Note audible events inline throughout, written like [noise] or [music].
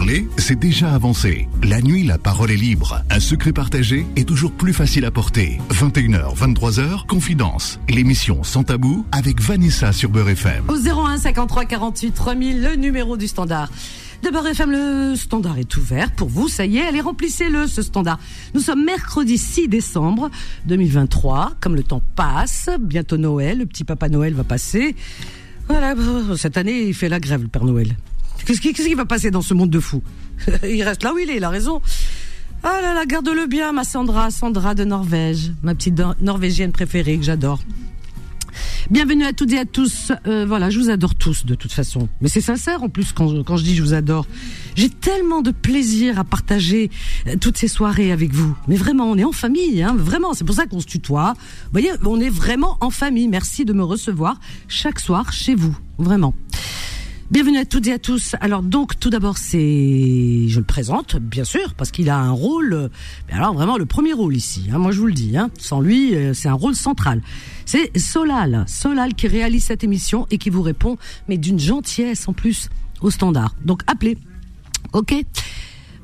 Parler, c'est déjà avancé. La nuit, la parole est libre. Un secret partagé est toujours plus facile à porter. 21h, 23h, Confidence. L'émission Sans Tabou avec Vanessa sur Beurre FM. Au 01 53 48 3000, le numéro du standard. De Beurre FM, le standard est ouvert pour vous. Ça y est, allez, remplissez-le, ce standard. Nous sommes mercredi 6 décembre 2023. Comme le temps passe, bientôt Noël, le petit papa Noël va passer. Voilà, cette année, il fait la grève, le Père Noël. Qu'est-ce qui, qu'est-ce qui va passer dans ce monde de fous [laughs] Il reste là où il est, il a raison. Ah là là, garde-le bien, ma Sandra, Sandra de Norvège, ma petite Nor- Norvégienne préférée que j'adore. Bienvenue à toutes et à tous. Euh, voilà, je vous adore tous de toute façon. Mais c'est sincère en plus quand je, quand je dis je vous adore. J'ai tellement de plaisir à partager euh, toutes ces soirées avec vous. Mais vraiment, on est en famille, hein, vraiment. C'est pour ça qu'on se tutoie. Vous voyez, on est vraiment en famille. Merci de me recevoir chaque soir chez vous, vraiment. Bienvenue à toutes et à tous. Alors donc tout d'abord c'est, je le présente bien sûr parce qu'il a un rôle, euh, mais alors vraiment le premier rôle ici. Hein, moi je vous le dis. Hein, sans lui euh, c'est un rôle central. C'est Solal, Solal qui réalise cette émission et qui vous répond, mais d'une gentillesse en plus au standard. Donc appelez. Ok?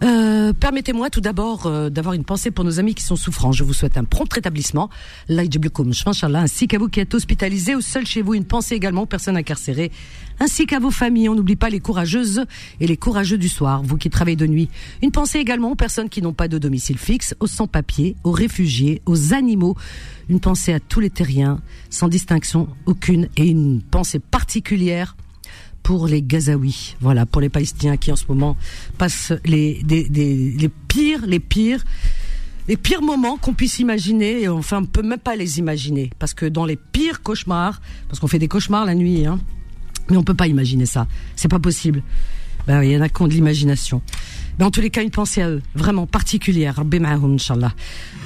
Euh, Permettez-moi tout d'abord euh, d'avoir une pensée pour nos amis qui sont souffrants. Je vous souhaite un prompt rétablissement, ainsi qu'à vous qui êtes hospitalisés ou seuls chez vous. Une pensée également aux personnes incarcérées, ainsi qu'à vos familles. On n'oublie pas les courageuses et les courageux du soir, vous qui travaillez de nuit. Une pensée également aux personnes qui n'ont pas de domicile fixe, aux sans-papiers, aux réfugiés, aux animaux. Une pensée à tous les terriens, sans distinction aucune, et une pensée particulière pour les Gazaouis, voilà, pour les Palestiniens qui en ce moment passent les, pires, les pires, les pires moments qu'on puisse imaginer. Et enfin, on peut même pas les imaginer parce que dans les pires cauchemars, parce qu'on fait des cauchemars la nuit, hein, mais on peut pas imaginer ça. C'est pas possible. Ben, il y en a qui ont de l'imagination. Mais en tous les cas, une pensée à eux, vraiment particulière.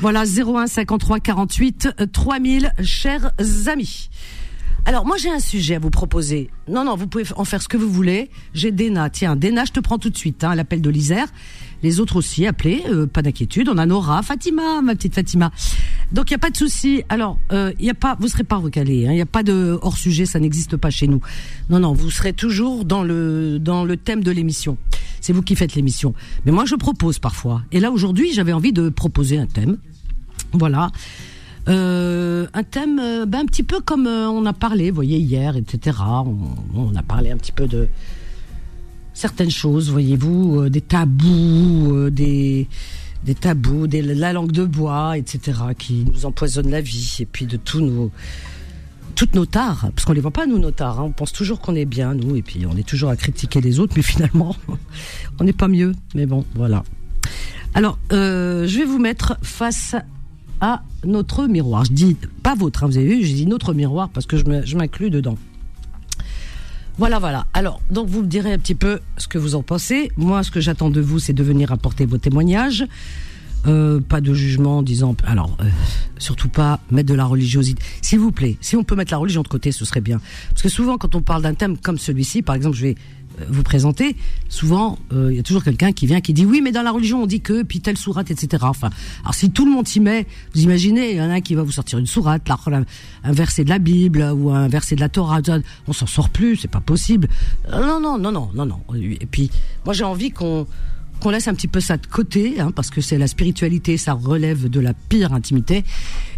Voilà, 01 53 48 euh, 3000, chers amis. Alors, moi, j'ai un sujet à vous proposer. Non, non, vous pouvez en faire ce que vous voulez. J'ai Dena. Tiens, Dena, je te prends tout de suite, hein, l'appel de l'Isère. Les autres aussi, appelez, euh, pas d'inquiétude. On a Nora, Fatima, ma petite Fatima. Donc, il n'y a pas de souci. Alors, il y a pas, vous serez pas recalé. Il n'y a pas de hors-sujet, ça n'existe pas chez nous. Non, non, vous serez toujours dans le, dans le thème de l'émission. C'est vous qui faites l'émission. Mais moi, je propose parfois. Et là, aujourd'hui, j'avais envie de proposer un thème. Voilà. Euh, un thème euh, ben, un petit peu comme euh, on a parlé, vous voyez, hier, etc. On, a parlé un petit peu de certaines choses, voyez-vous, des tabous, des, des tabous, des, la langue de bois, etc., qui nous empoisonnent la vie, et puis de tous nos, toutes nos tares, parce qu'on les voit pas, nous, nos tares. hein. On pense toujours qu'on est bien, nous, et puis on est toujours à critiquer les autres, mais finalement, [laughs] on n'est pas mieux. Mais bon, voilà. Alors, je vais vous mettre face à notre miroir. Je dis pas vôtre, hein, vous avez vu, je dis notre miroir parce que je m'inclus dedans. Voilà, voilà. Alors, donc vous me direz un petit peu ce que vous en pensez. Moi, ce que j'attends de vous, c'est de venir apporter vos témoignages. Euh, pas de jugement en disant, alors euh, surtout pas mettre de la religiosité. S'il vous plaît, si on peut mettre la religion de côté, ce serait bien. Parce que souvent, quand on parle d'un thème comme celui-ci, par exemple, je vais vous présenter. Souvent, euh, il y a toujours quelqu'un qui vient qui dit oui, mais dans la religion on dit que puis telle sourate, etc. Enfin, alors si tout le monde s'y met, vous imaginez, il y en a un qui va vous sortir une sourate, un, verset de la Bible ou un verset de la Torah, on s'en sort plus, c'est pas possible. Euh, Non, non, non, non, non, non. Et puis, moi j'ai envie qu'on qu'on laisse un petit peu ça de côté, hein, parce que c'est la spiritualité, ça relève de la pire intimité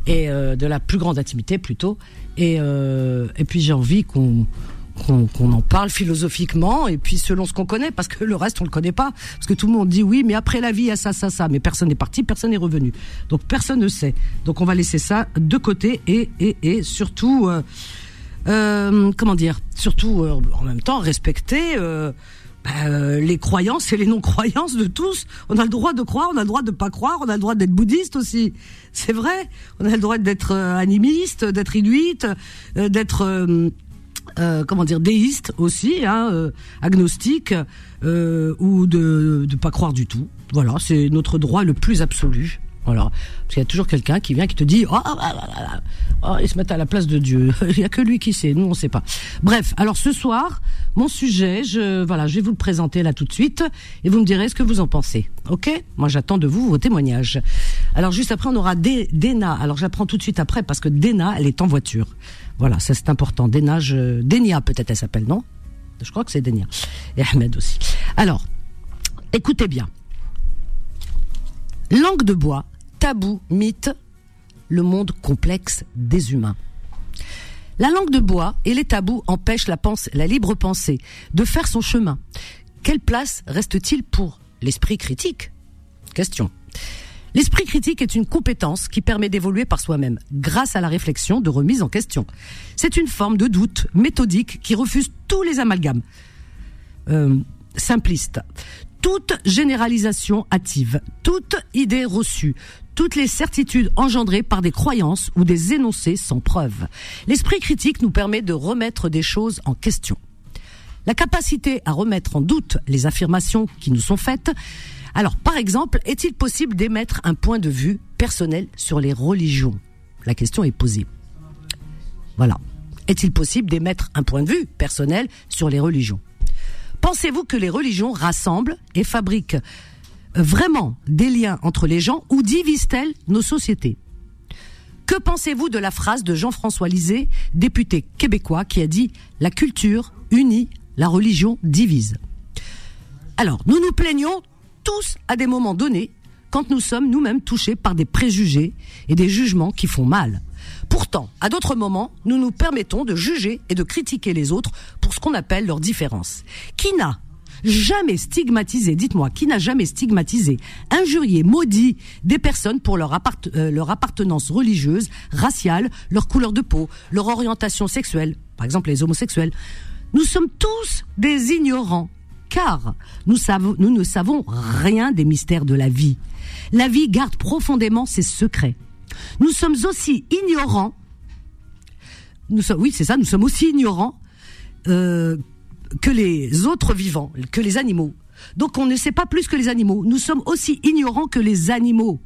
et euh, de la plus grande intimité plutôt. Et, euh, et puis j'ai envie qu'on qu'on en parle philosophiquement et puis selon ce qu'on connaît, parce que le reste on le connaît pas, parce que tout le monde dit oui, mais après la vie il y a ça, ça, ça, mais personne n'est parti, personne n'est revenu, donc personne ne sait. Donc on va laisser ça de côté et et, et surtout. Euh, euh, comment dire Surtout euh, en même temps respecter bah, les croyances et les non-croyances de tous. On a le droit de croire, on a le droit de pas croire, on a le droit d'être bouddhiste aussi. C'est vrai. On a le droit d'être animiste, d'être inuit, d'être euh, euh, comment dire déiste aussi, hein, euh, agnostique euh, ou de de pas croire du tout. Voilà, c'est notre droit le plus absolu. Voilà, parce qu'il y a toujours quelqu'un qui vient qui te dit oh, ah, ah, ah, ah, oh, ils se mettent à la place de Dieu. [laughs] Il y a que lui qui sait, nous on sait pas. Bref, alors ce soir, mon sujet, je voilà, je vais vous le présenter là tout de suite et vous me direz ce que vous en pensez. OK? Moi j'attends de vous vos témoignages. Alors juste après on aura Dena. Alors j'apprends tout de suite après parce que Dena, elle est en voiture. Voilà, ça c'est important. Denia peut-être elle s'appelle, non? Je crois que c'est Denia. Et Ahmed aussi. Alors, Écoutez bien. Langue de bois, tabou, mythe, le monde complexe des humains. La langue de bois et les tabous empêchent la, la libre pensée de faire son chemin. Quelle place reste-t-il pour l'esprit critique? Question. L'esprit critique est une compétence qui permet d'évoluer par soi-même, grâce à la réflexion de remise en question. C'est une forme de doute méthodique qui refuse tous les amalgames. Euh, simpliste. Toute généralisation hâtive, toute idée reçue, toutes les certitudes engendrées par des croyances ou des énoncés sans preuve. L'esprit critique nous permet de remettre des choses en question. La capacité à remettre en doute les affirmations qui nous sont faites alors, par exemple, est-il possible d'émettre un point de vue personnel sur les religions? La question est posée. Voilà. Est-il possible d'émettre un point de vue personnel sur les religions? Pensez-vous que les religions rassemblent et fabriquent vraiment des liens entre les gens ou divisent-elles nos sociétés? Que pensez-vous de la phrase de Jean-François Lisée, député québécois, qui a dit ⁇ La culture unit, la religion divise ⁇ alors, nous nous plaignons tous à des moments donnés quand nous sommes nous-mêmes touchés par des préjugés et des jugements qui font mal. Pourtant, à d'autres moments, nous nous permettons de juger et de critiquer les autres pour ce qu'on appelle leurs différences. Qui n'a jamais stigmatisé, dites-moi, qui n'a jamais stigmatisé, injurié, maudit des personnes pour leur, euh, leur appartenance religieuse, raciale, leur couleur de peau, leur orientation sexuelle, par exemple les homosexuels? Nous sommes tous des ignorants car nous, ne savons rien des mystères de la vie. La vie garde profondément ses secrets. Nous sommes aussi ignorants. Oui, c'est ça. Nous sommes aussi ignorants euh, que les autres vivants, que les animaux. Donc on ne sait pas plus que les animaux. Nous sommes aussi ignorants que les animaux.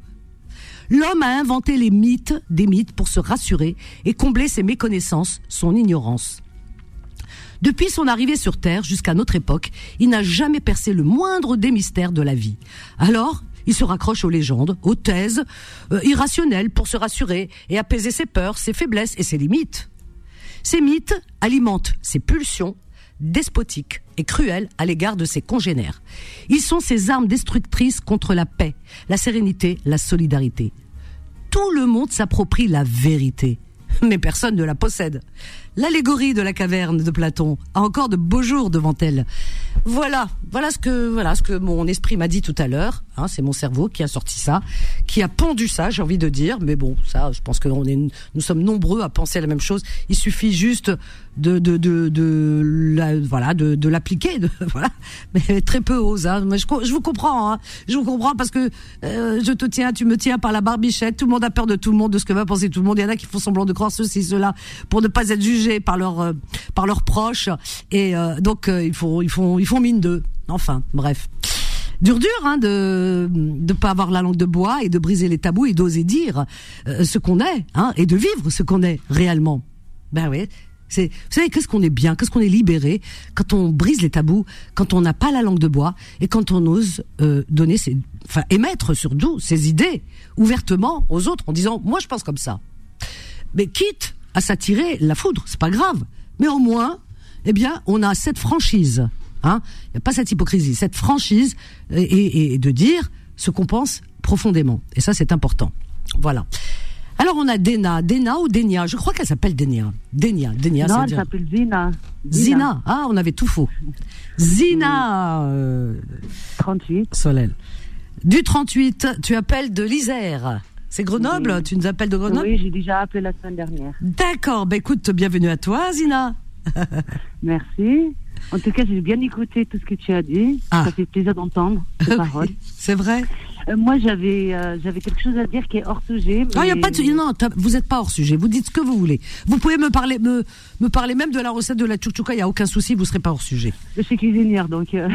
L'homme a inventé les mythes, des mythes pour se rassurer et combler ses méconnaissances, son ignorance. Depuis son arrivée sur Terre jusqu'à notre époque, il n'a jamais percé le moindre des mystères de la vie. Alors, il se raccroche aux légendes, aux thèses euh, irrationnelles pour se rassurer et apaiser ses peurs, ses faiblesses et ses limites. Ces mythes alimentent ses pulsions despotiques et cruelles à l'égard de ses congénères. Ils sont ses armes destructrices contre la paix, la sérénité, la solidarité. Tout le monde s'approprie la vérité, [laughs] mais personne ne la possède. L'allégorie de la caverne de Platon a encore de beaux jours devant elle. Voilà, voilà ce que voilà ce que mon esprit m'a dit tout à l'heure. Hein, c'est mon cerveau qui a sorti ça, qui a pondu ça, j'ai envie de dire. Mais bon, ça, je pense que nous sommes nombreux à penser la même chose. Il suffit juste de voilà de, l'appliquer. [laughs] Mais très peu osent. Hein. Je vous comprends, hein. je vous comprends parce que euh, je te tiens, tu me tiens par la barbichette. Tout le monde a peur de tout le monde, de ce que va penser tout le monde. Il y en a qui font semblant de croire ceci, cela, pour ne pas être jugé par leurs euh, par leurs proches et euh, donc euh, ils font ils font ils font mine d'eux. Enfin, bref. Dur dur hein, de de pas avoir la langue de bois et de briser les tabous et d'oser dire ce qu'on est hein, et de vivre ce qu'on est réellement. Ben oui, c'est, vous savez, qu'est-ce qu'on est bien, qu'est-ce qu'on est libéré quand on brise les tabous, quand on n'a pas la langue de bois et quand on ose donner ses, enfin émettre surtout ses idées ouvertement aux autres en disant moi je pense comme ça. Mais quitte à s'attirer la foudre, c'est pas grave. Mais au moins, eh bien, on a cette franchise. Hein Il n'y a pas cette hypocrisie, cette franchise et, de dire ce qu'on pense profondément. Et ça, c'est important. Voilà. Alors on a Dena, Dena ou Denia? Je crois qu'elle s'appelle Denia. Denia, Denia. Non, elle s'appelle Zina. Zina. Ah, on avait tout faux. Zina. Euh, 38. Solel. Du 38, tu appelles de l'Isère. C'est Grenoble Tu nous appelles de Grenoble Oui, j'ai déjà appelé la semaine dernière. D'accord. Ben écoute, bienvenue à toi, Zina. [laughs] Merci. En tout cas, j'ai bien écouté tout ce que tu as dit. Ah. Ça fait plaisir d'entendre [laughs] tes paroles. C'est vrai. Euh, moi, j'avais euh, j'avais quelque chose à dire qui est hors sujet. Mais... Non, y a pas de... non, vous n'êtes pas hors sujet. Vous dites ce que vous voulez. Vous pouvez me parler me, me parler même de la recette de la tchouktchouka. Il y a aucun souci. Vous serez pas hors sujet. Je suis cuisinière, donc. Euh,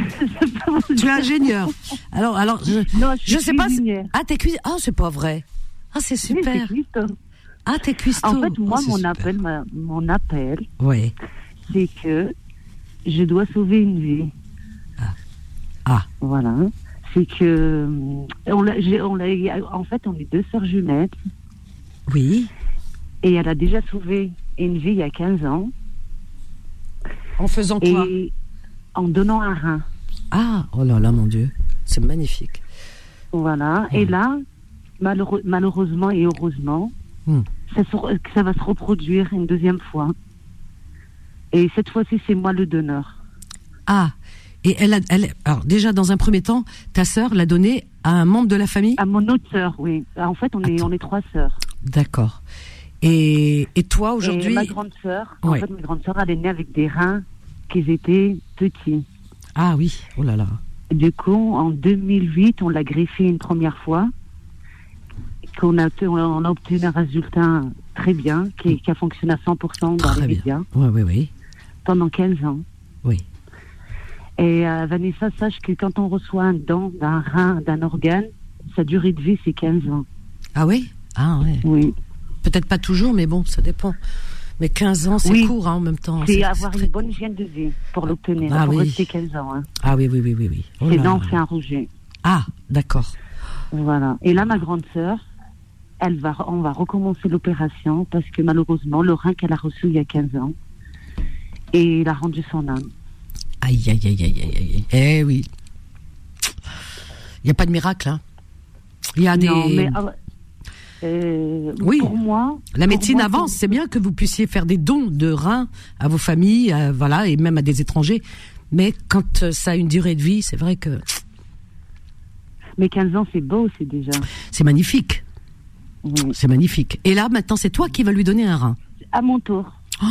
[laughs] tu es ingénieur. Alors, alors, je, je sais pas. Ah, t'es cuisinière. Ah, c'est pas vrai. Ah, c'est super. ah, t'es cuistot. En fait, moi, oh, mon, appel, mon appel, oui. c'est que je dois sauver une vie. Ah. ah. Voilà. C'est que. On on en fait, on est deux sœurs jumelles. Oui. Et elle a déjà sauvé une vie il y a 15 ans. En faisant quoi? En donnant un rein. Ah, oh là là, mon Dieu. C'est magnifique. Voilà. Et là, malheureusement et heureusement, hmm. ça, ça va se reproduire une deuxième fois. Et cette fois-ci, c'est moi le donneur. Ah, et elle, a, elle, alors déjà dans un premier temps, ta sœur l'a donné à un membre de la famille? À mon autre sœur, oui. En fait, on est, on est trois sœurs. D'accord. Et, et toi aujourd'hui Ma grande sœur, en fait, ma grande sœur, elle est née avec des reins qui étaient petits. Ah oui, oh là là. Du coup, en 2008, on l'a greffé une première fois. Qu'on a, on a obtenu un résultat très bien, qui, qui a fonctionné à 100% dans les médias. Oui, oui, oui. Pendant 15 ans. Oui. Et euh, Vanessa, sache que quand on reçoit un don d'un rein, d'un organe, sa durée de vie, c'est 15 ans. Ah oui? Ah ouais. Oui. Peut-être pas toujours, mais bon, ça dépend. Mais 15 ans, c'est court hein, en même temps. C'est avoir une bonne hygiène de vie pour l'obtenir, ah, pour oui. rester 15 ans. Hein. Ah oui, oui, oui, oui. oui. Oh c'est c'est un rouget. Ah, d'accord. Voilà. Et là, ma grande sœur, elle va, on va recommencer l'opération parce que malheureusement, le rein qu'elle a reçu il y a 15 ans, et il a rendu son âme. Aïe, aïe, aïe, aïe, aïe, aïe. Eh oui. Il n'y a pas de miracle, hein. Il y a des. mais, ah, euh, oui. Pour moi. La médecine avance. C'est bien que vous puissiez faire des dons de reins à vos familles, voilà, et même à des étrangers. Mais quand euh, ça a une durée de vie, c'est vrai que. Mais 15 ans, c'est beau, c'est déjà. C'est magnifique. C'est magnifique. Et là, maintenant, c'est toi qui vas lui donner un rein. À mon tour. Oh,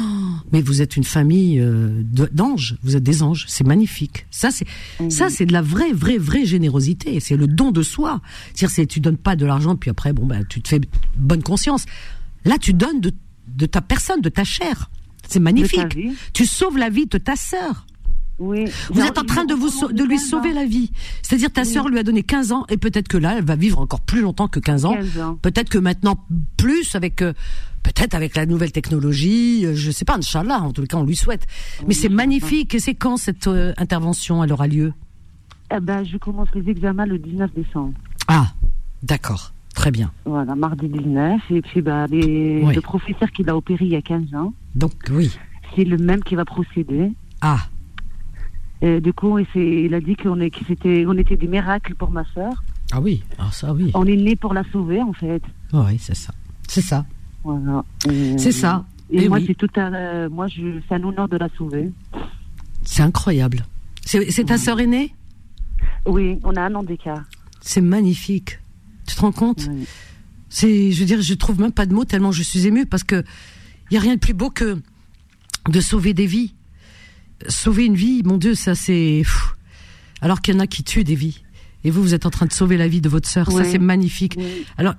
mais vous êtes une famille euh, d'anges, vous êtes des anges, c'est magnifique. Ça c'est ça c'est de la vraie vraie vraie générosité, c'est le don de soi. C'est-à-dire c'est tu donnes pas de l'argent puis après bon ben tu te fais bonne conscience. Là tu donnes de, de ta personne, de ta chair. C'est magnifique. Tu sauves la vie de ta sœur. Oui. Vous êtes en train de, vous de lui sauver la vie. C'est-à-dire ta sœur lui a donné 15 ans et peut-être que là elle va vivre encore plus longtemps que 15 ans. Peut-être que maintenant plus avec euh, peut-être avec la nouvelle technologie, euh, je sais pas, Inch'Allah, en tout cas on lui souhaite. Mais c'est magnifique. Et c'est quand cette euh, intervention elle aura lieu? Eh ben, Je commence les examens le 19 décembre. Ah, d'accord. Très bien. Voilà, mardi 19. Et puis bah, le professeur qui l'a opéré il y a 15 ans. Donc oui. C'est le même qui va procéder. Ah. Et du coup, il a dit qu'on était, on était des miracles pour ma soeur. Ah oui, ah ça oui. On est né pour la sauver en fait. oui, c'est ça. C'est ça. Voilà. C'est ça. Et, moi, c'est tout un, moi, je, c'est un honneur de la sauver. C'est incroyable. C'est, ta sœur aînée? Oui, on a un an d'écart. C'est magnifique. Tu te rends compte? C'est, je veux dire, je trouve même pas de mots tellement je suis émue parce que il y a rien de plus beau que de sauver des vies. Sauver une vie, mon Dieu, ça c'est. Alors qu'il y en a qui tuent des vies. Et vous, vous êtes en train de sauver la vie de votre sœur. Ça, c'est magnifique. Alors,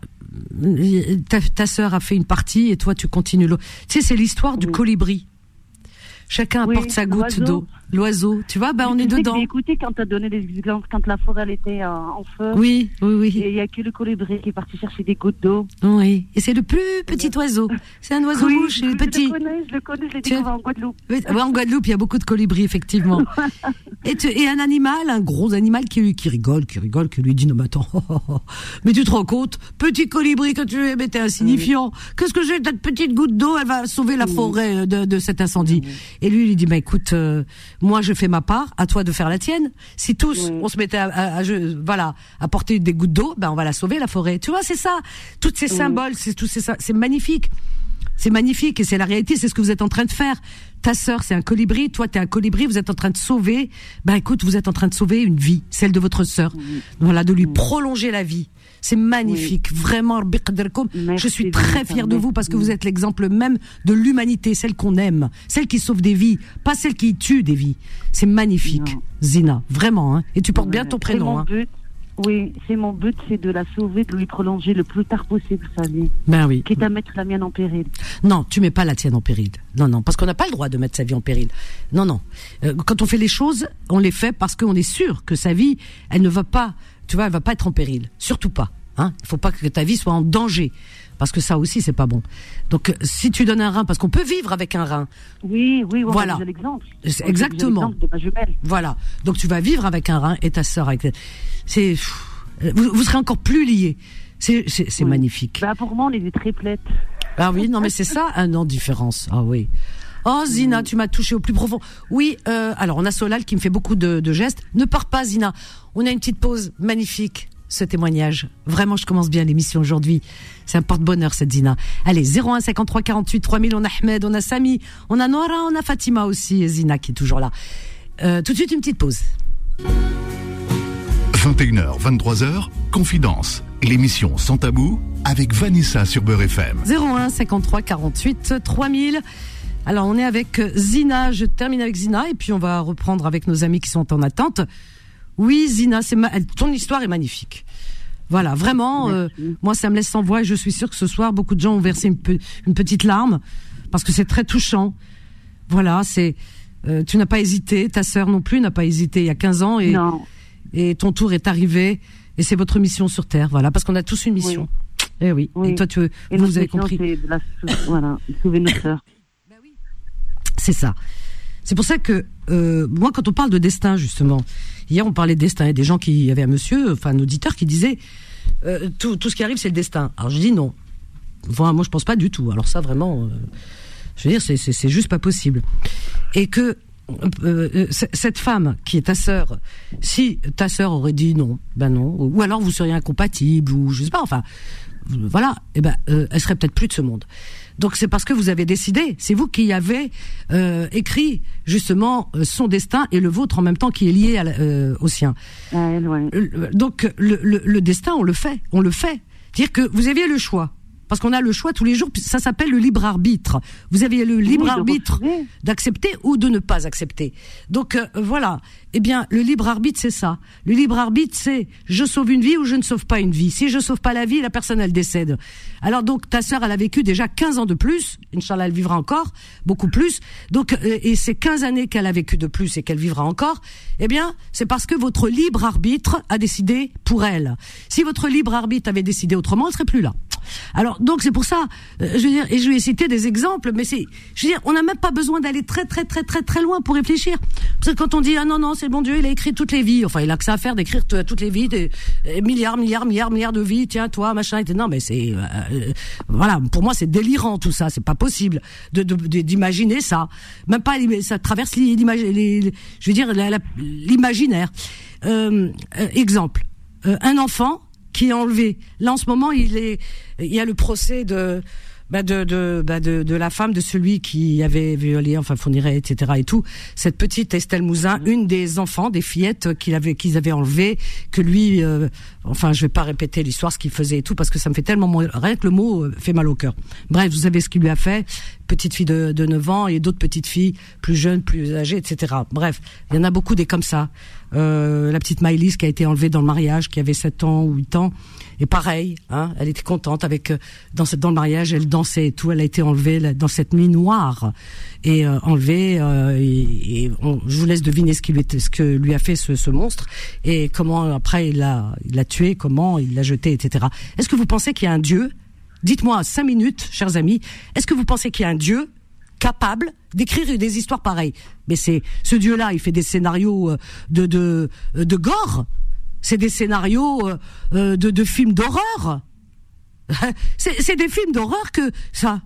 ta, ta sœur a fait une partie et toi tu continues l'autre. Tu sais, c'est l'histoire du colibri. Chacun apporte sa goutte d'eau. L'oiseau, tu vois, bah on est dedans. J'ai écouté quand tu as donné les exemples, quand la forêt elle était en feu. Oui, oui, oui. Et il y a que le colibri qui est parti chercher des gouttes d'eau. Oui, et c'est le plus petit oiseau. C'est un oiseau rouge, il est petit. Je le connais, je le connais, je l'ai découvert en Guadeloupe. Oui, en Guadeloupe, il y a beaucoup de colibris, effectivement. [laughs] et, et, un animal, un gros animal qui, qui rigole, qui rigole, qui lui dit, non mais attends, [laughs] mais tu te rends compte, petit colibri que tu es, mais t'es insignifiant. Qu'est-ce que j'ai, cette petite goutte d'eau, elle va sauver la forêt de, de cet incendie. Et lui, il lui dit, bah écoute, euh, moi je fais ma part, à toi de faire la tienne. Si tous on se mettait à, à, voilà à porter des gouttes d'eau, ben on va la sauver la forêt. Tu vois, c'est ça. Tous ces symboles, c'est tout c'est c'est magnifique. C'est magnifique et c'est la réalité, c'est ce que vous êtes en train de faire. Ta sœur, c'est un colibri, toi, tu es un colibri, vous êtes en train de sauver, ben écoute, vous êtes en train de sauver une vie, celle de votre sœur. Voilà, de lui prolonger la vie. C'est magnifique, vraiment. Je suis très fière de vous parce que vous êtes l'exemple même de l'humanité, celle qu'on aime, celle qui sauve des vies, pas celle qui tue des vies. C'est magnifique, Zina, vraiment. Hein. Et tu portes bien ton prénom. Hein. Oui, c'est mon but, c'est de la sauver, de lui prolonger le plus tard possible sa vie. Ben oui. Quitte à mettre la mienne en péril. Non, tu mets pas la tienne en péril. Non, non, parce qu'on n'a pas le droit de mettre sa vie en péril. Non, non. Euh, quand on fait les choses, on les fait parce qu'on est sûr que sa vie, elle ne va pas, tu vois, elle va pas être en péril. Surtout pas. Hein. Il faut pas que ta vie soit en danger parce que ça aussi c'est pas bon. Donc euh, si tu donnes un rein, parce qu'on peut vivre avec un rein. Oui, oui, voilà. l'exemple. Exactement. De ma jumelle. Voilà. Donc tu vas vivre avec un rein et ta sœur avec. C'est vous, serez encore plus liés. C'est magnifique. Bah pour moi on est des triplettes. Ah oui, non mais c'est ça un an de différence. Ah oui. Oh Zina, tu m'as touché au plus profond. Oui, euh, alors on a Solal qui me fait beaucoup de, de gestes. Ne pars pas Zina. On a une petite pause magnifique ce témoignage. Vraiment, je commence bien l'émission aujourd'hui. C'est un porte-bonheur, cette Zina. Allez, 01 53 48 3000, on a Ahmed, on a Sami, on a Nora, on a Fatima aussi, et Zina qui est toujours là. Euh, tout de suite, une petite pause. 21h, 23h, Confidence. L'émission Sans Tabou avec Vanessa sur Beurre FM. 01 53 48 3000. Alors, on est avec Zina. Je termine avec Zina et puis on va reprendre avec nos amis qui sont en attente. Oui, Zina, c'est ton histoire est magnifique. Voilà, vraiment, euh, moi ça me laisse sans voix et je suis sûre que ce soir beaucoup de gens ont versé une, petite larme parce que c'est très touchant. Voilà, c'est euh, tu n'as pas hésité, ta sœur non plus n'a pas hésité il y a 15 ans et et ton tour est arrivé et c'est votre mission sur terre. Voilà, parce qu'on a tous une mission. Et eh oui. Et toi tu vous avez compris. voilà, sauver nos sœurs. [coughs] Ben c'est ça. C'est pour ça que euh, moi, quand on parle de destin, justement, hier on parlait de destin, et des gens qui avaient un monsieur, enfin un auditeur qui disait euh, tout, tout, ce qui arrive c'est le destin. Alors je dis non. Enfin, moi je pense pas du tout. Alors ça vraiment, euh, je veux dire c'est juste pas possible. Et que euh, cette femme qui est ta sœur, si ta sœur aurait dit non, ben non, ou alors vous seriez incompatible, ou je sais pas, enfin, voilà, et eh ben, elle serait peut-être plus de ce monde. Donc c'est parce que vous avez décidé, c'est vous qui avez euh, écrit justement euh, son destin et le vôtre en même temps qui est lié euh, au sien. Donc le, le, destin, on le fait, on le fait. C'est-à-dire que vous aviez le choix parce qu'on a le choix tous les jours. Ça s'appelle le libre arbitre. Vous avez le libre arbitre d'accepter ou de ne pas accepter. Donc euh, voilà. Eh bien, le libre arbitre, c'est ça. Le libre arbitre, c'est je sauve une vie ou je ne sauve pas une vie. Si je sauve pas la vie, la personne elle décède. Alors donc ta sœur, elle a vécu déjà 15 ans de plus. Inch'Allah, elle vivra encore beaucoup plus. Donc euh, et ces 15 années qu'elle a vécu de plus et qu'elle vivra encore, eh bien, c'est parce que votre libre arbitre a décidé pour elle. Si votre libre arbitre avait décidé autrement, elle serait plus là. Alors donc c'est pour ça, euh, je veux dire, et je vais citer des exemples, mais c'est, je veux dire, on n'a même pas besoin d'aller très très très très très loin pour réfléchir. Parce que quand on dit ah non non c'est le bon Dieu, il a écrit toutes les vies, enfin il a que ça à faire d'écrire toutes les vies, des euh, milliards milliards milliards milliards de vies, tiens toi machin, et non mais c'est euh, voilà. Pour moi c'est délirant tout ça, c'est pas possible de d'imaginer ça, même pas ça traverse l'imaginaire, je veux dire l'imaginaire. exemple, un enfant qui est enlevé. Là, en ce moment, il est, il y a le procès de, bah de, de, bah de, de, la femme de celui qui avait violé, enfin fournirait, etc. et tout. Cette petite Estelle Mouzin, mm. une des enfants, des fillettes qu'ils avaient, qu'ils avaient enlevé, que lui, euh, enfin, je vais pas répéter l'histoire, ce qu'il faisait et tout, parce que ça me fait tellement, rien que le mot euh, fait mal au cœur. Bref, vous savez ce qu'il lui a fait. Petite fille de, de 9 ans et d'autres petites filles plus jeunes, plus âgées, etc. Bref, il y en a beaucoup des comme ça. Euh, la petite Maëlys qui a été enlevée dans le mariage, qui avait 7 ans ou 8 ans. Et pareil, hein, elle était contente avec euh, dans le mariage, elle dansait et tout. Elle a été enlevée dans cette nuit noire et euh, enlevée. Euh, et, je vous laisse deviner ce qui lui ce que lui a fait ce, ce monstre et comment après il l'a il l'a tué, comment il l'a jeté, etc. Est-ce que vous pensez qu'il y a un Dieu? Dites-moi cinq minutes, chers amis. Est-ce que vous pensez qu'il y a un Dieu capable d'écrire des histoires pareilles? Mais c'est ce dieu-là, il fait des scénarios euh, de de de gore. C'est des scénarios euh, de, de films d'horreur. [laughs] c'est des films d'horreur que ça.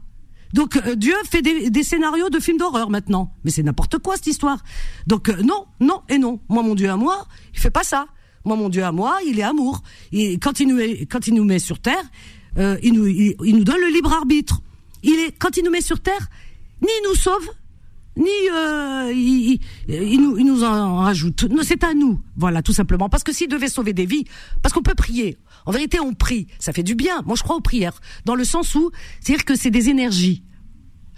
Donc Dieu fait des, scénarios de films d'horreur maintenant. Mais c'est n'importe quoi cette histoire. Donc non, non et non. Moi mon Dieu à moi, il fait pas ça. Moi mon Dieu à moi, il est amour. Quand il nous quand il nous met sur terre, il nous il, il nous donne le libre arbitre. Il est quand il nous met sur terre, ni nous sauve, ni euh, il, nous, il nous en rajoute. C'est à nous, voilà, tout simplement. Parce que s'il devait sauver des vies, parce qu'on peut prier. En vérité, on prie, ça fait du bien. Moi, je crois aux prières, dans le sens où, c'est-à-dire que c'est des énergies.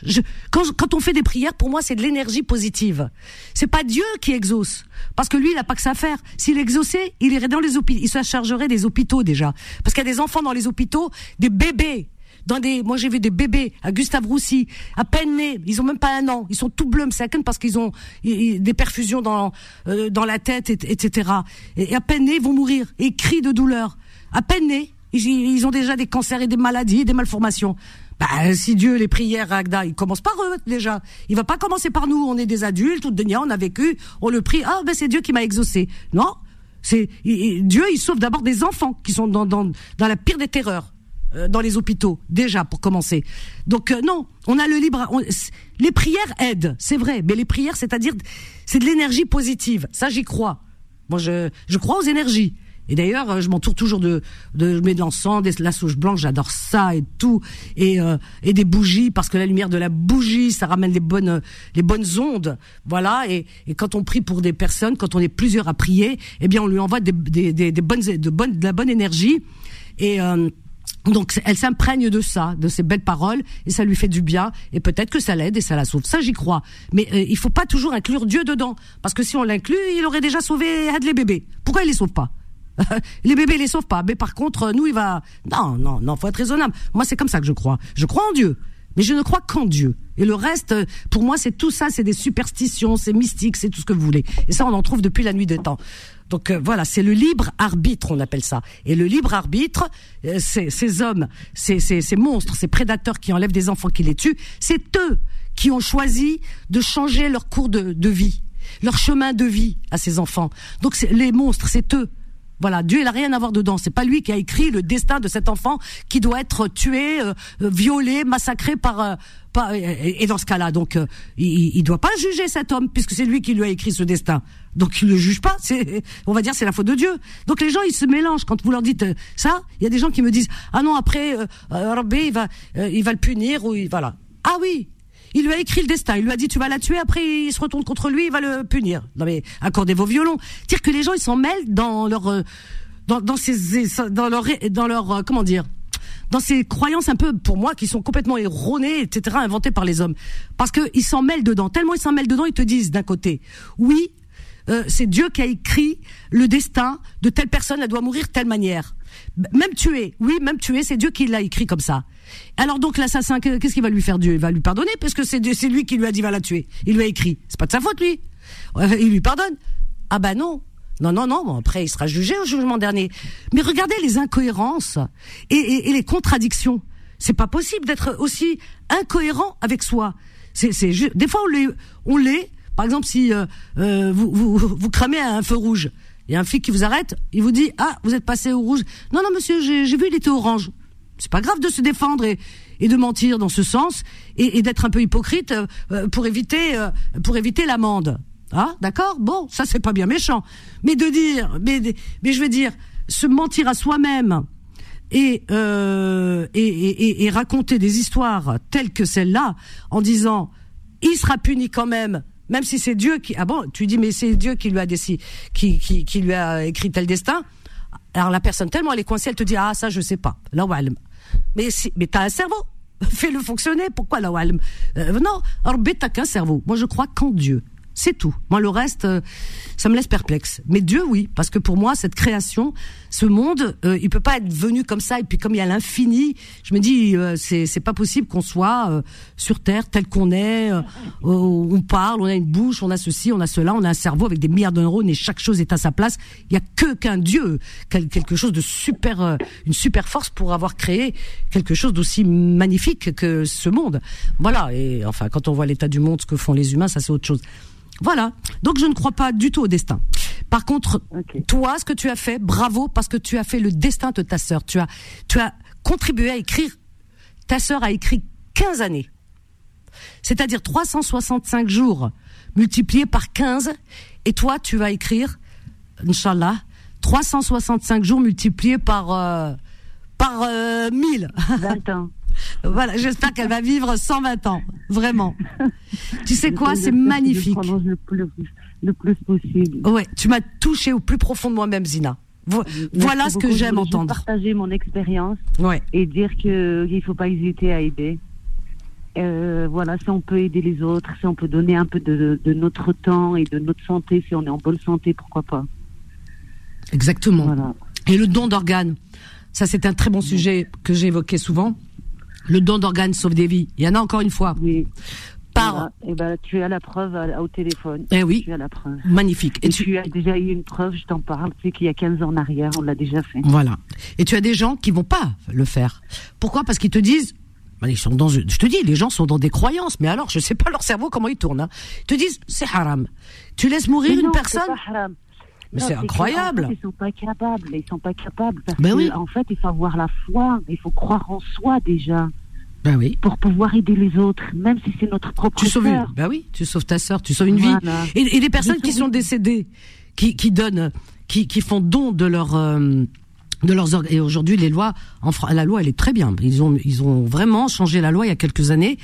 Je, quand, quand, on fait des prières, pour moi, c'est de l'énergie positive. C'est pas Dieu qui exauce, parce que lui, il a pas que ça à faire. S'il exauçait, il irait dans les hôpitaux, il se chargerait des hôpitaux déjà, parce qu'il y a des enfants dans les hôpitaux, des bébés dans des, moi j'ai vu des bébés à Gustave Roussy, à peine nés, ils ont même pas un an, ils sont tout bleus, c'est parce qu'ils ont des perfusions dans euh, dans la tête, etc. Et, à peine nés, ils vont mourir, et crient de douleur. À peine nés, ils, ont déjà des cancers et des maladies, et des malformations. Bah, si Dieu, les prières, Agda, il commence par eux déjà. Il va pas commencer par nous. On est des adultes, tout de on a vécu, on le prie. Ah ben c'est Dieu qui m'a exaucé. Non, c'est Dieu. Il sauve d'abord des enfants qui sont dans dans dans la pire des terreurs dans les hôpitaux déjà pour commencer. Donc euh, non, on a le libre. les prières aident, c'est vrai, mais les prières, c'est-à-dire, c'est de l'énergie positive. Ça, j'y crois. Moi, je, je crois aux énergies. Et d'ailleurs, euh, je m'entoure toujours de, de je mets de l'encens, de la sauge blanche, j'adore ça et tout, et euh, et des bougies parce que la lumière de la bougie, ça ramène les bonnes les bonnes ondes, voilà. Et, et quand on prie pour des personnes, quand on est plusieurs à prier, eh bien on lui envoie des des, des, des bonnes de bonnes de la bonne énergie et euh, donc elle s'imprègne de ça, de ces belles paroles, et ça lui fait du bien, et peut-être que ça l'aide et ça la sauve. Ça j'y crois. Mais euh, il faut pas toujours inclure Dieu dedans, parce que si on l'inclut, il aurait déjà sauvé les bébés. Pourquoi il les sauve pas? [laughs] Les bébés les sauvent pas. Mais par contre, nous, il va. Non, non, non, faut être raisonnable. Moi, c'est comme ça que je crois. Je crois en Dieu, mais je ne crois qu'en Dieu. Et le reste, pour moi, c'est tout ça, c'est des superstitions, c'est mystique, c'est tout ce que vous voulez. Et ça, on en trouve depuis la nuit des temps. Donc euh, voilà, c'est le libre arbitre, on appelle ça. Et le libre arbitre, euh, ces hommes, ces, ces, monstres, ces prédateurs qui enlèvent des enfants, qui les tuent, c'est eux qui ont choisi de changer leur cours de, de vie, leur chemin de vie à ces enfants. Donc les monstres, c'est eux. Voilà, Dieu il a rien à voir dedans. C'est pas lui qui a écrit le destin de cet enfant qui doit être tué, euh, euh, violé, massacré par. Euh, par et, dans ce cas-là, donc il, il doit pas juger cet homme puisque c'est lui qui lui a écrit ce destin. Donc il le juge pas. C'est, on va dire, c'est la faute de Dieu. Donc les gens ils se mélangent quand vous leur dites ça. Il y a des gens qui me disent ah non après Rabbi il va il va le punir ou il, voilà. Ah oui, il lui a écrit le destin. Il lui a dit tu vas la tuer. Après, il se retourne contre lui. Il va le punir. Non mais accordez vos violons. Dire que les gens ils s'en mêlent dans leur euh, dans, dans ces dans leur dans leur euh, comment dire dans ces croyances un peu pour moi qui sont complètement erronées etc inventées par les hommes parce que ils s'en mêlent dedans tellement ils s'en mêlent dedans ils te disent d'un côté oui euh, c'est Dieu qui a écrit le destin de telle personne elle doit mourir telle manière même tuer oui même tuer c'est Dieu qui l'a écrit comme ça alors donc l'assassin, qu'est-ce qu'il va lui faire Dieu? Il va lui pardonner parce que c'est lui qui lui a dit va la tuer. Il lui a écrit. C'est pas de sa faute lui. Il lui pardonne. Ah bah non. Non, non, non. après, il sera jugé au jugement dernier. Mais regardez les incohérences et, les contradictions. C'est pas possible d'être aussi incohérent avec soi. C'est, c'est des fois on l'est, on l'est. Par exemple, si euh, euh, vous, vous, vous cramez un feu rouge, il y a un flic qui vous arrête, il vous dit ah vous êtes passé au rouge. Non non monsieur, j'ai, vu il était orange c'est pas grave de se défendre et, et de mentir dans ce sens et, et d'être un peu hypocrite euh, pour éviter euh, pour éviter l'amende. Ah, d'accord? Bon, ça c'est pas bien méchant. Mais de dire, mais, mais je veux dire, se mentir à soi-même et, euh, et, et, et, raconter des histoires telles que celle-là, en disant, il sera puni quand même, même si c'est Dieu qui, ah bon, tu dis, mais c'est Dieu qui lui a décidé, qui, qui, qui lui a écrit tel destin. Alors la personne tellement elle est coincée, elle te dit ah ça je sais pas. Là mais si, mais t'as un cerveau. [laughs] Fais-le fonctionner. Pourquoi là euh, Non, alors t'as qu'un cerveau. Moi, je crois qu'en Dieu. C'est tout. Moi, le reste, euh, ça me laisse perplexe. Mais Dieu, oui, parce que pour moi, cette création, ce monde, euh, il peut pas être venu comme ça. Et puis, comme il y a l'infini, je me dis, euh, c'est pas possible qu'on soit euh, sur Terre tel qu'on est. on parle, on a une bouche, on a ceci, on a cela, on a un cerveau avec des milliards de neurones et chaque chose est à sa place. Il y a que qu'un Dieu, quelque chose de super, une super force pour avoir créé quelque chose d'aussi magnifique que ce monde. Voilà. Et enfin, quand on voit l'état du monde, ce que font les humains, ça c'est autre chose. Voilà. Donc je ne crois pas du tout au destin. Par contre, toi, ce que tu as fait, bravo, parce que tu as fait le destin de ta sœur. Tu as, tu as contribué à écrire. Ta sœur a écrit 15 années. C'est-à-dire 365 jours multipliés par 15. Et toi, tu vas écrire, Inch'Allah, 365 jours multipliés par, euh, par euh, 1000. 20 ans. Voilà, j'espère qu'elle va vivre 120 ans, vraiment. tu sais quoi, c'est magnifique. Le plus, le plus possible. Ouais, tu m'as touché au plus profond de moi-même, Zina. voilà ce que j'aime entendre. Partager mon expérience ouais. et dire que il faut pas hésiter à aider. Euh, voilà, si on peut aider les autres, si on peut donner un peu de, de, notre temps et de notre santé, si on est en bonne santé, pourquoi pas. Exactement. Voilà. Et le don d'organes, ça c'est un très bon sujet que j'ai évoqué souvent. Le don d'organes sauve des vies. Il y en a encore une fois. Oui. Par... Et eh ben, tu as la preuve au téléphone. Eh oui. Tu as la preuve. Magnifique. Et, tu... as déjà eu une preuve, je t'en parle, c'est qu'il y a 15 ans en arrière, on l'a déjà fait. Voilà. Et tu as des gens qui vont pas le faire. Pourquoi? Parce qu'ils te disent, ils sont dans, je te dis, les gens sont dans des croyances, mais alors, je sais pas leur cerveau comment il tourne. Hein. Ils te disent, c'est haram. Tu laisses mourir une personne. Pas haram. Mais c'est incroyable. En fait, ils sont pas capables. Ils sont pas capables. Parce Ben que, oui. En fait, il faut avoir la foi. Il faut croire en soi déjà Ben oui. pour pouvoir aider les autres, même si c'est notre propre Tu sauves une, sœur. ben oui, tu sauves ta sœur, tu sauves une vie. Et, et les personnes qui sont décédées, qui, qui donnent, qui, qui font don de leur, euh, de leurs organes. Et aujourd'hui, les lois, en Fran- la loi, elle est très bien. Ils ont, ils ont vraiment changé la loi il y a quelques années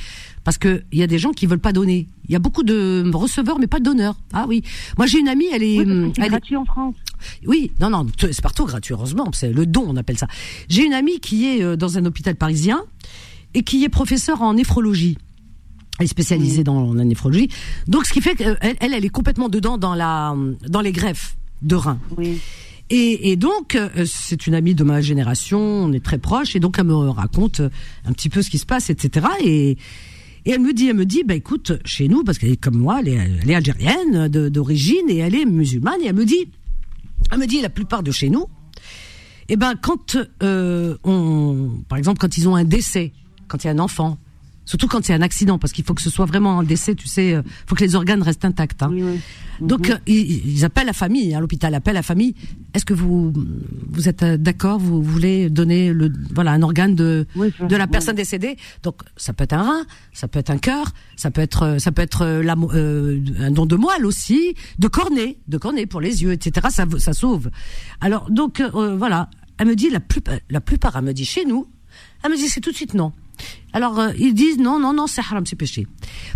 parce que il y a des gens qui veulent pas donner. Il y a beaucoup de receveurs, mais pas de donneurs. Ah oui. Moi, j'ai une amie, elle est, Oui, c'est elle est- gratuit en France. oui, non, non, c'est partout gratuit, heureusement. C'est le don, on appelle ça. J'ai une amie qui est euh, dans un hôpital parisien et qui est professeure en néphrologie. Elle est spécialisée dans la néphrologie. Donc, ce qui fait qu'elle, elle, elle est complètement dedans dans la, dans les greffes de reins. Oui. Et, donc, euh, c'est une amie de ma génération, on est très proches, et donc elle me raconte euh, un petit peu ce qui se passe, etc. Et, elle me dit, elle me dit, bah écoute, chez nous, parce qu'elle est comme moi, elle est, algérienne d'origine et elle est musulmane, et elle me dit, elle me dit, la plupart de chez nous, eh ben quand euh, on, par exemple, quand ils ont un décès, quand il y a un enfant, surtout quand a un accident, parce qu'il faut que ce soit vraiment un décès, tu sais, euh, faut que les organes restent intacts. Hein. Oui, oui. Donc euh, ils, ils appellent la famille, hein, l'hôpital appelle la famille. Est-ce que vous vous êtes euh, d'accord? Vous voulez donner le voilà un organe de Oui, je- de la personne décédée? Donc ça peut être un rein, ça peut être un cœur, ça peut être ça peut être la euh, un don de moelle aussi, de cornée, de cornée pour les yeux, etc. Ça ça sauve. Alors donc euh, voilà, elle me dit la plupart la plupart elle me dit chez nous, elle me dit c'est tout de suite non. Alors euh, ils disent non non non c'est haram c'est péché.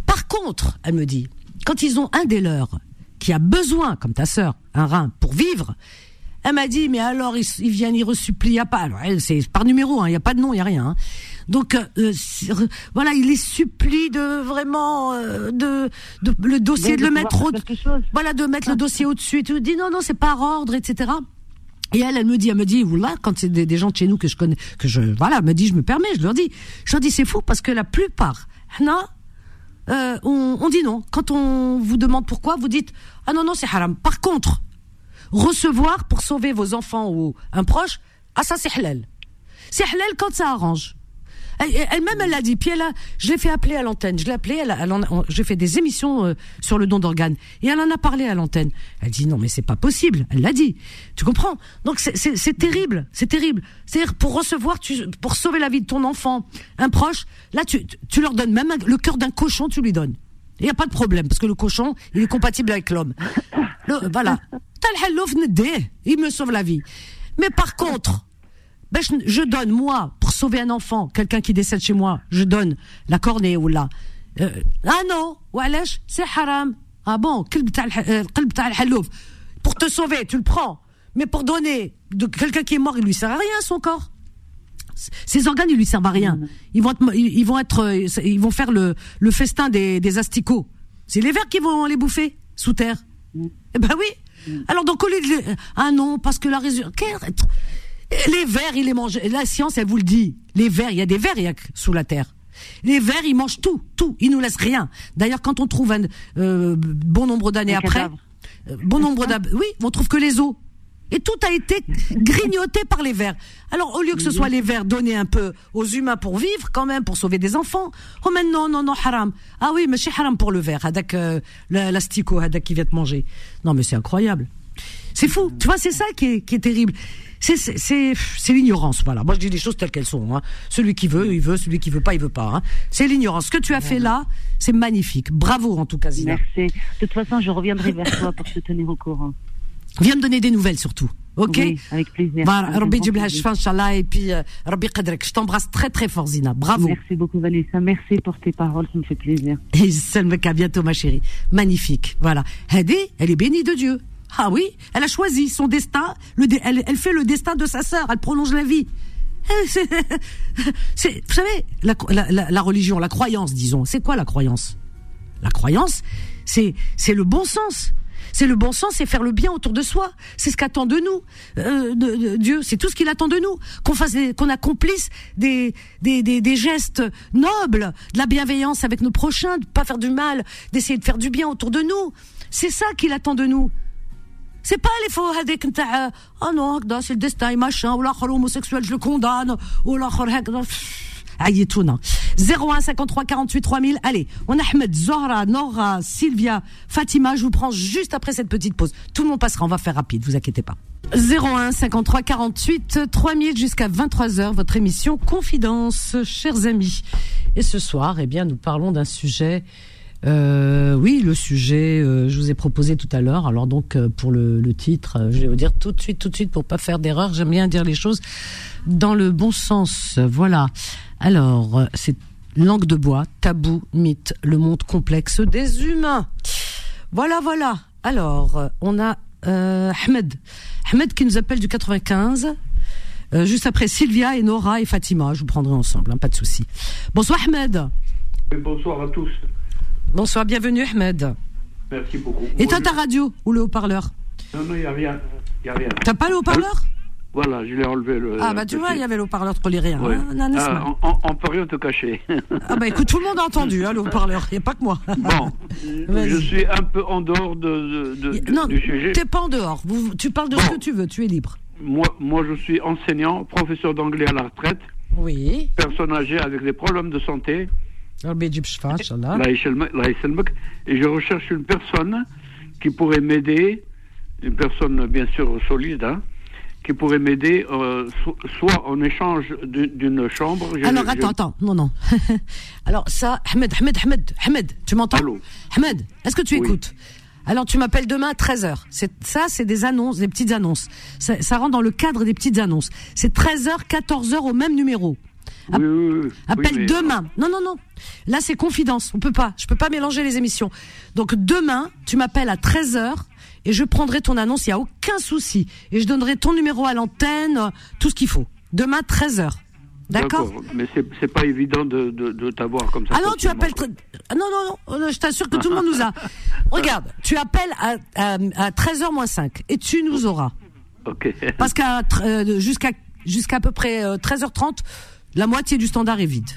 Par contre elle me dit quand ils ont un des leurs qui a besoin, comme ta sœur, un rein pour vivre, elle m'a dit, mais alors ils, ils viennent, ils resupplient, il y a pas, alors elle, c'est par numéro, hein, il y a pas de nom, il y a rien. hein. Donc euh, euh, voilà, il les supplie de vraiment euh, de, de le dossier de, de le mettre au, voilà, de mettre le dossier au-dessus tout. Dit non non, c'est par ordre, etc. Et elle, elle me dit, elle me dit, oula, quand c'est des, gens de chez nous que je connais, que je, voilà, elle me dit, je me permets, je leur dis, je leur dis, c'est fou parce que la plupart, Hna, euh, on, on dit non. Quand on vous demande pourquoi, vous dites, ah non, non, c'est haram. Par contre, recevoir pour sauver vos enfants ou un proche, ah ça c'est halal. C'est halal quand ça arrange. Elle- Elle-même, elle l'a dit. Puis elle a, je l'ai fait appeler à l'antenne. Je l'ai appelée. Elle, elle j'ai fait des émissions euh, sur le don d'organes et elle en a parlé à l'antenne. Elle dit non, mais c'est pas possible. Elle l'a dit. Tu comprends? Donc c'est- terrible. C'est terrible. C'est-à-dire pour recevoir, tu, pour sauver la vie de ton enfant, un proche, là tu, tu- leur donnes même le cœur d'un cochon, tu lui donnes. Il n'y a pas de problème parce que le cochon, il est compatible avec l'homme. Voilà. Il me sauve la vie. Mais par contre, ben je, je, donne moi pour sauver un enfant, quelqu'un qui décède chez moi, je donne la cornée ou la. Euh, ah non, walash, c'est haram. Ah bon, euh, pour te sauver, tu le prends, mais pour donner de quelqu'un qui est mort, il lui sert à rien son corps. Ses organes, ils lui servent à rien. Mm. Ils vont être, ils vont être, euh, ils vont faire le, le festin des, des asticots. C'est les vers qui vont les bouffer sous terre. Mm. Eh ben oui. Mm. Alors donc au lieu de, euh, ah non, parce que la résurrection les vers ils les mangent la science elle vous le dit les vers il y a des vers il y a sous la terre les vers ils mangent tout tout ils nous laissent rien d'ailleurs quand on trouve un euh, bon nombre d'années après euh, bon nombre d'années oui on trouve que les os et tout a été grignoté par les vers. Alors, au lieu que ce soit les vers donnés un peu aux humains pour vivre, quand même, pour sauver des enfants, oh, mais non, non, non, haram. Ah oui, mais c'est haram pour le verre, hadak, euh, la- l'astico, hadak qui vient te manger. Non, mais c'est incroyable. C'est fou. Tu vois, c'est ça qui est, qui est terrible. C'est, c'est, l'ignorance, voilà. Moi, je dis les choses telles qu'elles sont. Hein. Celui qui veut, il veut. Celui qui veut pas, il veut pas. Hein. C'est l'ignorance. Ce que tu as fait là, c'est magnifique. Bravo, en tout cas, Zina. Merci. De toute façon, je reviendrai vers toi pour te tenir au courant. Viens me donner des nouvelles, surtout. OK oui, Avec plaisir. Bah, Rabbi et puis euh, Rabbi Kadrek. Je t'embrasse très, très fort, Zina. Bravo. Merci beaucoup, Vanessa. Merci pour tes paroles. Ça me fait plaisir. Et Selmek, à bientôt, ma chérie. Magnifique. Voilà. Hadi, elle est bénie de Dieu. Ah oui, elle a choisi son destin. Elle, fait le destin de sa sœur. Elle prolonge la vie. [laughs] C'est- vous savez, la, la- religion, la croyance, disons, c'est quoi la croyance? La croyance, c'est c'est le bon sens. C'est le bon sens, c'est faire le bien autour de soi. C'est ce qu'attend de nous euh, de- Dieu. C'est tout ce qu'il attend de nous. Qu'on fasse, qu'on accomplisse des, des, des, des gestes nobles, de la bienveillance avec nos prochains, de pas faire du mal, d'essayer de faire du bien autour de nous. C'est ça qu'il attend de nous. C'est pas les faux هذيك نتاع ah non هكذا c'est le destin et machin ou l'akhar homosexuel je le condamne ou l'akhar هكذا عيطونا 01 53 48 3000. Allez, on a Ahmed, Zora, Nora, Sylvia, Fatima. Je vous prends juste après cette petite pause. Tout le monde passera. On va faire rapide. Vous inquiétez pas. 01 53 48 3000 jusqu'à 23 heures. Votre émission Confidence, chers amis. Et ce soir, eh bien, nous parlons d'un sujet. euh, oui, le sujet, euh, je vous ai proposé tout à l'heure. Alors donc, euh, pour le, titre, je vais vous dire tout de suite, tout de suite, pour pas faire d'erreur. J'aime bien dire les choses dans le bon sens. Voilà. Alors, c'est langue de bois, tabou, mythe, le monde complexe des humains. Voilà, voilà. Alors, on a Ahmed. Ahmed qui nous appelle du 95. Euh, juste après Sylvia et Nora et Fatima. Je vous prendrai ensemble, hein, pas de souci. Bonsoir Ahmed. Bonsoir à tous. Bonsoir, bienvenue Ahmed. Merci beaucoup. Éteins ta radio ou le haut-parleur. Non, non, il n'y a rien. A rien. T'as pas le haut-parleur Voilà, je l'ai enlevé. Le, Ah bah tu vois, il y avait le haut-parleur pour les rien. Ouais. hein, Ah, peut rien te cacher. Ah bah écoute, tout le monde a entendu hein, le haut-parleur, il n'y a pas que moi. bon, [laughs] je suis un peu en dehors de, de- de- non, du sujet. t'es pas en dehors. Vous- tu parles de ce que tu veux, tu es libre. Moi, moi, je suis enseignant, professeur d'anglais à la retraite, Oui. personne âgée avec des problèmes de santé, ben, Et je recherche une personne qui pourrait m'aider, une personne bien sûr solide, hein, qui pourrait m'aider, euh, soit en échange d'une chambre. Alors attends, attends, non, non. [laughs] Alors ça, Ahmed, Ahmed, Ahmed, Ahmed, tu m'entends? Ahmed, est-ce que tu écoutes? Alors tu m'appelles demain à 13h. Ça, c'est des annonces, des petites annonces. Ça, ça, rentre dans le cadre des petites annonces. C'est 13h, 14h au même numéro. Oui, oui, oui, oui. Appelle demain. Non, non, non. Là, c'est confidence. On peut pas. Je peux pas mélanger les émissions. Donc demain, tu m'appelles à 13h et je prendrai ton annonce. Il y a aucun souci. Et je donnerai ton numéro à l'antenne, euh, tout ce qu'il faut. Demain, 13h. D'accord Mais c'est pas évident de, de, de t'avoir comme ça. Ah non, tu appelles. Ah Non, non, non, non, je t'assure que tout le monde nous a. [laughs] Regarde, tu appelles à, à, à 13h moins 5 et tu nous auras. Ok. Parce qu'à euh, jusqu'à jusqu'à à peu près euh, 13h30, la moitié du standard est vide.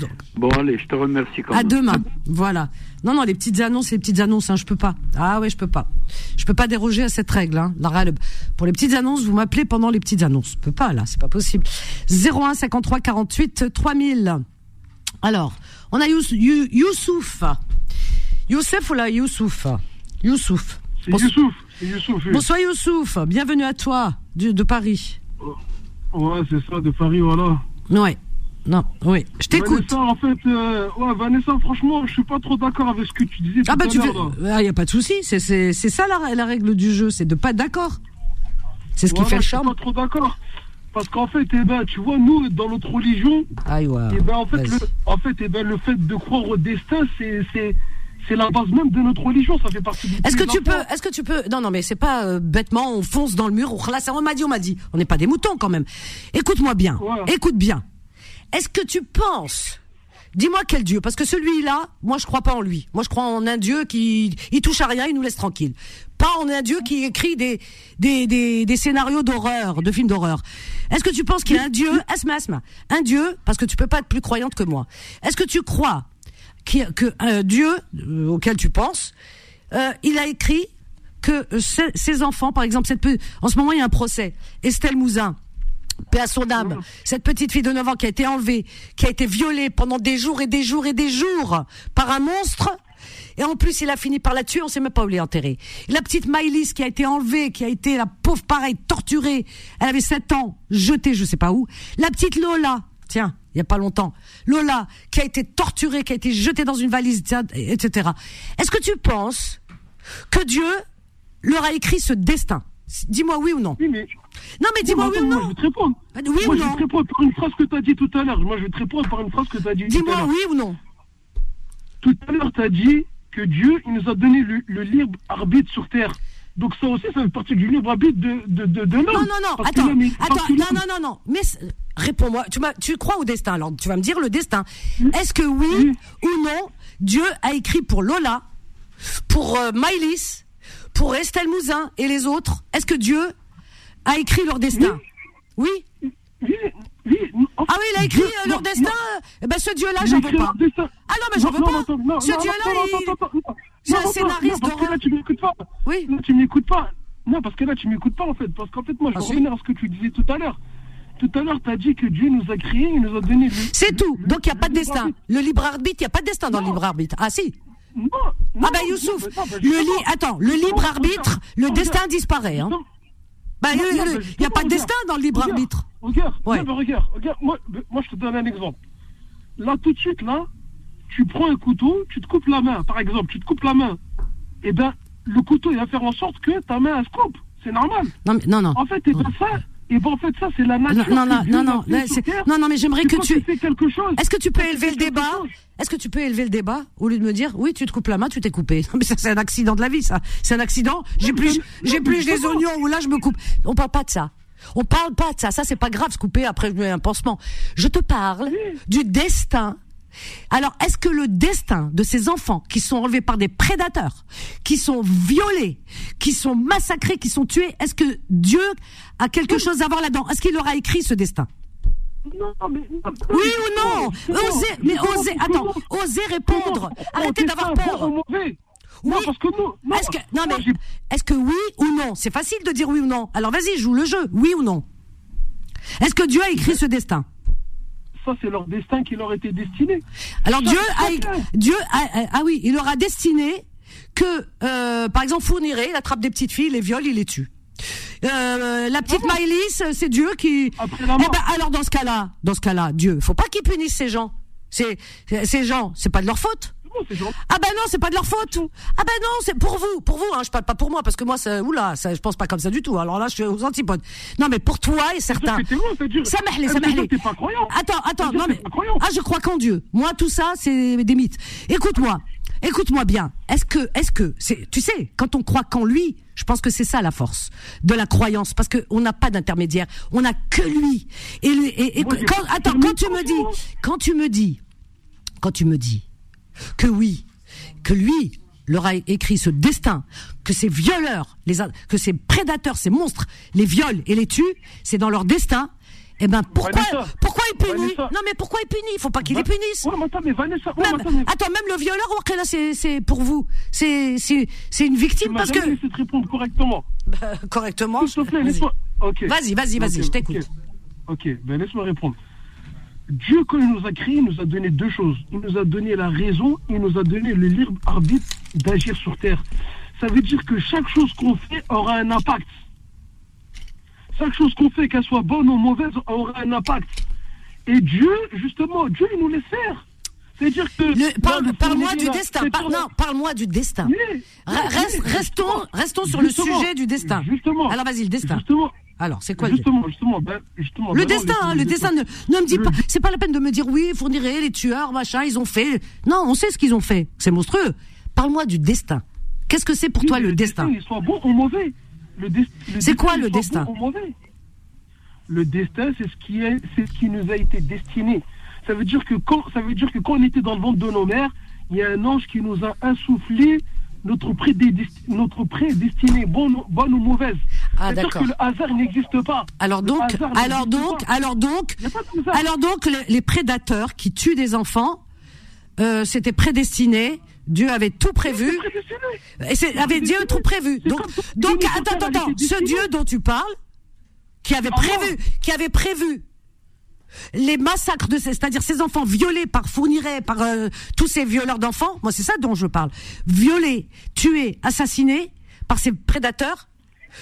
Donc, Bon, allez, je te remercie quand à même. demain. Voilà. Non, non, les petites annonces, les petites annonces, hein, je peux pas. Ah ouais, je peux pas. Je peux pas déroger à cette règle. Hein. Pour les petites annonces, vous m'appelez pendant les petites annonces. Je peux pas, là, c'est pas possible. 01 53 48 3000. Alors, on a Yous- You- Youssouf. Youssef ou là Youssouf? Youssouf. Youssouf. Youssouf. oui. Bonsoir Youssouf. Bienvenue à toi, du- de Paris. Ouais, c'est ça, de Paris, voilà. Ouais. Non, oui. Je t'écoute. Vanessa, en fait, euh, ouais, Vanessa, franchement, je suis pas trop d'accord avec ce que tu disais Ah tout bah tu fais, il y a pas de souci, c'est ça la, la règle du jeu, c'est de pas être d'accord. C'est ce qui fait le Je suis charme. pas trop d'accord. Parce qu'en fait, eh ben, tu vois, nous, dans notre religion, Aïe ouais. eh ben, en fait, le, en fait, eh ben, le fait de croire au destin, c'est, c'est, la base même de notre religion. Ça fait partie du Est-ce que tu peux, est-ce que tu peux, non non mais c'est pas euh, bêtement, on fonce dans le mur, on là ça on m'a dit, on m'a dit, on n'est pas des moutons quand même. Écoute-moi bien, écoute bien. Est-ce que tu penses, dis-moi quel Dieu, parce que celui-là, moi je crois pas en lui. Moi je crois en un Dieu qui, il touche à rien, il nous laisse tranquille. Pas en un Dieu qui écrit des des des, des scénarios d'horreur, de films d'horreur. Est-ce que tu penses qu'il y a un Dieu, asma asma, un Dieu, parce que tu peux pas être plus croyante que moi. Est-ce que tu crois a- que un Dieu euh, auquel tu penses, euh, il a écrit que euh, ses, ses enfants, par exemple, cette en ce moment il y a un procès, Estelle Mouzin, paix à son âme, cette petite fille de 9 ans qui a été enlevée, qui a été violée pendant des jours et des jours et des jours par un monstre. Et en plus, il a fini par la tuer, on sait même pas où. Et la petite Maïlis qui a été enlevée, qui a été la pauvre pareille, torturée, elle avait 7 ans, jetée je sais pas où. La petite Lola, tiens, il y a pas longtemps, Lola, qui a été torturée, qui a été jetée dans une valise, etc. Est-ce que tu penses que Dieu leur a écrit ce destin? Dis-moi oui ou non. Oui, mais. Non, mais dis-moi oui ou moi, non. je vais te répondre. Ah, Oui moi, ou je vais non? te répondre par une phrase que tu as dit tout à l'heure. Moi, je vais te répondre par une phrase que tu as dit tout à Dis-moi oui ou non. Tout à l'heure, tu as dit que Dieu, il nous a donné le, le libre arbitre sur terre. Donc ça aussi, ça fait partie du libre arbitre de, de, de, de l'homme. Non, non, non, Parce attends, attends, non, non, non, non. Mais réponds-moi. Tu, tu crois au destin, alors tu vas me dire le destin. Est-ce que oui ou non, Dieu a écrit pour Lola, pour euh, Maïlis, pour Estelle Mouzin et les autres? Est-ce que Dieu a écrit leur destin? Oui Oui, oui. En Ah oui, il a écrit Dieu- euh, leur non, destin non, Eh ben ce Dieu-là, j'en veux pas. destin. Ah non, mais j'en veux non, pas. Ce Dieu-là. C'est un scénariste non, parce que là, tu m'écoutes pas. Oui. Là, tu m'écoutes pas. Non, parce que là, tu m'écoutes pas, en fait. Parce qu'en fait, moi, je Ah, revenir à ce que tu disais tout à l'heure. tout à l'heure, tu as dit que Dieu nous a créés, il nous a donné. C'est tout. Donc il n'y a pas de destin. Le libre arbitre, il n'y a pas de destin dans le libre arbitre. Ah si. Non, ah bah Youssouf, bah, le attends, le libre arbitre, le destin disparaît. Hein. Bah, bah, il n'y a pas de destin dans le libre arbitre. Regarde, Ouais. regarde, regarde, moi, moi je te donne un exemple. Là, tout de suite, là, tu prends un couteau, tu te coupes la main, par exemple, tu te coupes la main. Eh ben, le couteau, il va faire en sorte que ta main, elle se coupe. C'est normal. Non, mais, non, non. En fait, et ben ça, et ben en fait, ça, c'est la nature. non, non, non, non, non, non, mais j'aimerais que tu. fais quelque chose. Est-ce que tu peux élever le débat Est-ce que tu peux élever le débat au lieu de me dire oui, tu te coupes la main, tu t'es coupé Non, mais ça, c'est un accident de la vie, ça. C'est un accident. J'ai plus, j'ai plus des oignons ou là je me coupe. On parle pas de ça. On parle pas de ça. Ça, c'est pas grave, se couper après je mets un pansement. Je te parle du destin. Alors, est-ce que le destin de ces enfants qui sont enlevés par des prédateurs, qui sont violés, qui sont massacrés, qui sont tués, est-ce que Dieu a quelque chose à voir là-dedans? Est-ce qu'il leur a écrit ce destin? Non, mais, oui ou non? Osez, mais osez, attends, osez répondre. Arrêtez d'avoir peur. Oui. Non, parce que nous, non, Est-ce que, non mais, est-ce que oui ou non? C'est facile de dire oui ou non. Alors vas-y, joue le jeu. Oui ou non Est-ce que Dieu a écrit ce destin? Ça, c'est leur destin qui leur était destiné. Alors Ça, Dieu a. Dieu a- ah oui, il leur a destiné que, euh, par exemple, Fourniret, il attrape des petites filles, les viole, il les tue. Euh, la petite Maëlys, c'est Dieu qui. Après la Eh ben, alors dans ce cas-là, dans ce cas-là, Dieu, faut pas qu'il punisse ces gens. C'est ces gens, c'est pas de leur faute. Gentil. Ah ben non, c'est pas de leur faute. Ah ben non, c'est pour vous, pour vous. Hein, je parle pas pour moi parce que moi, ça, oula, ça, je pense pas comme ça du tout. Alors là, je suis aux antipodes. Non, mais pour toi et certains. Ça m'ahle, ça croyant. Attends, attends, non mais ah, je crois qu'en Dieu. Moi, tout ça, c'est des mythes. Écoute-moi, écoute-moi bien. Est-ce que, est-ce que, c'est, tu sais, quand on croit qu'en lui, je pense que c'est ça la force de la croyance, parce que on n'a pas d'intermédiaire, on n'a que lui. Et, et, et Moi, quand, attends, quand tu me dis, quand tu me dis, quand tu me dis que oui, que lui leur a écrit ce destin, que ces violeurs, les, que ces prédateurs, ces monstres, les violent et les tuent, c'est dans leur destin. Eh ben pourquoi, Vanessa, pourquoi il punit Vanessa. Non mais pourquoi il punit Il faut pas qu'il les punisse. Ouais, mais attends, mais Vanessa, ouais, Même, mais attends, même le violeur, là c'est c'est pour vous, c'est c'est c'est une tu victime parce que laissé te répondre correctement. Bah, correctement. S'il te plaît, vas-y. laisse-moi. Ok. Vas-y, vas-y, vas-y, je t'écoute. Ok, Ok, ben laisse-moi répondre. Dieu, quand il nous a créés, il nous a donné deux choses. Il nous a donné la raison, il nous a donné le libre arbitre d'agir sur Terre. Ça veut dire que chaque chose qu'on fait aura un impact. Chaque chose qu'on fait, qu'elle soit bonne ou mauvaise, aura un impact. Et Dieu, justement, Dieu, il nous laisse faire. C'est-à-dire que... Le- parle- Là, le Parle-moi du là, destin. Par- non, parle-moi du destin. Oui, oui, restons, sur le sujet du destin. Justement. Alors vas-y, le destin. Justement. Alors, c'est quoi le Justement, ben, justement. Le ben destin, hein, le destin, ne, ne me dis Le- pas, c'est pas la peine de me dire oui, fournirait les tueurs, machin, ils ont fait. Non, on sait ce qu'ils ont fait. C'est monstrueux. Parle-moi du destin. Qu'est-ce que c'est pour Oui, toi mais le destin Il soit bon ou mauvais. Le des- le C'est quoi, le destin bon ou mauvais. Le destin, c'est ce qui est, c'est ce qui nous a été destiné. Ça veut dire que quand, ça veut dire que quand on était dans le ventre de nos mères, il y a un ange qui nous a insufflé notre prédestinée, notre prédestiné, bonne, bonne ou mauvaise. Ah, d'accord. le hasard n'existe pas. Alors donc, alors donc, pas. alors donc, alors donc, les, les prédateurs qui tuent des enfants, euh, c'était prédestiné. Dieu avait tout prévu. Et c'est, avait Dieu tout prévu. Donc, donc, attends, attends, Ce. Dieu dont tu parles, qui avait Ah prévu, qui avait prévu les massacres de ces, c'est-à-dire ces enfants violés par Fourniret, par euh, tous ces violeurs d'enfants. Moi, c'est ça dont je parle. Violés, tués, assassinés par ces prédateurs.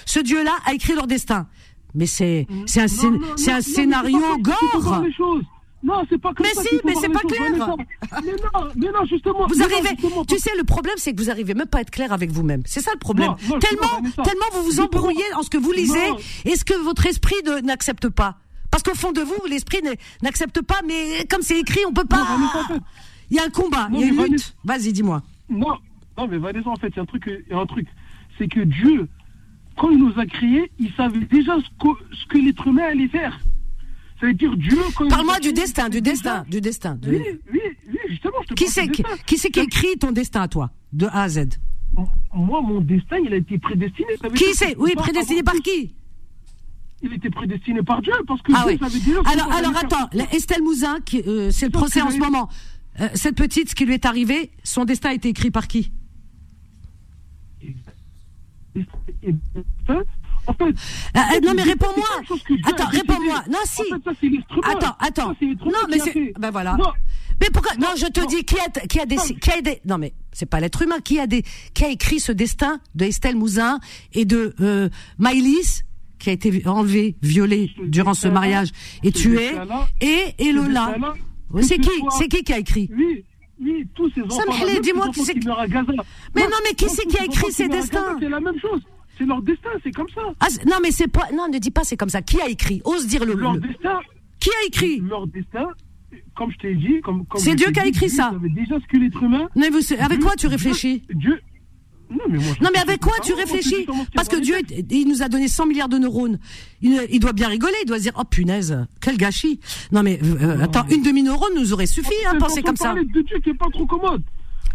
Ce Dieu-là a écrit leur destin. Mais c'est, c'est un, Non, non, c'est non, un scénario gore. Non, c'est pas comme Mais ça si, mais c'est pas choses, clair. Mais non, mais non, justement. Vous arrivez, justement, tu sais, le problème, c'est que vous arrivez même pas à être clair avec vous-même. C'est ça le problème. Non, non, tellement, tellement vous vous embrouillez en ce que vous lisez et ce que votre esprit n'accepte pas. Parce qu'au fond de vous, l'esprit n'accepte pas, mais comme c'est écrit, on peut pas. Il y a un combat, il y a une lutte. Vas-y, dis-moi. Non, non, mais Vanessa, en fait, il y a un truc, il y a un truc. C'est que Dieu, quand il nous a créés, il savait déjà ce que, ce que l'être humain allait faire. Ça veut dire Dieu, Parle-moi du destin, du destin, du destin. de- Oui, oui, oui, justement, je te Qui c'est qui, destin. qui c'est qui écrit ton destin à toi, de A à Z? Moi, mon destin, il a été prédestiné. Ça veut Qui c'est? Oui, prédestiné par qui? Il était prédestiné par Dieu, parce que Ah Dieu oui. savait déjà Alors, alors attends, Estelle Mouzin, qui, euh, c'est le procès en ce moment. Euh, cette petite, ce qui lui est arrivé, son destin a été écrit par qui? En fait, Ah, ah, non mais réponds-moi. Attends, réponds-moi. Non si. En fait, ça. Attends, attends. Ça, Non mais c'est ben voilà. Non. Mais pourquoi Non, Non, je te non. dis qui a qui a des Non. qui a des non mais c'est pas l'être humain qui a des qui a écrit ce destin de Estelle Mouzin et de euh, Maïlis qui a été enlevée, violée durant ce mariage et tuée et et Lola. C'est ce qui C'est qui qui a écrit Oui, oui, tous ces enfants. dis-moi qui c'est qui- à Gaza. Mais Non, non, mais qui c'est qui a écrit ces destins C'est la même chose. C'est leur destin, c'est comme ça. Ah, non mais c'est pas non ne dis pas c'est comme ça. Qui a écrit? Ose dire le, Leur le- destin, qui a écrit? Leur destin, comme je t'ai dit, comme, C'est Dieu qui a dit, écrit Dieu ça. déjà ce que l'être humain. Mais vous, avec Dieu- quoi tu réfléchis? Dieu. Non mais moi. Non mais avec quoi tu réfléchis Parce que Dieu, il nous a donné 100 milliards de neurones. Il, il doit bien rigoler, il doit se dire oh punaise, quel gâchis. Non mais euh, attends, une demi-neurone nous aurait suffi, hein, C'est penser comme ça. parler de Dieu qui est pas trop commode.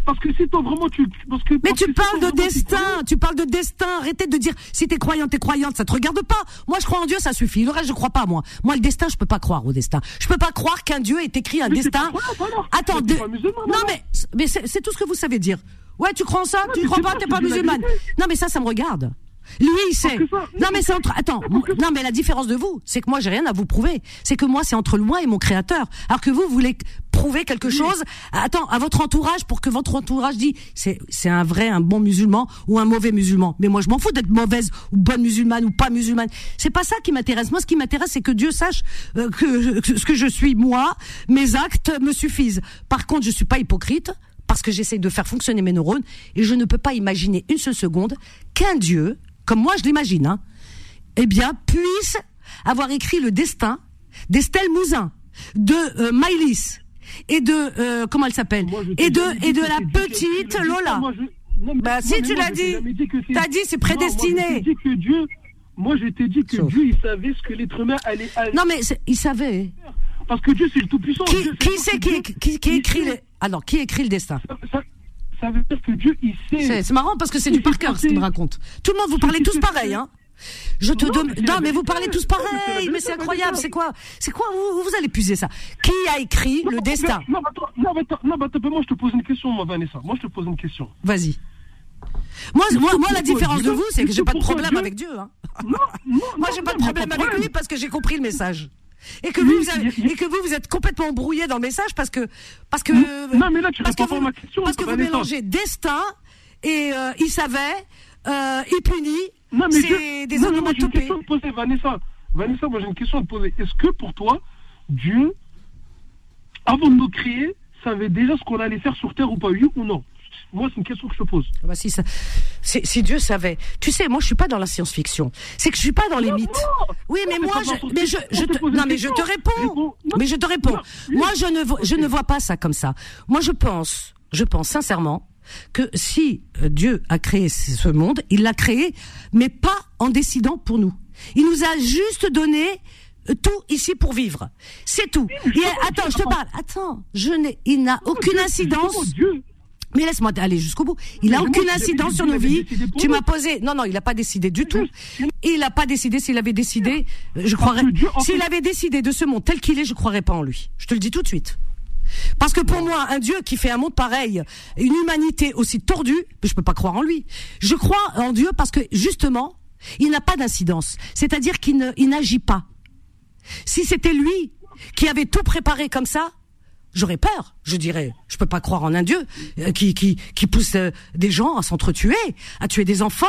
Parce que si toi vraiment tu. Parce que, Mais parce tu que parles de destin, tu parles de destin. Arrêtez de dire si t'es croyante, t'es croyante, ça te regarde pas. Moi, je crois en Dieu, ça suffit. Le reste, je crois pas moi. Moi, le destin, je peux pas croire au destin. Je peux pas croire qu'un Dieu ait écrit un Mais destin. pas. Attends, de- pas non mais mais c'est tout ce que vous savez dire. Ouais, tu crois en ça Tu mais crois c'est pas pas, T'es tu pas musulmane. Non mais ça, ça me regarde. Lui, il sait. non mais c'est entre. Attends. Non mais la différence de vous, c'est que moi, j'ai rien à vous prouver. C'est que moi, c'est entre moi et mon créateur. Alors que vous, vous voulez prouver quelque chose. Attends, à votre entourage pour que votre entourage dit c'est c'est un vrai, un bon musulman ou un mauvais musulman. Mais moi, je m'en fous d'être mauvaise ou bonne musulmane ou pas musulmane. C'est pas ça qui m'intéresse. Moi, ce qui m'intéresse, c'est que Dieu sache euh, que, que ce que je suis moi, mes actes me suffisent. Par contre, je suis pas hypocrite parce que j'essaie de faire fonctionner mes neurones et je ne peux pas imaginer une seule seconde qu'un Dieu, comme moi je l'imagine, hein, eh bien, puisse avoir écrit le destin d'Estelle Mouzin, de euh, Maïlis et de euh, comment elle s'appelle et de et de la petite. Lola. Non, mais- Bah, si, tu l'as dit. T'as dit, c'est Non, moi, prédestiné. je Dieu. Moi, je t'ai dit que Sauf. Dieu, il savait ce que l'être humain allait. allait Non mais il savait. Parce que Dieu, c'est le Tout-Puissant. Qui, qui c'est qui, qui, qui écrit sait. Le alors qui écrit le destin Ça, ça- ça veut dire que Dieu, il sait. C'est marrant parce que c'est du par cœur ce qu'il me raconte. Tout le monde vous parlez tous pareil, hein Je te Non, demande. Non, mais vous parlez tous Non, mais pareil. Mais c'est incroyable. C'est quoi? C'est quoi? Vous, vous allez puiser ça Qui a écrit le Non, destin? Non, mais attends, non, mais attends, non, attends, moi, je te pose une question, moi, Vanessa. Moi, je te pose une question. Vas-y. Moi, moi, moi, la différence de vous, c'est que j'ai pas de problème Dieu avec Dieu. Hein. Non, non, Moi, non, j'ai pas de non, problème avec lui parce que j'ai compris le message. Et que Oui, vous, vous avez- il y a- et que vous, vous êtes complètement embrouillé dans le message parce que, parce que, Non, mais là, tu parce que vous, à ma question, parce que vous mélangez destin et euh, il savait, euh, il punit. Non, mais c'est des non, mais moi, j'ai une question à te poser, Vanessa. Vanessa, moi, j'ai une question à te poser. Est-ce que pour toi, Dieu, avant de nous créer, savait déjà ce qu'on allait faire sur Terre ou pas, oui ou non? Moi, c'est une question que je te pose. Ah bah si, ça, si, Dieu savait. Tu sais, moi, je suis pas dans la science-fiction. C'est que je suis pas dans les mythes. Oui, mais Non, moi, mais pas je, mais je, te non, mais je te réponds. Non. Mais je te réponds. Oui. Moi, je ne vois, je ne vois pas ça comme ça. Moi, je pense, je pense sincèrement que si euh, Dieu a créé ce monde, il l'a créé, mais pas en décidant pour nous. Il nous a juste donné euh, tout ici pour vivre. C'est tout. justement, attends, je te parle. Attends, je n'ai, il n'a aucune incidence. Dieu, Mais laisse-moi aller jusqu'au bout. Il Mais a moi, aucune incidence sur nos vies. Tu m'as posé. Non, non, il n'a pas décidé du tout. Il n'a pas décidé. S'il avait décidé, je croirais. S'il avait décidé de ce monde tel qu'il est, je croirais pas en lui. Je te le dis tout de suite. Parce que pour moi, un Dieu qui fait un monde pareil, une humanité aussi tordue, je peux pas croire en lui. Je crois en Dieu parce que justement, il n'a pas d'incidence. C'est-à-dire qu'il ne, il n'agit pas. Si c'était lui qui avait tout préparé comme ça, j'aurais peur. Je dirais, je peux pas croire en un Dieu euh, qui qui qui pousse euh, des gens à s'entretuer, à tuer des enfants.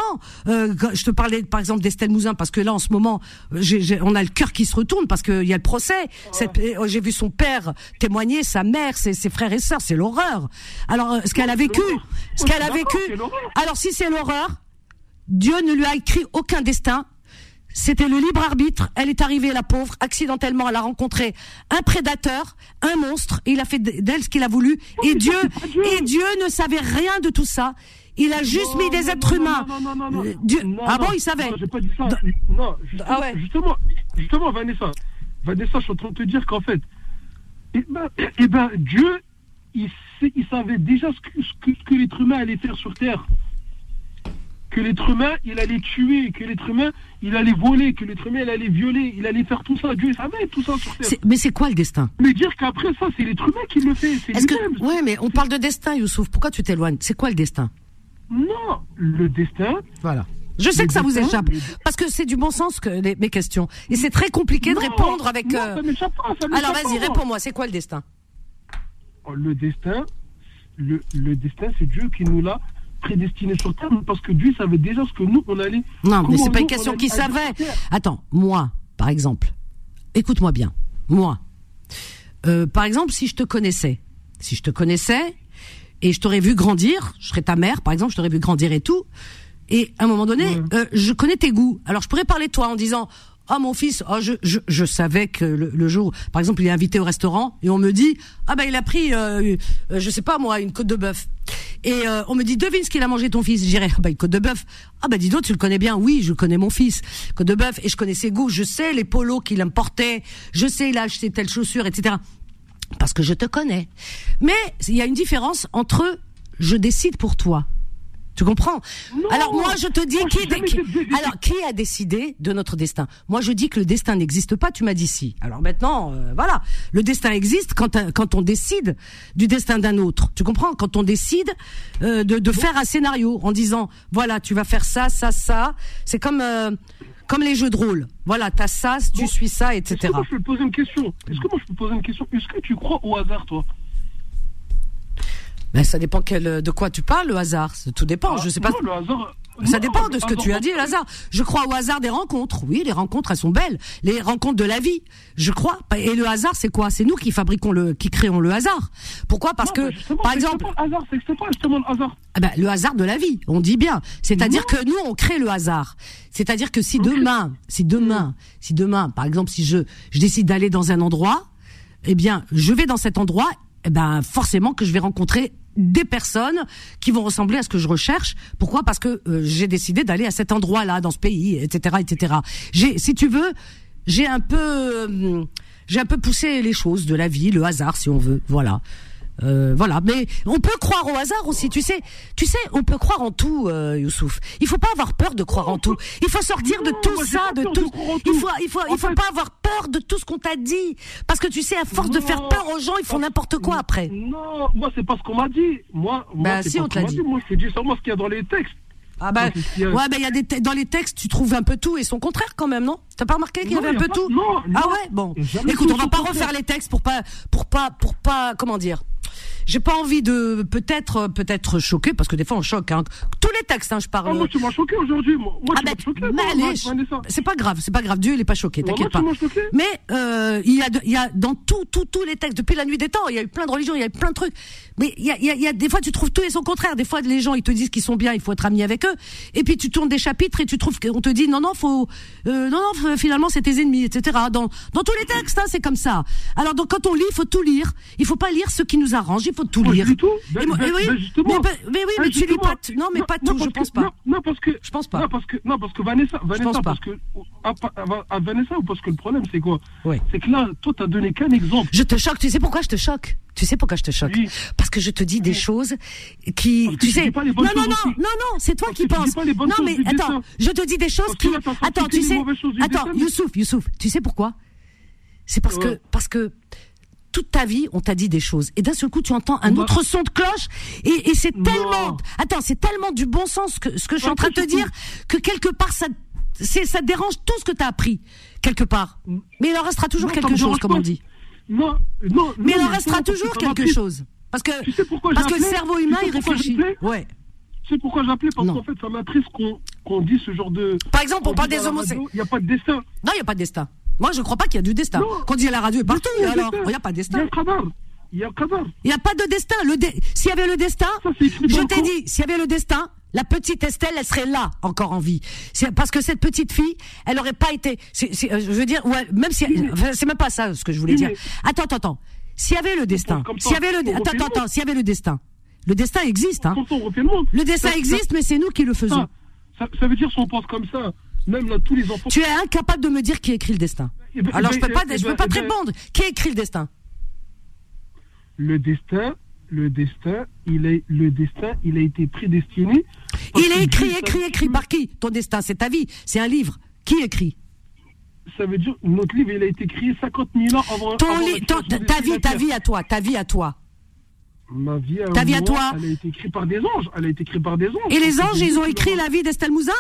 Euh, je te parlais par exemple d'Estelle Mouzin parce que là en ce moment, on a le cœur qui se retourne parce qu'il y a le procès. Euh, J'ai vu son père témoigner, sa mère, ses, ses frères et sœurs, c'est l'horreur. Alors ce qu'elle a vécu, ce qu'elle a vécu. Alors si c'est l'horreur, Dieu ne lui a écrit aucun destin. C'était le libre arbitre. Elle est arrivée, la pauvre, accidentellement. Elle a rencontré un prédateur, un monstre, et il a fait d'elle ce qu'il a voulu. Et mais Dieu, et Dieu ne savait rien de tout ça. Il a juste Non, mis des non, êtres non, humains. Non, non, non, non, Euh. Dieu, Non, ah bon, il savait. Non, pas dit ça. Non, justement, Ah ouais. justement, justement, Vanessa, Vanessa, je suis en train de te dire qu'en fait, eh ben, eh ben, Dieu, il, sait- il savait déjà ce que, ce que, ce que l'être humain allait faire sur Terre. Que l'être humain, il allait tuer, que l'être humain, il allait voler, que l'être humain, il allait violer, il allait faire tout ça. Dieu, savait tout ça sur Terre. Mais c'est quoi le destin? Mais dire qu'après ça, c'est l'être humain qui le fait. C'est lui-même. que, ouais, mais on parle de destin, Youssouf. Pourquoi tu t'éloignes? C'est quoi le destin? Non, le destin, Voilà. Je sais que ça vous échappe parce que c'est du bon sens que les- mes questions et c'est très compliqué de répondre avec. non, euh, ça m'échappe pas, ça Alors vas-y, réponds-moi. C'est quoi le destin? Oh, Le destin, le, le destin, c'est Dieu qui nous l'a prédestiné sur terre, parce que Dieu savait déjà ce que nous, on allait. Non, mais c'est pas une question agir savait. Attends, moi, par exemple, écoute-moi bien. Moi, Euh, par exemple, si je te connaissais, si je te connaissais et je t'aurais vu grandir, je serais ta mère, par exemple, je t'aurais vu grandir et tout, et à un moment donné, Ouais. euh, je connais tes goûts. Alors je pourrais parler de toi en disant. Ah mon fils, oh, je, je, je savais que le, jour, par exemple, il est invité au restaurant et on me dit ah bah il a pris, euh, euh, je sais pas moi, une côte de bœuf. Et euh, on me dit devine ce qu'il a mangé ton fils? Je dirais ah bah une côte de bœuf. Ah bah dis donc tu le connais bien. Oui, je connais mon fils. Côte de bœuf et je connais ses goûts. Je sais les polos qu'il aime porter. Je sais il a acheté telle chaussure, etc. Parce que je te connais. Mais il y a une différence entre je décide pour toi. Tu comprends? Non. Alors moi je te dis Moi, qui, alors qui a décidé de notre destin? Moi je dis que le destin n'existe pas. Tu m'as dit si. Alors maintenant euh, voilà, le destin existe quand euh, quand on décide du destin d'un autre. Tu comprends? Quand on décide euh, de, de faire un scénario en disant voilà tu vas faire ça ça ça. C'est comme euh, comme les jeux de rôle. Voilà t'as ça, tu Bon. suis ça, Est-ce etc. que moi, je peux te poser une question? Est-ce que moi, je peux te poser une question? Est-ce que tu crois au hasard, toi? Ben, ça dépend quel, de quoi tu parles, le hasard. Tout dépend. Ah, je sais pas. non, le hasard. Ça non, dépend de ce que tu as dit, le hasard. Je crois au hasard des rencontres. Oui, les rencontres, elles sont belles. Les rencontres de la vie. Je crois. Et le hasard, c'est quoi? C'est nous qui fabriquons le, qui créons le hasard. Pourquoi? Parce Non, que, par exemple, pas le hasard, c'est pas justement le hasard. ah ben, le hasard de la vie, on dit bien. C'est-à-dire que nous, on crée le hasard. C'est-à-dire que si demain, si demain, si demain, par exemple, si je, je décide d'aller dans un endroit, eh bien, je vais dans cet endroit, eh ben, forcément que je vais rencontrer des personnes qui vont ressembler à ce que je recherche. Pourquoi? Parce que euh, j'ai décidé d'aller à cet endroit-là, dans ce pays, etc., etc. J'ai, si tu veux, j'ai un peu, euh, j'ai un peu poussé les choses de la vie, le hasard, si on veut. Voilà. Euh, voilà, mais on peut croire au hasard aussi, tu sais. Tu sais, on peut croire en tout, euh, Youssouf. Il faut pas avoir peur de croire en tout. Il faut sortir de tout ça, de tout. Il faut, il faut, En il faut fait- pas avoir peur de tout ce qu'on t'a dit, parce que tu sais, à force de faire peur aux gens, ils font n'importe quoi après. Non, moi, c'est pas ce qu'on m'a dit. Moi, moi Bah, si, pas on te l'a m'a dit. Moi, je te dis seulement ce qu'il y a dans les textes. Ah bah, ouais, ben il y a des te- dans les textes, tu trouves un peu tout et son contraire quand même, non? T'as pas remarqué qu'il y avait un y peu pas- tout? non, Ah ouais, bon. Écoute, on va pas refaire les textes pour pas, pour pas, pour pas, comment dire? J'ai pas envie de peut-être, peut-être choquer parce que des fois on choque. Hein. Tous les textes, hein, je parle. Ah, moi, tu m'as choqué aujourd'hui. Moi, moi Ah ben, choqué. moi, c'est pas grave, c'est pas grave. Dieu il est pas choqué, Vraiment, t'inquiète pas. Mais euh, il y a, de- il y a dans tout, tout, tous les textes depuis la nuit des temps, il y a eu plein de religions, il y a eu plein de trucs. Mais il y a, il y a, il y a des fois tu trouves tout et son contraire. Des fois les gens ils te disent qu'ils sont bien, il faut être ami avec eux. Et puis tu tournes des chapitres et tu trouves qu'on te dit non non faut, euh, non non finalement c'est tes ennemis, etc. Dans dans tous les textes, hein, c'est comme ça. Alors donc quand on lit, il faut tout lire. Il faut pas lire ce qui nous arrange, il faut tout lire. lis tout. Ben- ben- oui, mais, oui, mais tu lis pas. Non, mais pas tout, je pense pas. Non, parce que. Je pense pas. Non, parce que, non, parce que Vanessa, Vanessa, pense pas. parce que. À, à- à Vanessa, ou parce que le problème, c'est quoi? Oui. C'est que là, toi, t'as donné qu'un exemple. Je te choque. Tu sais pourquoi je te choque? Tu sais pourquoi je te choque? Oui. Parce que je te dis des choses qui, Parce tu sais. pas les non, non, non, non, non, c'est toi Parce qui penses. Non, mais du attends, je te dis des choses Parce qui. là, Attends, tu sais. du Attends, Youssouf, Youssouf, tu sais pourquoi? C'est parce que parce que toute ta vie, on t'a dit des choses. Et d'un seul coup, tu entends un autre son de cloche. Et, et c'est Non. tellement. Attends, c'est tellement du bon sens que ce que je suis en train de te dire que quelque part, ça. C'est, ça dérange tout ce que t'as appris, quelque part. Mais il en restera toujours Non, quelque chose, comme on dit. Non, non. Mais il en restera toujours quelque chose. Parce que, Tu sais pourquoi parce que le cerveau Tu humain, sais il réfléchit. Ouais. Sais pourquoi j'ai appelé? Parce qu'en fait, ça m'a triste qu'on qu'on dise ce genre de. Par exemple, on qu'on parle des homosexuels. Il n'y a pas de destin. Non, il n'y a pas de destin. Moi, je crois pas qu'il y a du destin. Non. Quand on dit à la radio est partout, Il y a alors, il n'y a pas de Il y a destin. Il y a. Il n'y a pas de destin. Le dé- S'il y avait le destin, Ça, je t'ai dit, s'il y avait le destin, la petite Estelle, elle serait là, encore en vie. Parce que cette petite fille, elle aurait pas été, euh, je veux dire, ouais, même si, enfin, c'est même pas ça ce que je voulais dire. Attends, attends, attends. S'il y avait le destin, s'il y avait le, attends, attends, attends, s'il y avait le destin, le destin existe, hein. Le destin existe, mais c'est nous qui le faisons. Ça, ça, ça veut dire si on pense comme ça, même là, tous les enfants. Tu es incapable de me dire qui écrit le destin. Eh ben, Alors eh je peux ben, pas, eh je peux ben, pas eh te répondre. Qui écrit le destin? Le destin, le destin, il est, le destin, il a été prédestiné. Il est écrit, écrit, écrit par qui? Ton destin, c'est ta vie, c'est un livre. Qui écrit? Ça veut dire, notre livre, il a été créé 50 000 ans avant. Ton avant li- ton- ta vie, ta vie à toi, ta vie à toi. Ma vie à Ta vie à toi. Elle a été écrite par des anges. Elle a été écrite par des anges. Et les anges, ils ont écrit l'a- la vie d'Estelle Mouzin?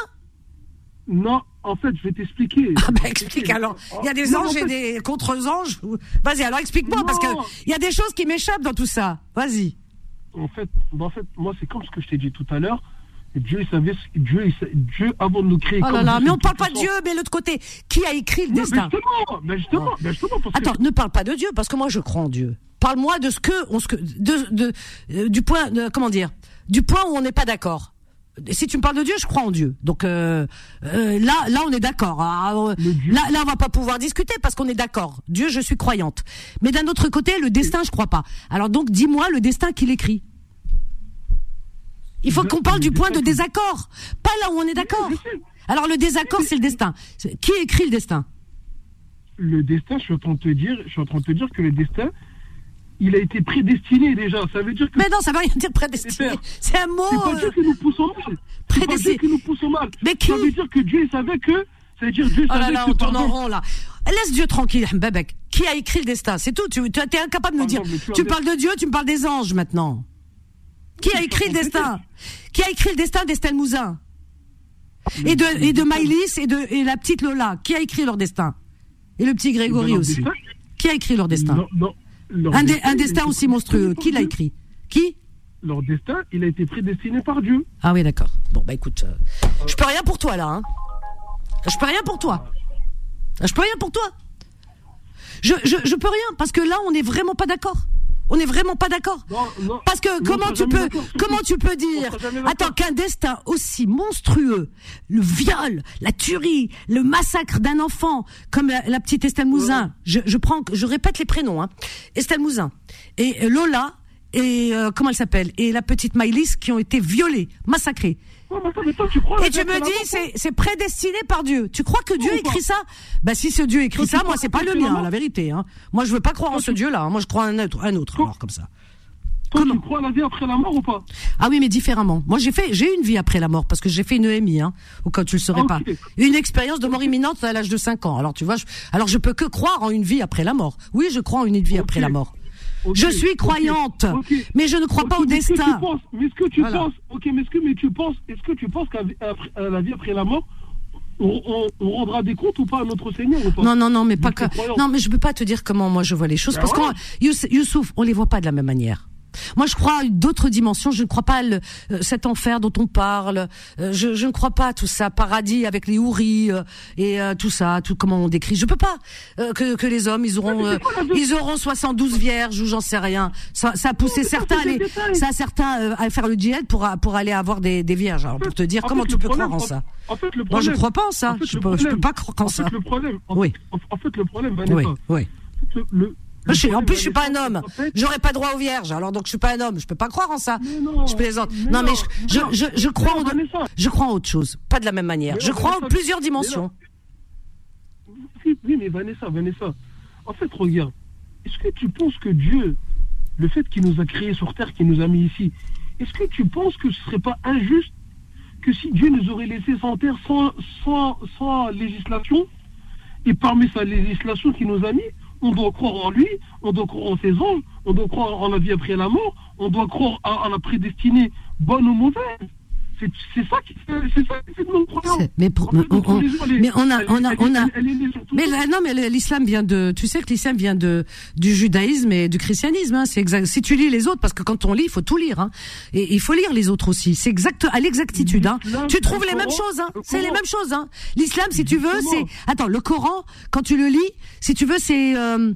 Non, en fait, je vais t'expliquer. Ah bah explique alors. Il y a des anges et des contre-anges. Vas-y, alors explique-moi parce que il y a des choses qui m'échappent dans tout ça. Vas-y. En fait, en fait, moi, c'est comme ce que je t'ai dit tout à l'heure. Dieu, il savait, Dieu, Dieu, avant de nous créer. Oh là là, mais on parle pas de Dieu, mais l'autre côté, qui a écrit le destin? mais justement, mais justement, Attends, ne parle pas de Dieu, parce que moi je crois en Dieu. Parle-moi de ce que, on, ce que, de, de, euh, du point, de, comment dire, du point où on n'est pas d'accord. Si tu me parles de Dieu, je crois en Dieu. Donc euh, euh, là, là, on est d'accord. Ah, là, là, on va pas pouvoir discuter parce qu'on est d'accord. Dieu, je suis croyante. Mais d'un autre côté, le destin, je crois pas. Alors donc, dis-moi le destin qu'il écrit. Il faut qu'on parle du point de désaccord, pas là où on est d'accord. Alors le désaccord, c'est le destin. Qui écrit le destin? Le destin, je suis en train de te dire, je suis en train de te dire que le destin, il a été prédestiné déjà. Ça veut dire que. Mais non, ça veut rien dire prédestiné. C'est un mot. C'est pas Dieu qui nous pousse au mal. Prédestiné. Qui nous pousse au mal. Mais qui Ça veut dire que Dieu savait que. Ça veut dire Dieu oh savait là là, que. on tourne en rond là. Laisse Dieu tranquille, Mbabek. Qui a écrit le destin? C'est tout. Tu tu es incapable de me dire. Pardon, mais tu parles de Dieu, tu me parles des anges maintenant. Qui a écrit le destin? Qui a écrit le destin d'Estelle Mouzin? Et de et de Maïlis et de et la petite Lola Qui a écrit leur destin? Et le petit Grégory aussi. Qui a écrit leur destin? Non, non. Un, destin, un aussi monstrueux. Qui l'a écrit Qui. Leur destin, il a été prédestiné par Dieu. Ah oui, d'accord. Bon, bah écoute, euh, je peux rien pour toi là. Hein. Je peux rien pour toi. Je peux rien pour toi. Je, je, je peux rien parce que là, on n'est vraiment pas d'accord. On n'est vraiment pas d'accord. Non, non. Parce que comment tu peux, comment tu peux dire, attends, qu'un destin aussi monstrueux, le viol, la tuerie, le massacre d'un enfant, comme la, la petite Estelle Mouzin, je, je prends, je répète les prénoms, hein, Estelle Mouzin et Lola et euh, comment elle s'appelle? Et la petite Maïlis qui ont été violées, massacrées. Ouais, mais attends, mais toi, tu crois Et tu me dis, c'est, c'est prédestiné par Dieu. Tu crois que Dieu ou écrit ça? Bah si ce Dieu écrit ça, moi c'est pas le mien, la vérité. Hein. Moi je veux pas croire en ce Dieu-là. hein. Moi je crois en un autre, un autre alors comme ça. Toi, comment? tu crois à la vie après la mort ou pas? Ah oui, mais différemment. Moi, j'ai fait, j'ai une vie après la mort parce que j'ai fait une EMI, hein, cas où tu le saurais Ah, pas. Une expérience de mort imminente à l'âge de 5 ans. Alors tu vois, je, alors je peux que croire en une vie après la mort. Oui, je crois en une vie après la mort. Je suis croyante, mais je ne crois pas au mais est-ce que tu destin. penses- Mais est-ce que tu Voilà. penses Ok, mais est-ce que mais tu penses Est-ce que tu penses qu'à la vie après la mort, on, on- on rendra des comptes ou pas à notre Seigneur ou pas? Non, non, non, mais Je pas que. Non, mais je peux pas te dire comment moi je vois les choses Ben parce qu'on Youss- Youssouf, on les voit pas de la même manière. Moi, je crois à d'autres dimensions. Je ne crois pas à le- euh, cet enfer dont on parle. Euh, je, je ne crois pas à tout ça, paradis avec les houris euh, et tout ça, tout comment on décrit. Je peux pas que, que les hommes ils auront euh, vie ils auront 72 vierges ou j'en sais rien. Ça, ça a poussé certains, à détails. ça a certains à faire le djihad pour pour aller avoir des, des vierges. Alors pour te dire En comment fait, tu peux problème, croire en en- ça. En fait, le Moi, je problème. crois pas en ça. en fait, je peux, je peux problème- pas croire en En ça. fait, le problème. En, Oui. en, en fait, le problème, Vanessa. Oui, oui. Le- Je suis- le en plus, je suis pas un homme. J'aurais pas droit aux vierges. Alors donc, je suis pas un homme. Je peux pas croire en ça. Non, je plaisante. mais non, mais je, je, non, je, je crois en, je crois en autre chose. Pas de la même manière. Mais Je crois en plusieurs dimensions. Oui, oui, mais Vanessa, Vanessa. En fait, regarde. Est-ce que tu penses que Dieu, le fait qu'il nous a créés sur terre, qu'il nous a mis ici, est-ce que tu penses que ce serait pas injuste que si Dieu nous aurait laissés sans terre, sans, sans, sans législation, et parmi sa législation qu'il nous a mis, on doit croire en lui, on doit croire en ses anges, on doit croire en la vie après la mort, on doit croire en la prédestinée bonne ou mauvaise. C'est ça qui fait, c'est ça qui fait de Mais pour, En fait, on- est- mais on a, on a, elle- on a. elle- elle Mais là, non, mais l'islam vient de. Tu sais que l'islam vient de du judaïsme et du christianisme. Hein, c'est exact. Si tu lis les autres, parce que quand on lit, il faut tout lire. Hein, et il faut lire les autres aussi. C'est exact à l'exactitude. Hein. Tu trouves le les mêmes choses. Hein. C'est les mêmes choses. Hein. L'islam, si tu veux, c'est. Attends, le Coran, quand tu le lis, si tu veux, c'est euh,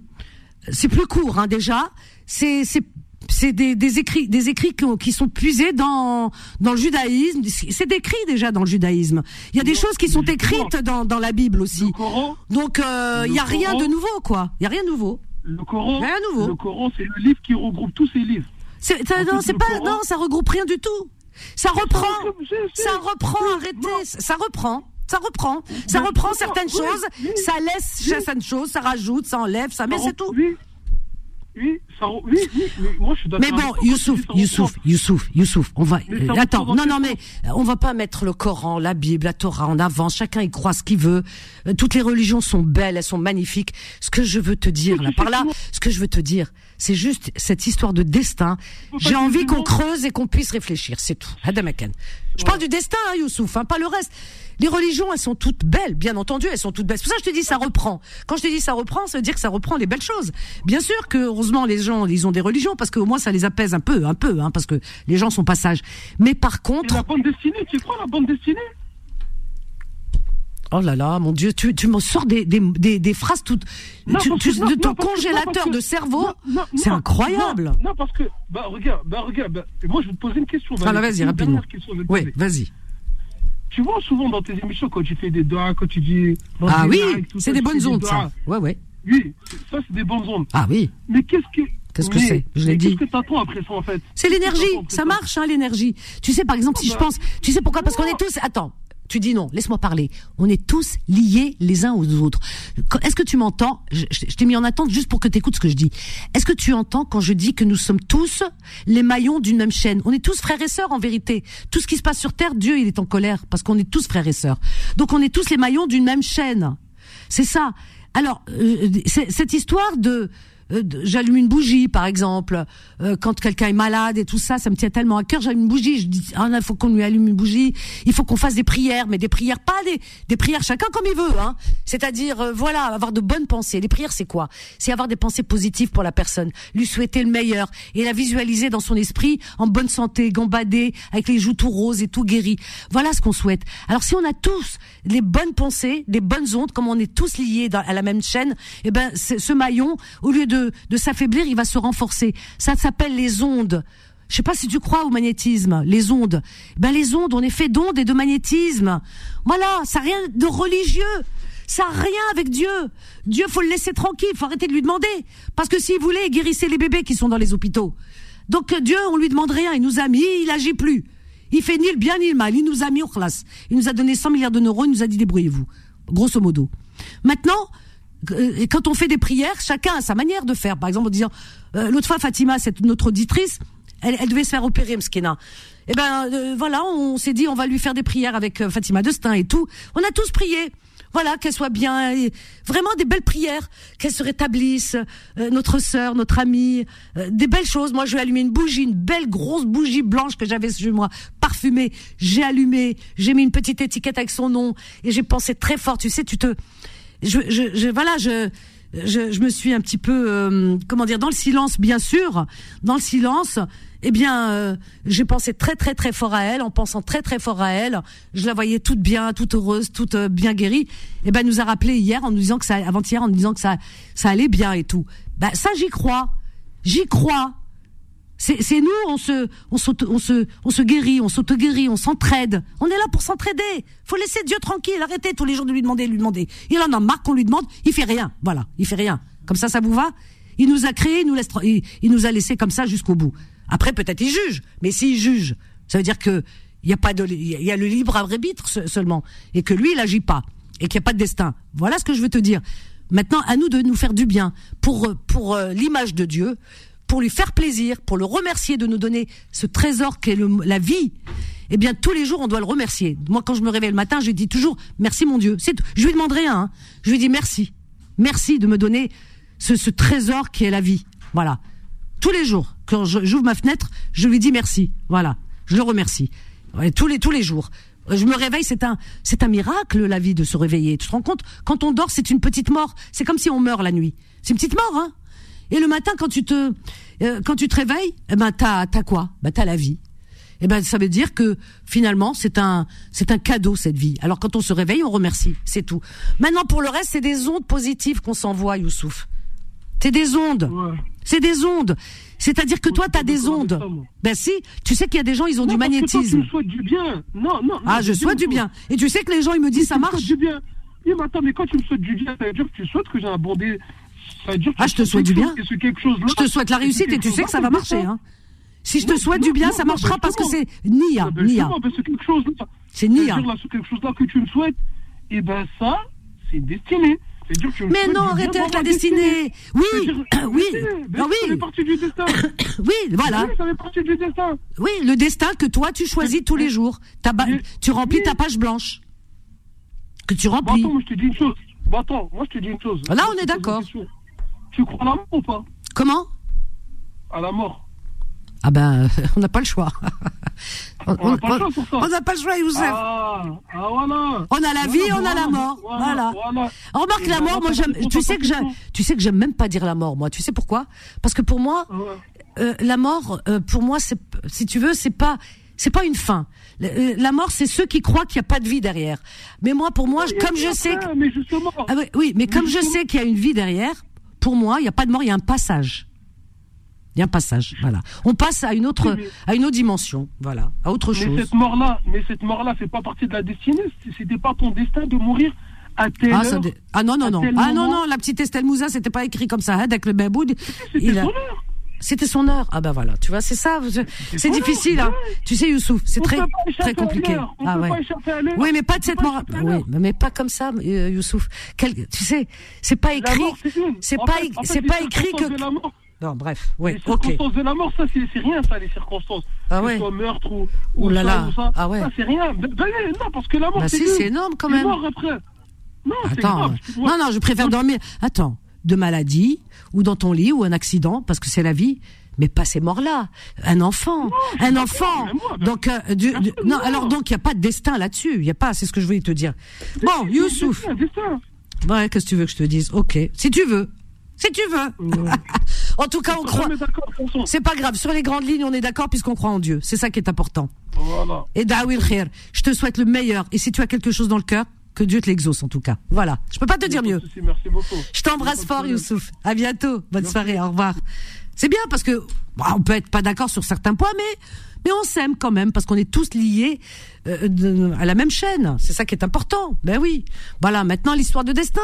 c'est plus court hein, déjà. C'est c'est c'est des, des écrits des écrits qui, sont puisés dans dans le judaïsme. C'est décrit déjà dans le judaïsme. Il y a des choses qui sont écrites dans dans la Bible aussi. Le Coran, Donc il Le y a rien de nouveau quoi. Il y a rien de nouveau. le Coran, Rien de nouveau. le Coran, c'est le livre qui regroupe tous ces livres. Ça- non, c'est pas Coran- non, ça regroupe rien du tout. Ça reprend, ça reprend, arrêtez, ça reprend. Ça reprend, ça reprend certaines choses, ça laisse certaines choses, ça rajoute, ça enlève, ça met, c'est tout. Oui, oui, ça, oui, oui, mais moi je suis d'accord. Mais bon, Youssouf, Youssouf. Youssouf, Youssouf, on va. Euh, attends, non, non, mais euh, on va pas mettre le Coran, la Bible, la Torah en avant. Chacun y croit ce qu'il veut. Euh, Toutes les religions sont belles, elles sont magnifiques. Ce que je veux te dire Oui, là, par là, ce que je veux te dire, c'est juste cette histoire de destin. J'ai envie qu'on creuse et qu'on puisse réfléchir, c'est tout. Hadamakan. Je parle du destin, hein, Youssouf, hein, pas le reste. Les religions, elles sont toutes belles, bien entendu, elles sont toutes belles. C'est pour ça que je te dis ça reprend. Quand je te dis ça reprend, ça veut dire que ça reprend les belles choses. Bien sûr que heureusement les gens, ils ont des religions parce qu'au moins ça les apaise un peu, un peu, hein, parce que les gens sont pas sages. Mais par contre, Et la bande dessinée, tu crois la bande dessinée? Oh là là, mon Dieu, tu, tu me sors des, des, des, des phrases toutes, Non, tu- tu- non, de ton non, congélateur que- de cerveau, c'est incroyable. Non, parce que, bah regarde, bah regarde, bah, moi je vais te poser une question. Ah là, vas-y, rapidement. Oui, vas-y. Tu vois souvent dans tes émissions quand tu fais des doigts, quand tu dis. Ah oui, c'est des bonnes ondes, ça. Ouais, ouais. Oui, ça c'est des bonnes ondes. Ah oui. Mais qu'est-ce que. Qu'est-ce que c'est Je l'ai dit. Qu'est-ce que t'attends après ça en fait? C'est l'énergie, ça marche, hein, l'énergie. Tu sais, par exemple, si je bah, pense, tu sais pourquoi? Parce qu'on est tous, attends, tu dis non, laisse-moi parler. On est tous liés les uns aux autres. Est-ce que tu m'entends Je, t'ai mis en attente juste pour que tu ce que je dis. Est-ce que tu entends quand je dis que nous sommes tous les maillons d'une même chaîne? On est tous frères et sœurs en vérité. Tout ce qui se passe sur Terre, Dieu, il est en colère parce qu'on est tous frères et sœurs. Donc on est tous les maillons d'une même chaîne. C'est ça. Alors, euh, cette histoire de, euh, j'allume une bougie, par exemple, euh, quand quelqu'un est malade et tout ça, ça me tient tellement à cœur. J'allume une bougie, je dis, ah, il faut qu'on lui allume une bougie. Il faut qu'on fasse des prières, mais des prières pas des, des prières chacun comme il veut, hein. C'est-à-dire, euh, voilà, avoir de bonnes pensées. Les prières, c'est quoi? C'est avoir des pensées positives pour la personne, lui souhaiter le meilleur et la visualiser dans son esprit en bonne santé, gambadée, avec les joues tout roses et tout guéri. Voilà ce qu'on souhaite. Alors, si on a tous les bonnes pensées, des bonnes ondes, comme on est tous liés à la même chaîne, eh ben, ce maillon, au lieu de, de s'affaiblir, il va se renforcer. Ça s'appelle les ondes. Je sais pas si tu crois au magnétisme, les ondes. Ben les ondes, on est fait d'ondes et de magnétisme. Voilà, ça n'a rien de religieux. Ça n'a rien avec Dieu. Dieu, faut le laisser tranquille, faut arrêter de lui demander. Parce que s'il voulait, il guérissait les bébés qui sont dans les hôpitaux. Donc euh, Dieu, on lui demande rien, il nous a mis, il agit plus. Il fait ni le bien ni le mal, il nous a mis en classe. Il nous a donné 100 milliards de neurones, il nous a dit débrouillez-vous. Grosso modo. Maintenant, quand on fait des prières, chacun a sa manière de faire. Par exemple, en disant, euh, l'autre fois, Fatima, cette notre auditrice, elle, elle devait se faire opérer, Mskena. Eh ben, euh, voilà, on s'est dit, on va lui faire des prières avec euh, Fatima Destin et tout. On a tous prié. Voilà, qu'elle soit bien, et vraiment des belles prières, qu'elle se rétablisse, euh, notre sœur, notre amie, euh, des belles choses. Moi, je vais allumer une bougie, une belle grosse bougie blanche que j'avais chez moi, parfumée. J'ai allumé, j'ai mis une petite étiquette avec son nom et j'ai pensé très fort. Tu sais, tu te, je, je, je voilà, je, je, je me suis un petit peu, euh, comment dire, dans le silence, bien sûr, dans le silence. Eh bien, euh, j'ai pensé très très très fort à elle, en pensant très très fort à elle. Je la voyais toute bien, toute heureuse, toute euh, bien guérie. Eh ben, elle nous a rappelé hier en nous disant que ça, avant-hier en nous disant que ça, ça allait bien et tout. Ben, ça, j'y crois, j'y crois. C'est, nous, on se, on on se, on se guérit, on s'auto-guérit, on s'entraide. On est là pour s'entraider. Faut laisser Dieu tranquille, arrêtez tous les jours de lui demander, lui demander. Il en a marre qu'on lui demande, il fait rien. Voilà, il fait rien. Comme ça, ça vous va? Il nous a créé, il nous laisse, il, nous a laissé comme ça jusqu'au bout. Après, peut-être il juge, mais s'il juge, ça veut dire que il y a pas de, il y a- le libre arbitre se- seulement, et que lui, il agit pas, et qu'il n'y a pas de destin. Voilà ce que je veux te dire. Maintenant, à nous de nous faire du bien pour pour euh, l'image de Dieu, pour lui faire plaisir, pour le remercier de nous donner ce trésor qu'est la vie. Eh bien, tous les jours, on doit le remercier. Moi, quand je me réveille le matin, je dis toujours merci mon Dieu. C'est. Je lui demande rien. hein. Je lui dis merci, merci de me donner ce, trésor qui est la vie. Voilà. Tous les jours, quand j'ouvre ma fenêtre, je lui dis merci. Voilà. Je le remercie. Tous les tous les jours. Je me réveille, c'est un c'est un miracle la vie de se réveiller. Tu te rends compte? Quand on dort, c'est une petite mort. C'est comme si on meurt la nuit. C'est une petite mort, hein Et le matin, quand tu te euh, quand tu te réveilles, eh ben t'as t'as quoi? Ben t'as la vie. Eh ben ça veut dire que finalement c'est un c'est un cadeau cette vie. Alors quand on se réveille, on remercie, c'est tout. Maintenant pour le reste, c'est des ondes positives qu'on s'envoie, Youssouf. C'est des ondes. Ouais. C'est des ondes. C'est-à-dire que Moi, toi, t'as suis des ondes. ça. Ben si, tu sais qu'il y a des gens, ils ont Non, du que toi, tu magnétisme. me du bien. Non, non. Ah, je souhaite du bien. Et tu sais que les gens, ils me disent ça Tu marche. du bien. Mais attends, mais quand tu me souhaites du bien, ça veut dire que tu souhaites que j'ai un bondé. Ça veut dire que Ah, je te souhaite du chose, bien. c'est quelque chose là. Je te souhaite la réussite et tu chose sais que ça va marcher. Hein. Si je te souhaite du bien, ça marchera parce que c'est Nia, Nia. c'est chose Nia. c'est quelque chose là que tu me souhaites. Et ben ça, c'est destiné. Mais non, arrêtez avec la destinée. Oui, [coughs] oui, Mais Ça fait oui, partie du destin. [coughs] oui, voilà. Oui, ça fait partie du destin. Oui, le destin que toi tu choisis tous les jours. Tu remplis ta page blanche. Que tu remplis. attends, moi je te dis une chose. Attends, moi je te dis une chose. Là, on est d'accord. Tu crois à la mort ou pas Comment À la mort. Ah ben, [laughs] on n'a pas le choix. [laughs] On n'a pas, le choix, Youssef. Ah, ah, voilà. On a la vie, on a la mort. Voilà. Remarque la mort, moi j'aime. Tu sais que j'aime. Tu sais que j'aime même pas dire la mort, moi. Tu sais pourquoi? Parce que pour moi, euh, la mort, euh, pour moi, c'est, si tu veux, c'est pas, c'est pas une fin. Euh, la mort, c'est ceux qui croient qu'il n'y a pas de vie derrière. Mais moi, pour moi, comme je sais, que... mais. Ah oui, mais, comme je sais qu'il y a une vie derrière, pour moi, il n'y a pas de mort, il y a un passage. Il y a un passage, voilà. On passe à une autre, à une autre dimension, voilà, à autre chose. Mais cette mort-là, mais cette mort-là fait pas partie de la destinée. C'était pas ton destin de mourir à telle ah, heure, ah non non non, ah non non, la petite Estelle Moussa, c'était pas écrit comme ça, hein, avec le baboud. C'était son heure. C'était son heure. Ah ben voilà, tu vois, c'est ça. C'est difficile, hein. Tu sais, Youssouf, c'est très très compliqué. ah ouais. Oui, mais pas de cette mort. Oui, mais pas comme ça, euh, Youssouf. Quel... Tu sais, c'est pas écrit. C'est pas, c'est pas écrit que. Non, bref, oui, Les circonstances de la mort, ça, c'est rien, ça, les circonstances. Ah ouais. Que soit meurtre ou, ou, là là. ou ça. Ah ouais. Ça, c'est rien. Ben, ben, non, parce que la mort, bah c'est si, c'est énorme quand même. mort après. Non, Attends. grave. Non, non, je préfère dormir. Attends, de maladie, ou dans ton lit, ou un accident, parce que c'est la vie mais pas ces morts-là. Un enfant, un enfant. donc, euh, du, du- non, alors donc il y a pas de destin là-dessus. Il y a pas. C'est ce que je voulais te dire. Bon, Youssouf. Ouais, qu'est-ce que tu veux que je te dise? Ok, si tu veux. Si tu veux. [laughs] en tout cas, on croit. C'est pas grave. Sur les grandes lignes, on est d'accord puisqu'on croit en Dieu. C'est ça qui est important. Voilà. Et Dawil Khair, je te souhaite le meilleur. Et si tu as quelque chose dans le cœur, que Dieu te l'exauce en tout cas. Voilà. Je peux pas te dire mieux. Merci beaucoup. Je t'embrasse fort, Youssouf. À bientôt. Bonne soirée. Au revoir. C'est bien parce que bah, on peut être pas d'accord sur certains points, mais mais on s'aime quand même parce qu'on est tous liés euh, de- à la même chaîne. C'est ça qui est important. Ben oui. Voilà. Maintenant, l'histoire de destin.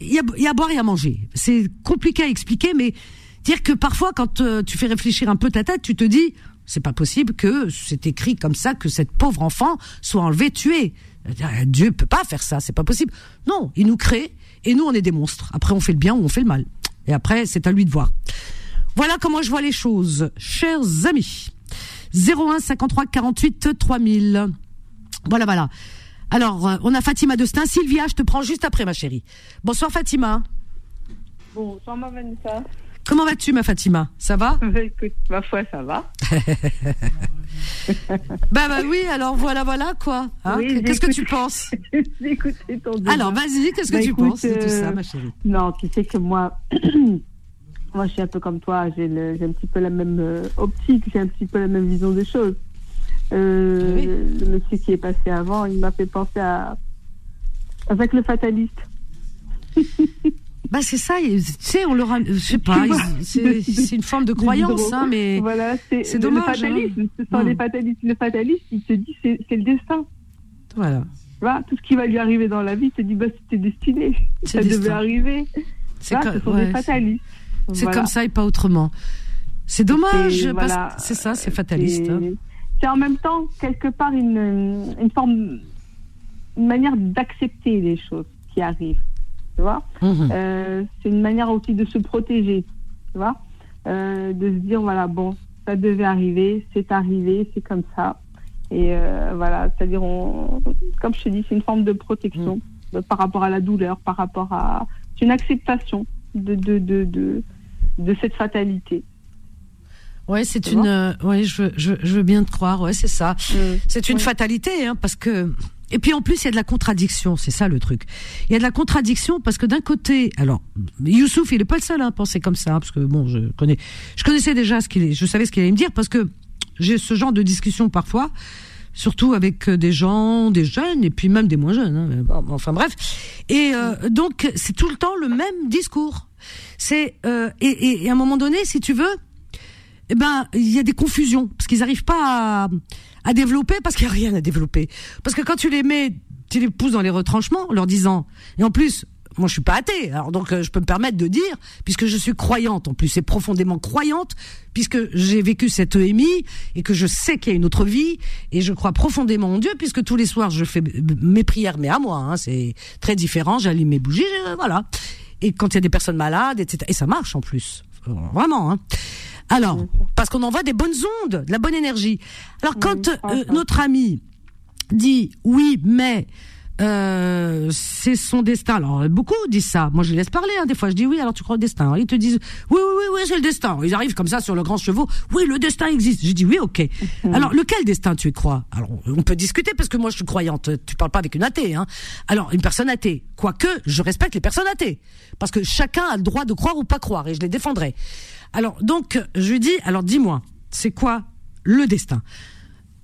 Il y a, il y a à boire et à manger. C'est compliqué à expliquer, mais dire que parfois, quand euh, tu fais réfléchir un peu ta tête, tu te dis, c'est pas possible que c'est écrit comme ça que cette pauvre enfant soit enlevée, tuée. Euh, Dieu peut pas faire ça, c'est pas possible. Non, il nous crée et nous on est des monstres. Après on fait le bien ou on fait le mal. Et après c'est à lui de voir. Voilà comment je vois les choses, chers amis. 01 53 48 3000. Voilà, voilà. Alors, euh, on a Fatima de. Sylvia, je te prends juste après, ma chérie. Bonsoir, Fatima. Bonsoir, ma Vanessa. Comment vas-tu, ma Fatima? Ça va? [laughs] Écoute, ma foi, ça va. [laughs] Bah, bah oui, alors voilà, voilà, quoi. Hein? Oui, qu'est-ce que tu penses? [laughs] Ton. Alors, vas-y, qu'est-ce que Bah, tu écoute, penses de tout ça, euh, ma chérie? Non, tu sais que moi, [clears throat] moi, je suis un peu comme toi. J'ai un petit peu la même euh, optique, j'ai un petit peu la même vision des choses. Euh, Oui. Le monsieur qui est passé avant, il m'a fait penser à avec le fataliste. Bah, c'est ça, tu sais, on leur a, je sais pas, c'est une forme de [laughs] croyance, hein, mais voilà, c'est le dommage, fatalisme. Ce sont Hmm. les fatalistes. Le fataliste, il se dit c'est c'est le destin. voilà. Vois, tout ce qui va lui arriver dans la vie, il se dit bah c'était destiné, ça devait arriver. C'est Voilà, co- ce sont ouais, des fatalistes. c'est Voilà. comme ça et pas autrement. C'est dommage, parce voilà, que c'est ça, c'est fataliste. C'est- hein. C'est en même temps, quelque part, une, une forme, une manière d'accepter les choses qui arrivent. Tu vois Mhm. Euh, C'est une manière aussi de se protéger. Tu vois Euh, De se dire, voilà, bon, ça devait arriver, c'est arrivé, c'est comme ça. Et euh, voilà, c'est-à-dire, on, comme je te dis, c'est une forme de protection euh, par rapport à la douleur, par rapport à. C'est une acceptation de, de, de, de, de cette fatalité. Ouais, c'est une, ouais, je, veux- je, veux- je veux bien te croire, ouais, c'est ça. C'est une Oui. fatalité, hein, parce que. Et puis en plus, il y a de la contradiction, c'est ça le truc. Il y a de la contradiction parce que d'un côté, alors Youssouf, il est pas le seul à penser comme ça, parce que bon, je connais, je connaissais déjà ce qu'il, est- je savais ce qu'il allait me dire parce que j'ai ce genre de discussion parfois, surtout avec euh, des gens, des jeunes et puis même des moins jeunes. hein, enfin bref. Et euh, donc c'est tout le temps le même discours. C'est euh, et, et- et à un moment donné, si tu veux, eh ben, il y a des confusions parce qu'ils n'arrivent pas à, à développer parce qu'il n'y a rien à développer. Parce que quand tu les mets, tu les pousses dans les retranchements en leur disant, et en plus, moi je suis pas athée, alors donc euh, je peux me permettre de dire, puisque je suis croyante en plus, et profondément croyante, puisque j'ai vécu cette EMI et que je sais qu'il y a une autre vie, et je crois profondément en Dieu, puisque tous les soirs je fais mes prières, mais à moi, hein, c'est très différent, j'allume mes bougies, je- voilà. Et quand il y a des personnes malades, etc. Et ça marche en plus, Euh, vraiment. Hein. Alors, parce qu'on envoie des bonnes ondes, de la bonne énergie. Alors quand euh, notre ami dit oui, mais euh, c'est son destin. Alors beaucoup disent ça. Moi je les laisse parler. Hein. Des fois je dis oui. Alors tu crois au destin Ils te disent oui oui oui oui c'est le destin. Ils arrivent comme ça sur le grand chevaux. Oui le destin existe. Je dis oui ok. Mhm. Alors lequel destin tu y crois? Alors on peut discuter parce que moi je suis croyante. Tu parles pas avec une athée. Hein. Alors une personne athée. Quoique je respecte les personnes athées parce que chacun a le droit de croire ou pas croire et je les défendrai. Alors donc je lui dis alors dis-moi c'est quoi le destin?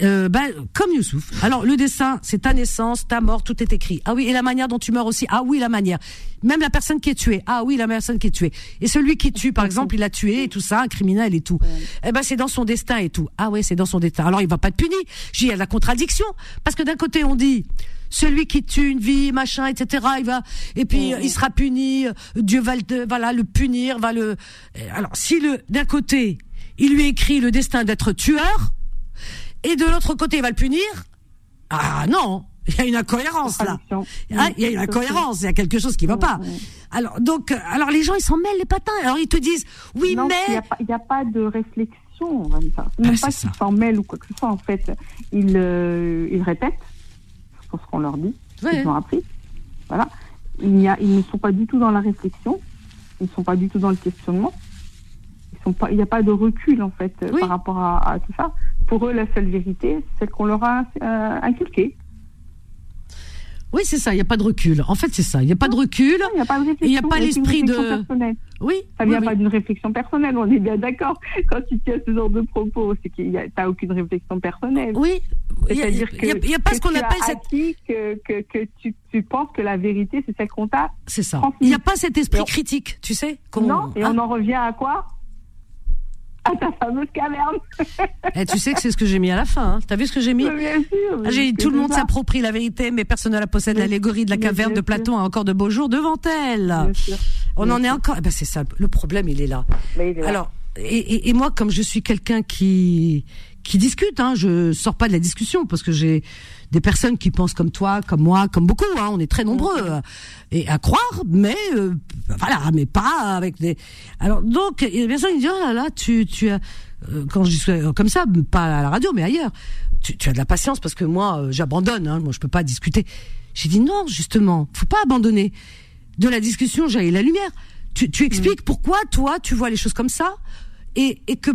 Euh, ben, comme Youssouf. Alors, le dessin, c'est ta naissance, ta mort, tout est écrit. Ah oui, et la manière dont tu meurs aussi. Ah oui, la manière. Même la personne qui est tuée. Ah oui, la personne qui est tuée. Et celui qui tue, par exemple, il a tué et tout ça, un criminel et tout. Eh ben, c'est dans son destin et tout. Ah ouais, c'est dans son destin. Alors, il va pas être puni. J'ai, il y a la contradiction. Parce que d'un côté, on dit, celui qui tue une vie, machin, etc. Il va et puis il sera puni. Dieu va le, voilà, le punir, va le. Alors si le d'un côté il lui écrit le destin d'être tueur, et de l'autre côté, il va le punir. Ah non, il y a une incohérence là. Ah, il y a une incohérence, il y a quelque chose qui va pas. Alors donc, euh, alors les gens ils s'en mêlent les patins. Alors ils te disent oui mais il n'y a, pas de réflexion. Même pas, même pas qu'ils s'en mêlent ou quoi que ce soit. En fait, ils euh, ils répètent ce qu'on leur dit, ce qu'ils ont appris. Voilà. Il y a, ils ne sont pas du tout dans la réflexion. Ils ne sont pas du tout dans le questionnement. il n'y a pas de recul en fait par rapport à, tout ça pour eux, la seule vérité, c'est qu'on leur a euh, inculqué. Oui, c'est ça, il n'y a pas de recul. En fait, c'est ça, il n'y a pas de recul. Il n'y a pas de réflexion. Il n'y a pas l'esprit de. Personnelle. Oui. Ça vient pas d'une réflexion personnelle, on est bien d'accord. Quand tu tiens ce genre de propos, c'est qu'il n'y a aucune réflexion personnelle. Oui. C'est-à-dire qu'il n'y a, pas ce qu'on appelle cette. Que, que, que tu, tu, penses que la vérité, c'est celle qu'on t'a. C'est ça. Il n'y a pas cet esprit critique, tu sais. Non, et on hein en revient à quoi? [laughs] à ta fameuse caverne. Eh, tu sais que c'est ce que j'ai mis à la fin. Hein. T'as vu ce que j'ai mis Bien sûr. Ah, j'ai dit tout le monde s'approprie la vérité, mais personne ne la possède. L'allégorie de la caverne de Platon a encore de beaux jours devant elle. On en est encore. Eh ben c'est ça. Le problème, il est là. Alors, et, et, moi, comme je suis quelqu'un qui qui discute, hein, je sors pas de la discussion parce que j'ai des personnes qui pensent comme toi, comme moi, comme beaucoup. Hein, on est très nombreux euh, et à croire, mais euh, voilà, mais pas avec des. Alors donc, il y a des personnes qui disent oh là là, tu tu as euh, quand je dis comme ça, pas à la radio, mais ailleurs, tu, tu as de la patience parce que moi, j'abandonne. Hein, moi, je peux pas discuter. J'ai dit non, justement, faut pas abandonner. De la discussion, j'ai la lumière. Tu, tu expliques mm. pourquoi toi, tu vois les choses comme ça et, et que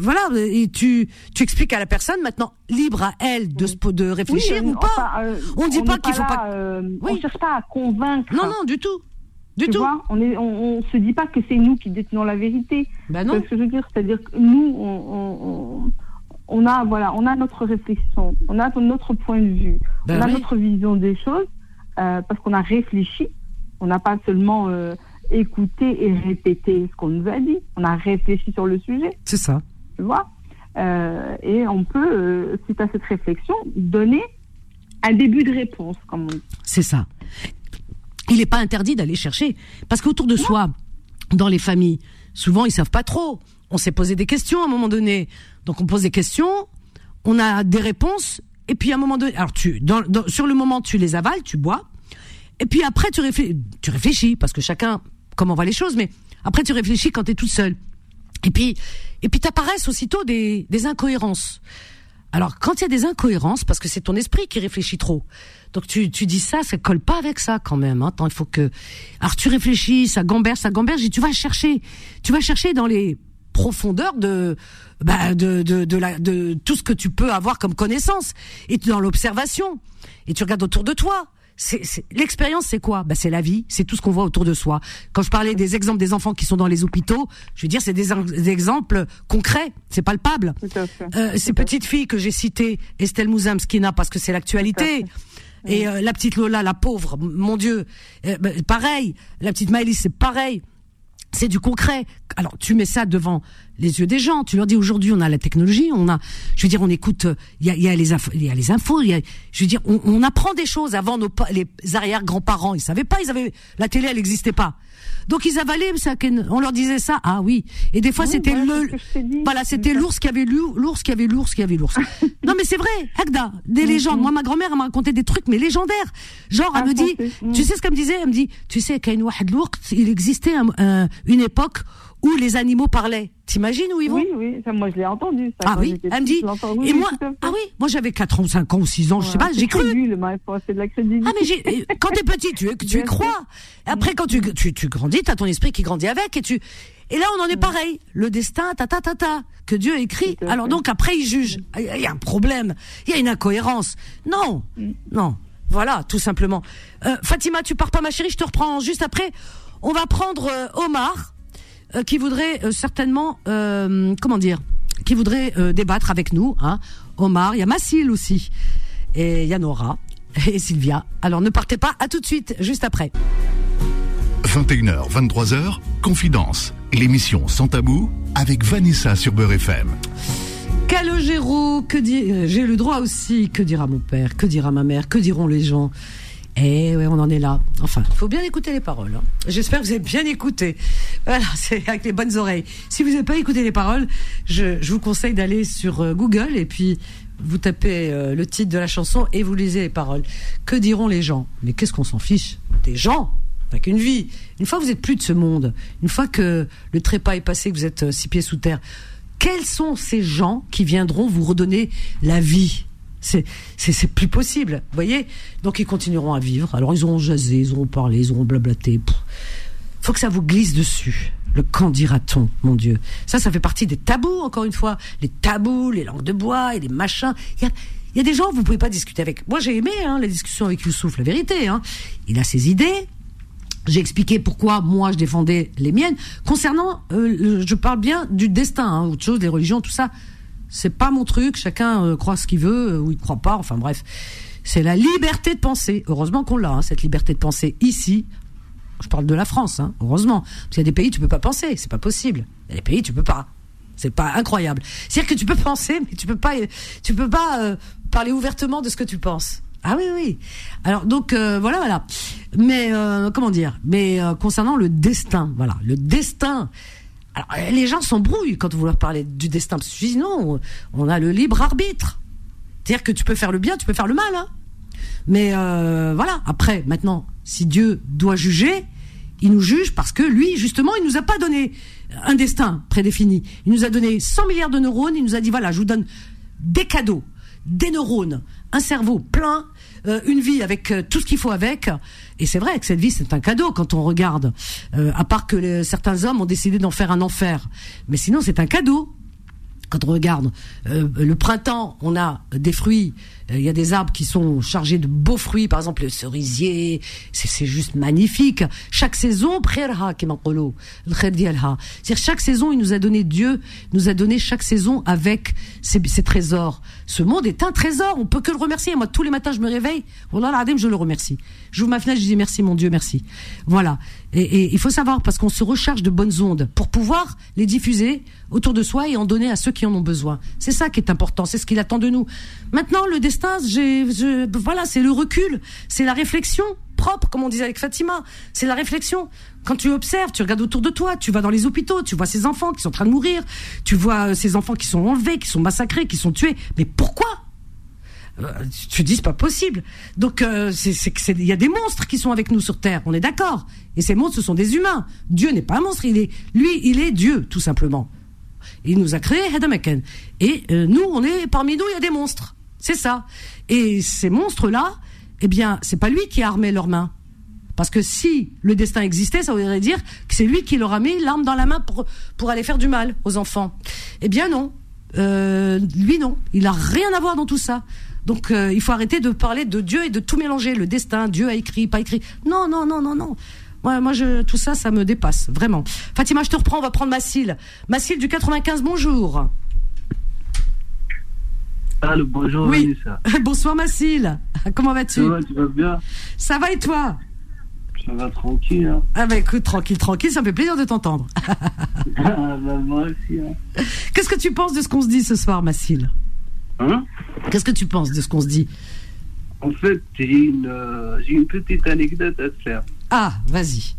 voilà, et tu, tu expliques à la personne maintenant libre à elle de, de réfléchir ou pas. Euh, on dit pas qu'il faut pas. Euh, on cherche pas à convaincre. Non, non, du tout. Du tu tout. Vois, on, on, se dit pas que c'est nous qui détenons la vérité. Ben non. Ce que je veux dire, c'est-à-dire que nous, on, on, a voilà, on a notre réflexion, on a notre point de vue, ben on a notre vision des choses euh, parce qu'on a réfléchi. On n'a pas seulement écouter et répéter ce qu'on nous a dit. On a réfléchi sur le sujet. C'est ça. Tu vois euh, Et on peut, euh, suite à cette réflexion, donner un début de réponse, comme on dit. C'est ça. Il n'est pas interdit d'aller chercher. Parce qu'autour de soi, dans les familles, souvent, ils savent pas trop. On s'est posé des questions à un moment donné. Donc, on pose des questions, on a des réponses, et puis à un moment donné, alors tu, dans, sur le moment, tu les avales, tu bois, et puis après, tu, réfléchis, tu réfléchis, parce que chacun comment va les choses, mais après tu réfléchis quand tu es toute seule. Et puis, et puis t'apparaissent aussitôt des, des incohérences. Alors, quand il y a des incohérences, parce que c'est ton esprit qui réfléchit trop, donc tu, tu dis ça, ça colle pas avec ça quand même. Hein. Attends, il faut que. Alors tu réfléchis, ça gamberge, ça gamberge, et tu vas chercher, tu vas chercher dans les profondeurs de, bah, de, de, de, de tout ce que tu peux avoir comme connaissance, et dans l'observation, et tu regardes autour de toi l'expérience, c'est quoi? Bah, C'est la vie, c'est tout ce qu'on voit autour de soi. Quand je parlais des exemples des enfants qui sont dans les hôpitaux, je veux dire, c'est des, exemples concrets, c'est palpable. Euh, ces petites filles que j'ai citées, Estelle Mouzam-Skina, parce que c'est l'actualité. Et euh, la petite Lola, la pauvre, mon Dieu, euh, bah, pareil. La petite Maëlys, c'est pareil. C'est du concret. Alors tu mets ça devant les yeux des gens. Tu leur dis aujourd'hui on a la technologie, on a, je veux dire, on écoute, il y a, y a, les infos, il y a les infos, y a, je veux dire, on, on, apprend des choses. Avant nos les arrière grands-parents, ils savaient pas, ils avaient la télé, elle n'existait pas. Donc ils avalaient ça, on leur disait ça. Ah oui. Et des fois c'était le, voilà, c'était l'ours qui avait l'ours qui avait l'ours qui avait l'ours. [laughs] non mais c'est vrai, Hagda, des mm, légendes. Mm. Moi ma grand-mère m'a raconté des trucs mais légendaires. Genre elle me dit, tu sais ce qu'elle me disait? Elle me dit, tu sais, il existait un, une époque où les animaux parlaient. T'imagines où ils vont Oui, oui, ça, moi je l'ai entendu. Ça, Ah oui, elle me dit. Oui, et moi, ah oui, moi j'avais 4 ans, 5 ans ou 6 ans, je sais pas, j'ai cru. crédule, mais c'est de la crédibilité. Ah mais quand t'es petit, tu, tu y crois. Après quand tu, tu, tu grandis, t'as ton esprit qui grandit avec et tu. Et là on en est pareil. Le destin, ta ta ta ta, que Dieu écrit. Alors donc après il juge. Il y a- il y a un problème. Il y a une incohérence. Non, Mm. non. Voilà, tout simplement. Euh, Fatima, tu pars pas ma chérie, je te reprends juste après. On va prendre euh, Omar, euh, qui voudrait euh, certainement, comment dire, qui voudrait débattre avec nous. Hein. Omar, il y a Massil aussi, et il y a Nora [laughs] et Sylvia. Alors ne partez pas, à tout de suite, juste après. 21h, 23h, Confidence. L'émission Sans Tabou avec Vanessa sur Beurre FM. Calogero, que dit, j'ai le droit aussi, que dira mon père, que dira ma mère, que diront les gens? Eh ouais, on en est là. Enfin, il faut bien écouter les paroles. hein. J'espère que vous avez bien écouté. Voilà, [laughs] c'est avec les bonnes oreilles. Si vous n'avez pas écouté les paroles, je, vous conseille d'aller sur euh, Google et puis vous tapez euh, le titre de la chanson et vous lisez les paroles. Que diront les gens? Mais qu'est-ce qu'on s'en fiche? Des gens? Avec une vie. Une fois que vous êtes plus de ce monde, une fois que le trépas est passé, que vous êtes euh, six pieds sous terre, quels sont ces gens qui viendront vous redonner la vie? C'est, c'est, plus possible, vous voyez Donc ils continueront à vivre. Alors ils auront jasé, ils auront parlé, ils auront blablaté. Pff. Faut que ça vous glisse dessus. Le quand dira-t-on, mon Dieu? Ça, ça fait partie des tabous, encore une fois. Les tabous, les langues de bois et les machins. Il y a, des gens, vous pouvez pas discuter avec. Moi, j'ai aimé hein, la discussion avec Youssouf, la vérité. Hein. Il a ses idées, j'ai expliqué pourquoi moi je défendais les miennes. Concernant, euh, je parle bien du destin, hein, autre chose, des religions, tout ça, c'est pas mon truc. Chacun euh, croit ce qu'il veut euh, ou il croit pas. Enfin bref, c'est la liberté de penser. Heureusement qu'on l'a, hein, cette liberté de penser ici. Je parle de la France, hein, heureusement. Parce qu'il y a des pays tu peux pas penser, c'est pas possible. Il y a des pays tu peux pas. C'est pas incroyable. C'est-à-dire que tu peux penser, mais tu peux pas, tu peux pas euh, parler ouvertement de ce que tu penses. Ah oui, oui. Alors donc euh, voilà, voilà. Mais euh, comment dire? Mais euh, concernant le destin, voilà, le destin. Euh, les gens s'embrouillent quand vous leur parlez du destin. Parce que sinon, on a le libre arbitre. C'est-à-dire que tu peux faire le bien, tu peux faire le mal. Hein. Mais euh, voilà. Après, maintenant, si Dieu doit juger, il nous juge parce que lui, justement, il nous a pas donné un destin prédéfini. Il nous a donné 100 milliards de neurones. Il nous a dit voilà, je vous donne des cadeaux, des neurones, un cerveau plein, euh, une vie avec euh, tout ce qu'il faut avec. Et c'est vrai que cette vie, c'est un cadeau quand on regarde. Euh, à part que certains hommes ont décidé d'en faire un enfer. Mais sinon, c'est un cadeau quand on regarde euh, le printemps, on a des fruits. Euh, il y a des arbres qui sont chargés de beaux fruits, par exemple le cerisier. C'est juste magnifique. Chaque saison, c'est-à-dire chaque saison, il nous a donné Dieu, nous a donné chaque saison avec ses, ses, trésors. Ce monde est un trésor. On peut que le remercier. Moi, tous les matins, je me réveille. Voilà, je le remercie. J'ouvre ma fenêtre, je dis merci, mon Dieu, merci. Voilà. Et, il faut savoir, parce qu'on se recharge de bonnes ondes pour pouvoir les diffuser autour de soi et en donner à ceux qui en ont besoin. C'est ça qui est important, c'est ce qu'il attend de nous. Maintenant, le destin, je, voilà, c'est le recul, c'est la réflexion propre, comme on disait avec Fatima. C'est la réflexion. Quand tu observes, tu regardes autour de toi, tu vas dans les hôpitaux, tu vois ces enfants qui sont en train de mourir, tu vois euh, ces enfants qui sont enlevés, qui sont massacrés, qui sont tués. Mais pourquoi? Tu te dis c'est pas possible. Donc euh, il y a des monstres qui sont avec nous sur terre, on est d'accord. Et ces monstres ce sont des humains. Dieu n'est pas un monstre, il est lui il est Dieu tout simplement. Il nous a créé Hedamaken. Et euh, nous on est parmi nous il y a des monstres. C'est ça. Et ces monstres là, eh bien, c'est pas lui qui a armé leurs mains. Parce que si le destin existait, ça voudrait dire que c'est lui qui leur a mis l'arme dans la main pour, aller faire du mal aux enfants. Eh bien non. Euh, lui non. Il a rien à voir dans tout ça. Donc euh, il faut arrêter de parler de Dieu et de tout mélanger. Le destin, Dieu a écrit, pas écrit. Non, non, non, non, non. Moi, moi je, tout ça, ça me dépasse, vraiment. Fatima, je te reprends, on va prendre Massile. Massile du 95, bonjour. Allô, bonjour Oui. Vanessa. [laughs] Bonsoir Massile. [laughs] Comment vas-tu? Ça va, tu vas bien? Ça va et toi? Ça va tranquille, hein Ah bah écoute, tranquille, tranquille, ça me fait plaisir de t'entendre. [laughs] Ah, bah, moi aussi, hein. Qu'est-ce que tu penses de ce qu'on se dit ce soir, Massile Hein Qu'est-ce que tu penses de ce qu'on se dit En fait, j'ai une, euh, une petite anecdote à te faire. Ah, vas-y.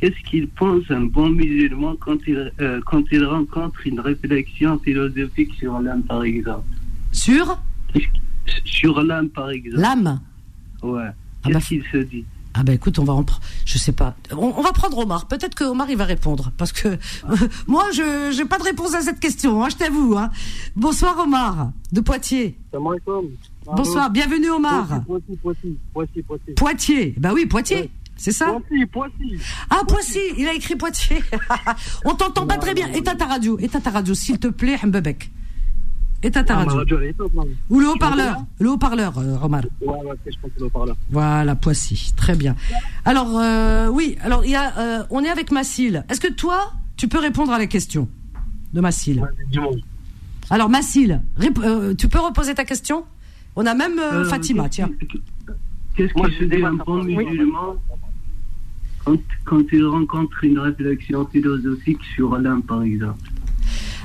Qu'est-ce qu'il pense un bon musulman quand il, euh, quand il rencontre une réflexion philosophique sur l'âme, par exemple? Sur? Sur l'âme, par exemple. l'âme? Ouais. Ah Qu'est-ce bah, qu'il se dit? Ah ben écoute, on va en prendre, je sais pas. On, on va prendre Omar. Peut-être que Omar il va répondre parce que [laughs] moi je j'ai pas de réponse à cette question. Hein, je t'avoue. Hein. Bonsoir Omar de Poitiers. Bonsoir, bienvenue Omar. Poitiers, Poitiers, Poitiers, Poitiers. Poitiers. Bah oui, Poitiers. C'est ça Poitiers, Poitiers. Ah, Poissy, il a écrit Poitiers. [laughs] On t'entend pas très bien. Éteins ta radio, éteins ta radio, s'il te plaît, Mbebek. Éteins ta Ah, radio. là. Ou le haut-parleur. Le haut-parleur, euh, Omar. Ouais, ouais, je pense que le haut-parleur. Voilà, Poissy. Très bien. Alors, euh, oui, alors, il y a, euh, on est avec Massil. Est-ce que toi, tu peux répondre à la question de Massil. Alors, Massil, rép- euh, tu peux reposer ta question? On a même euh, Euh, Fatima, qu'est-ce tiens. Qu'est-ce je se dit un bon musulman quand, quand il rencontre une réflexion philosophique sur l'âme, par exemple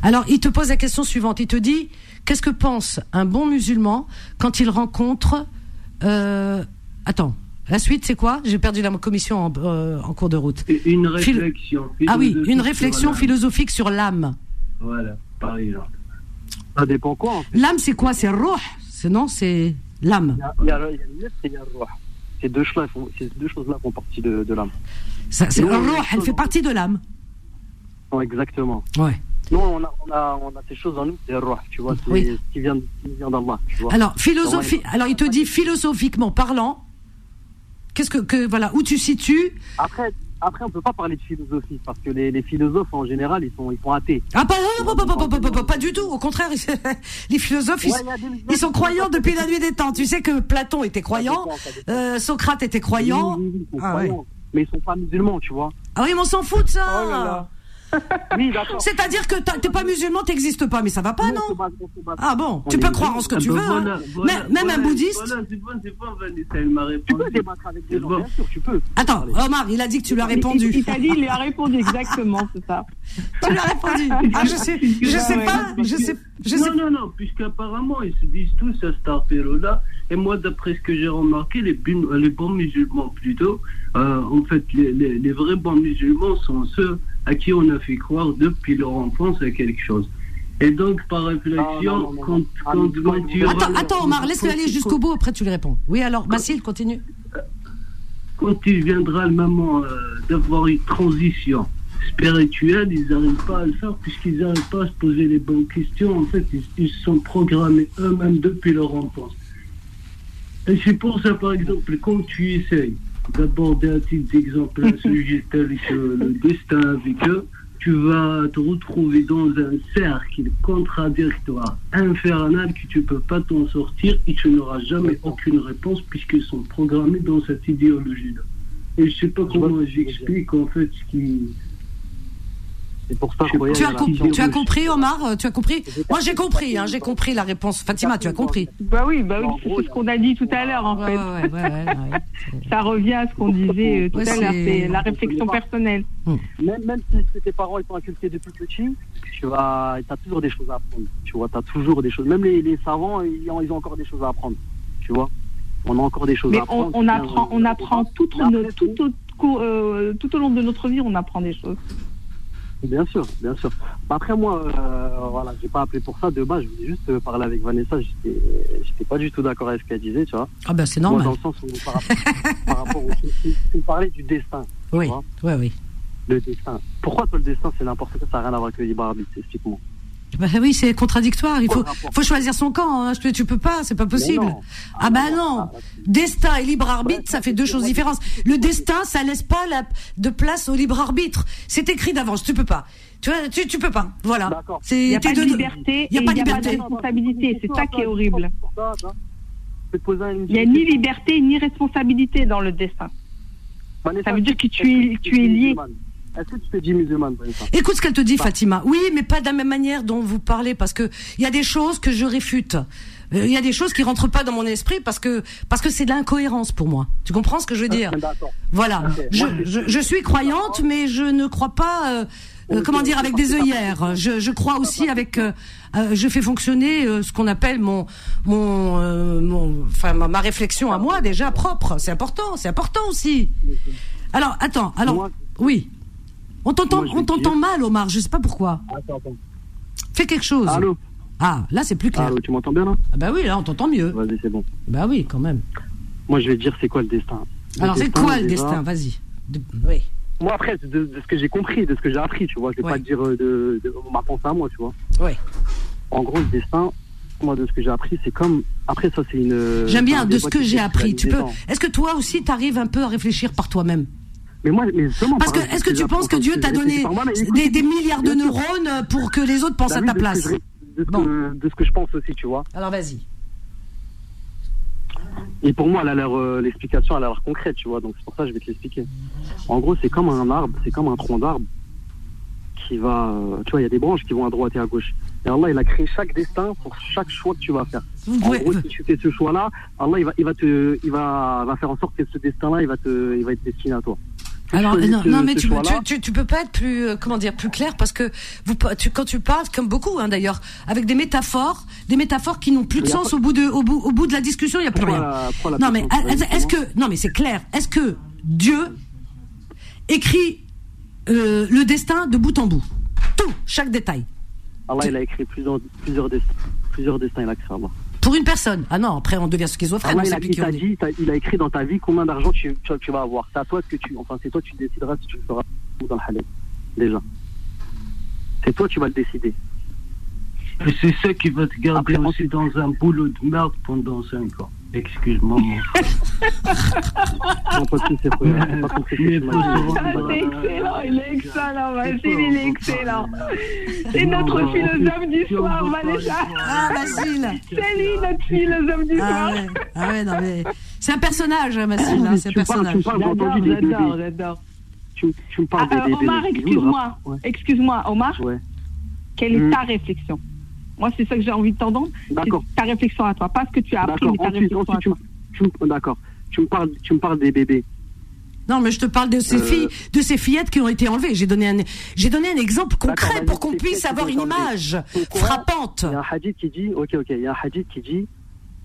Alors, il te pose la question suivante. Il te dit qu'est-ce que pense un bon musulman quand il rencontre. Euh, attends, la suite, c'est quoi? J'ai perdu la commission en, euh, en cours de route. Une Phil- réflexion Ah oui, philosophique une sur réflexion l'âme. philosophique sur l'âme. Voilà, par exemple. Ça dépend quoi, en fait? L'âme, c'est quoi? C'est roh C'est non, c'est l'âme. Ces deux choses-là font, ces deux choses-là font partie de, de l'âme. C'est roh, elle fait partie de l'âme. Exactement. Ouais. Nous, on a, on a, on a ces choses en nous, c'est le ruh, tu vois, c'est Oui. ce qui vient, vient d'Allah, tu vois. Alors, philosophie. Alors, il te dit philosophiquement parlant. Qu'est-ce que, que voilà où tu situes Après, après, on peut pas parler de philosophie, parce que les, les philosophes, en général, ils sont, ils sont athées. Ah pas, pas, pas, pas, pas, pas, pas, pas du tout. Au contraire, [laughs] les philosophes, ils, Ouais, des- sont croyants depuis la nuit des temps. Tu sais que Platon était croyant, euh, Socrate était croyant. Oui, oui, oui, ils sont Ah croyants. Mais ils sont pas musulmans, tu vois. Ah oui, mais on s'en fout de ça. Oh là là. Oui, d'accord. C'est-à-dire que t'es pas musulman, t'existes pas, mais ça va pas, non Ah bon, On tu peux croire en ce que Ah tu ben veux. hein. voilà, voilà, Mais- même un bouddhiste. Voilà, c'est bon, c'est bon, Vanessa, elle m'a Tu répondu. peux débattre avec des gens, bien sûr, tu peux. Attends, Omar, il a dit que tu lui as répondu. il t'a dit, il lui a répondu exactement, c'est ça. [laughs] Tu lui as répondu. Ah, je sais, je sais pas, je sais, je sais. non, non, non, puisqu'apparemment, ils se disent tous à Starpero-là. Et moi, d'après ce que j'ai remarqué, les, bons musulmans plutôt, euh, en fait, les, les- les vrais bons musulmans sont ceux à qui on a fait croire depuis leur enfance à quelque chose. Et donc, par réflexion, Non, non, non, non. quand, Ah, quand, mais quand non, tu Attends, attends, Omar, laisse-le aller jusqu'au bout, après tu lui réponds. Oui, alors, Basile, continue. quand il viendra le moment euh, d'avoir une transition spirituelle, ils n'arrivent pas à le faire puisqu'ils n'arrivent pas à se poser les bonnes questions. En fait, ils, ils se sont programmés eux-mêmes depuis leur enfance. Et c'est pour ça, par exemple, quand tu essayes d'aborder un type d'exemple, un sujet tel que le destin avec eux, tu vas te retrouver dans un cercle contradictoire, infernal, que tu peux pas t'en sortir et tu n'auras jamais aucune réponse puisqu'ils sont programmés dans cette idéologie-là. Et je sais pas comment j'explique en fait ce qui... C'est pour ça Tu- que Tu as, com- tu as compris, Omar euh, Tu as compris Moi, j'ai compris, hein, j'ai compris la réponse. Fatima, tu as compris. Bah oui, bah oui, c'est ce qu'on a dit tout à l'heure, en fait. ouais, ouais, ouais, ouais. Ça revient à ce qu'on disait euh, tout Ouais, à l'heure, c'est- la réflexion personnelle. Même, même si si tes parents ils sont inculqués depuis petit, tu vas, as toujours des choses à apprendre. Tu vois, tu as toujours des choses. Même les, les savants, ils ont, ils ont encore des choses à apprendre. Tu vois, on a encore des choses Mais à apprendre. on, on apprend, on apprend tout, tout, euh, tout au long de notre vie, on apprend des choses. Bien sûr, bien sûr. Bah, Après moi, euh, voilà, j'ai pas appelé pour ça. De base, je voulais juste euh, parler avec Vanessa. J'étais, j'étais pas du tout d'accord avec ce qu'elle disait, tu vois. Ah ben c'est Moi, normal. dans le sens où par rapport, par rapport au, tu, tu- tu me parlais du destin, Oui, oui, oui. le destin. Pourquoi toi le destin c'est n'importe quoi, ça n'a rien à voir avec le libre arbitre, explique-moi. Bah oui, c'est contradictoire. Il faut, faut choisir son camp. Hein. Tu, tu peux pas, c'est pas possible. Non. Ah bah non. Destin et libre arbitre, Ouais, ça fait deux choses différentes. Le destin, ça laisse pas la, de place au libre arbitre. C'est écrit d'avance. Tu peux pas. Tu vois, tu, tu peux pas. Voilà. D'accord. C'est Il n'y a pas de liberté Il y a et pas il n'y a pas de liberté. responsabilité. C'est ça qui est horrible. Il n'y a ni liberté ni responsabilité dans le destin. Ça veut dire que tu es- tu es lié. Est-ce que tu te dis musulmane, Vanessa Écoute ce qu'elle te dit, Bah. Fatima. Oui, mais pas de la même manière dont vous parlez, parce que il y a des choses que je réfute. Euh, Il y a des choses qui rentrent pas dans mon esprit parce que parce que c'est de l'incohérence pour moi. Tu comprends ce que je veux dire? Ah, D'accord. Voilà. Je, je, je suis croyante, mais je ne crois pas. euh, euh, comment dire avec des œillères. Je, je crois aussi avec. euh, euh, je fais fonctionner ce qu'on appelle mon mon mon enfin ma, ma réflexion à moi déjà propre. C'est important. C'est important aussi. Alors attends. Alors oui. On t'entend on mal, Omar. Je sais pas pourquoi. Attends, attends. Fais quelque chose. Allô Ah là c'est plus clair. Allô, tu m'entends bien là Ah bah oui là on t'entend mieux. Vas-y, c'est bon. Bah oui quand même. Moi, je vais te dire c'est quoi le destin? Alors, c'est quoi le déjà. destin? Vas-y. De- Oui. Moi, après, de, de ce que j'ai compris, de ce que j'ai appris, tu vois, je vais Ouais. pas te dire euh, de, de ma pensée à moi, tu vois. Ouais. En gros, le destin, moi, de ce que j'ai appris, c'est comme. Après, ça, c'est une. J'aime bien de ce que j'ai appris. Tu peux. Est-ce que toi aussi, t'arrives un peu à réfléchir par toi-même? Mais moi, mais justement, Parce que, est-ce que tu penses que Dieu t'a donné moi, des, des milliards de neurones pour que les autres pensent Bah à ta de ce que place? je De ce, Bon. que, de ce que je pense aussi, tu vois. Alors vas-y. Et pour moi, euh, l'explication, elle a l'air concrète, tu vois. Donc c'est pour ça que je vais te l'expliquer. En gros, c'est comme un arbre, c'est comme un tronc d'arbre qui va, euh, tu vois, il y a des branches qui vont à droite et à gauche. Et Allah, il a créé chaque destin pour chaque choix que tu vas faire. En gros, si tu fais ce choix-là, Allah, il va, il va te, il va, va faire en sorte que ce destin-là, il va te, il va être destiné à toi. Alors non, ce- non, mais tu, tu, tu, tu peux pas être plus euh, comment dire plus clair parce que vous tu, quand tu parles comme beaucoup hein, d'ailleurs avec des métaphores des métaphores qui n'ont plus de sens pas- au bout de au bout au bout de la discussion il y a plus rien. la- pourquoi la non mais est-ce que non mais c'est clair est-ce que Dieu écrit euh, le destin de bout en bout? Tout chaque détail Allah, il a écrit plusieurs, plusieurs destins, plusieurs destins, il a créé Allah. Pour une personne ah non après on devient schizophrène Allah, on il a, dit, il a écrit dans ta vie combien d'argent tu, tu, tu vas avoir. C'est à toi ce que tu, enfin, c'est toi qui décideras si tu le feras ou dans le halal. Déjà. C'est toi qui vas le décider. C'est ça qui va te garder Après, aussi ensuite- dans un boulot de merde pendant 5 ans. Excuse-moi, mon [laughs] Non, pas de soucis, frère. J'ai pas Ah, rendre- c'est excellent, il est excellent, Vasile, C'est il est excellent. C'est notre philosophe du soir, Vanessa. ah C'est lui notre philosophe du ah soir. ouais ah ouais non mais c'est un personnage hein, Basile hein, c'est un parles, personnage parles, J'adore, des j'adore. Tu, tu me Ah, parles des euh. Omar, excuse-moi, excuse-moi, Omar, quelle est Hmm. ta réflexion? Moi, c'est ça que j'ai envie de t'entendre. D'accord. Ta réflexion à toi, pas ce que tu as appris, mais ta Ensuite, réflexion ensuite, à toi. d'accord. Tu me parles, tu me parles des bébés. Non, mais je te parle de ces Euh, filles, de ces fillettes qui ont été enlevées. J'ai donné un, j'ai donné un exemple concret pour qu'on puisse avoir qui une image Pourquoi frappante. Il y a un hadith qui dit, ok, ok, il y a un hadith qui dit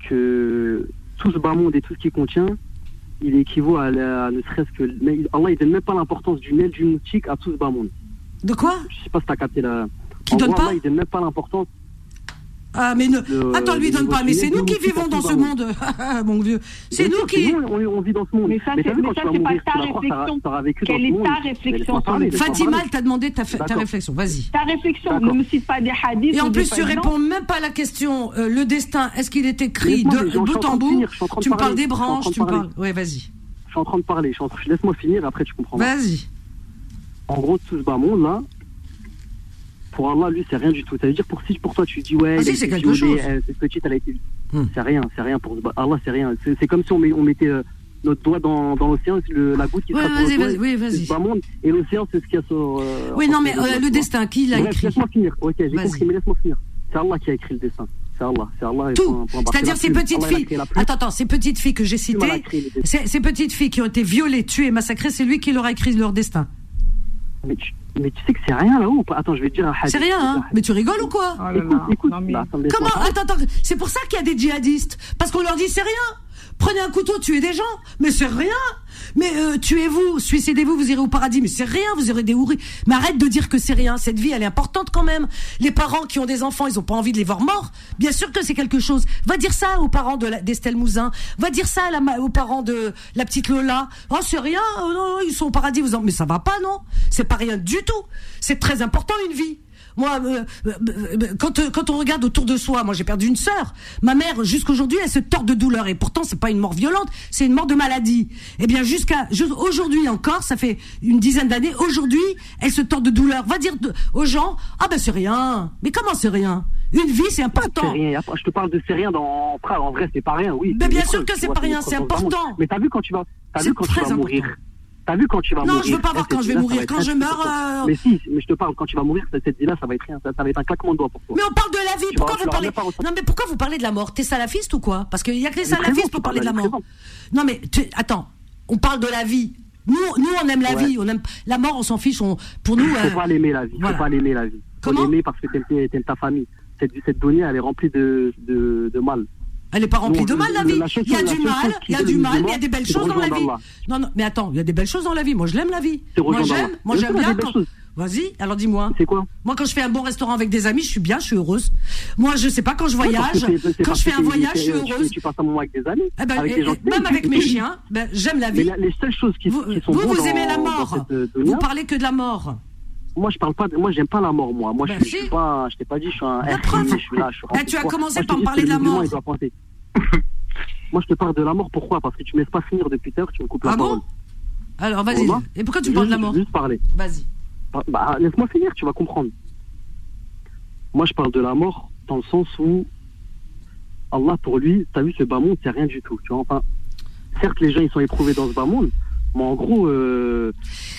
que tout ce bas monde et tout ce qu'il contient, il équivaut à, la- ne serait-ce que. Mais Allah, il donne même pas l'importance d'une aile d'une moutique à tout ce bas monde. De quoi? Je sais pas si t'as capté la. Qui en donne gros, pas? Allah, il donne même pas l'importance. Ah, mais ne, de- attends, lui de donne pas. Mais c'est nous qui vivons dans ce monde, [laughs] mon vieux. C'est nous qui. on, on vit dans ce monde. Mais ça, c'est- pas ta réflexion. Quelle est ta réflexion Fatima, elle t'a demandé ta, ta réflexion. Vas-y. Ta réflexion, ne me cite pas des hadiths. Et en plus, tu réponds non. même pas à la question. euh, le destin, est-ce qu'il est écrit de, bout en bout finir, je suis en train de Tu me parles des branches, tu me parles. Oui, vas-y. Je suis en train de parler. Laisse-moi finir, après tu comprends. Vas-y. En gros, tout ce bas monde là, pour Allah, lui, c'est rien du tout. Ça veut dire pour si pour toi tu dis ouais, Ah si, c'est quelque chose. elle- cette petite, elle a été. Hmm. C'est rien, c'est rien pour Allah, c'est rien. C'est comme si on, met- on mettait euh, notre doigt dans, dans l'océan, le- la goutte qui Ouais, sera vas-y, vas-y, oui, vas-y. bas monde, et l'océan, c'est ce qu'il y a sur. euh, Oui, non, mais euh, le destin, qui l'a écrit Laisse-moi finir. Ok, j'ai compris, mais laisse-moi finir. C'est Allah qui a écrit le destin. C'est Allah, c'est Allah. Tout. C'est-à-dire C'est ces petites filles. Attends, attends, ces petites filles que j'ai citées, ces, ces petites filles qui ont été violées, tuées, massacrées, c'est lui qui leur a écrit leur destin. Mais tu, mais tu sais que c'est rien là-haut ou pas? Attends, je vais te dire un hadith. C'est rien, hein? Mais tu rigoles ou quoi? Oh là Écoute, là. écoute. Non, mais- Bah, Comment? Attends, attends. C'est pour ça qu'il y a des djihadistes. Parce qu'on leur dit c'est rien. Prenez un couteau, tuez des gens. Mais c'est rien. Mais euh, tuez-vous, suicidez-vous, vous irez au paradis. Mais c'est rien, vous aurez des houris. Mais arrête de dire que c'est rien. Cette vie, elle est importante quand même. Les parents qui ont des enfants, ils ont pas envie de les voir morts. Bien sûr que c'est quelque chose. Va dire ça aux parents de d'Estelle Mouzin. Va dire ça aux parents de la petite Lola. Oh, c'est rien. Oh, non, ils sont au paradis. Vous en... Mais ça va pas, non C'est pas rien du tout. C'est très important une vie. Moi, euh, euh, euh, quand, euh, quand on regarde autour de soi, moi j'ai perdu une sœur. Ma mère, jusqu'aujourd'hui, elle se tord de douleur. Et pourtant, c'est pas une mort violente, c'est une mort de maladie. Eh bien, jusqu'à ju- aujourd'hui encore, ça fait une dizaine d'années, aujourd'hui, elle se tord de douleur. Va dire de- aux gens, ah ben c'est rien. Mais comment c'est rien? Une vie, c'est C'est important. rien. Je te parle de c'est rien dans. En vrai, c'est pas rien. Oui. Mais bien sûr que c'est pas rien, c'est important. Mais t'as vu quand tu vas, C'est vu quand tu vas mourir? T'as vu quand tu vas Non, mourir. je veux pas voir quand je vais mourir. Quand je meurs, euh, Mais si, mais je te parle quand tu vas mourir, cette vie-là, ça va être rien. Ça, va être un claquement de doigts pour toi. Mais on parle de la vie. Pourquoi vous parlez. Non, mais pourquoi vous parlez de la mort? T'es salafiste ou quoi? Parce qu'il y a que les salafistes pour parler de la mort. Non, mais tu- attends. On parle de la vie. Nous, nous, on aime la Ouais. vie. On aime la mort. On s'en fiche. On, pour nous, euh, Faut pas l'aimer la vie. voilà. Faut pas l'aimer la vie. Faut Comment? l'aimer parce que t'aimes ta famille. Cette, cette donnée, elle est remplie de, de, de mal. Elle est pas remplie de mal la vie. Il y a du mal. Il y a du mal, mais il y a des belles choses dans la vie. Non, non. Mais attends, il y a des belles choses dans la vie. Moi, je l'aime la vie. Moi, j'aime. Moi, j'aime bien. quand-. Vas-y, alors dis-moi. C'est quoi Moi, quand je fais un bon restaurant avec des amis, je suis bien, je suis heureuse. Moi, je sais pas, quand je voyage, quand je fais un voyage, je suis heureuse. Tu passes un moment avec des amis, Eh ben, avec et- gens même avec mes chiens, ben, j'aime la Mais vie. la- les seules choses qui, Vous, qui sont vous, vous dans- aimez la mort. cette, euh, Vous parlez que de la mort. Moi, je parle pas. De, moi, j'aime pas la mort. Moi, moi, Ben je, suis- si. je suis pas. Je t'ai pas dit, je suis un. La preuve. je suis là. Je suis rempli tu as commencé Moi, par me parler de la mort. il doit penser. [laughs] moi, je te parle de la mort. Pourquoi? Parce que tu me laisses pas finir depuis l'heure. Tu me coupes la Ah parole. bon Alors, vas-y. Et pourquoi tu me parles de la mort? Juste parler. Vas-y. Bah, bah, laisse-moi finir, tu vas comprendre. Moi, je parle de la mort dans le sens où Allah, pour lui, t'as vu, ce bas monde, c'est rien du tout. Tu vois, enfin, certes, les gens, ils sont éprouvés dans ce bas monde, mais en gros, euh,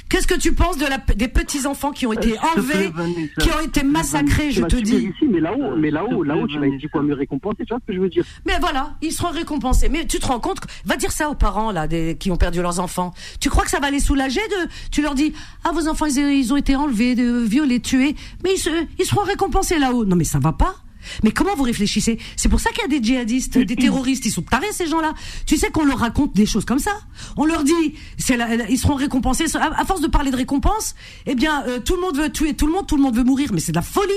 Qu'est-ce que tu penses de la, des petits enfants qui ont été enlevés, qui ont été massacrés, je te dis ici, mais là-haut, mais là-haut, là-haut, tu vas être dit quoi mieux récompensé, tu vois ce que je veux dire? Mais voilà, ils seront récompensés. Mais tu te rends compte que- Va dire ça aux parents là, des, qui ont perdu leurs enfants. Tu crois que ça va les soulager de Tu leur dis ah vos enfants ils, ils ont été enlevés, de, violés, tués, mais ils, se, ils seront récompensés là-haut. Non mais ça va pas. Mais comment vous réfléchissez? C'est pour ça qu'il y a des djihadistes, des terroristes, ils sont tarés ces gens-là. Tu sais qu'on leur raconte des choses comme ça. On leur dit, la- ils seront récompensés. À, force de parler de récompense, eh bien, euh, tout le monde veut tuer tout le monde, tout le monde veut mourir, mais c'est de la folie.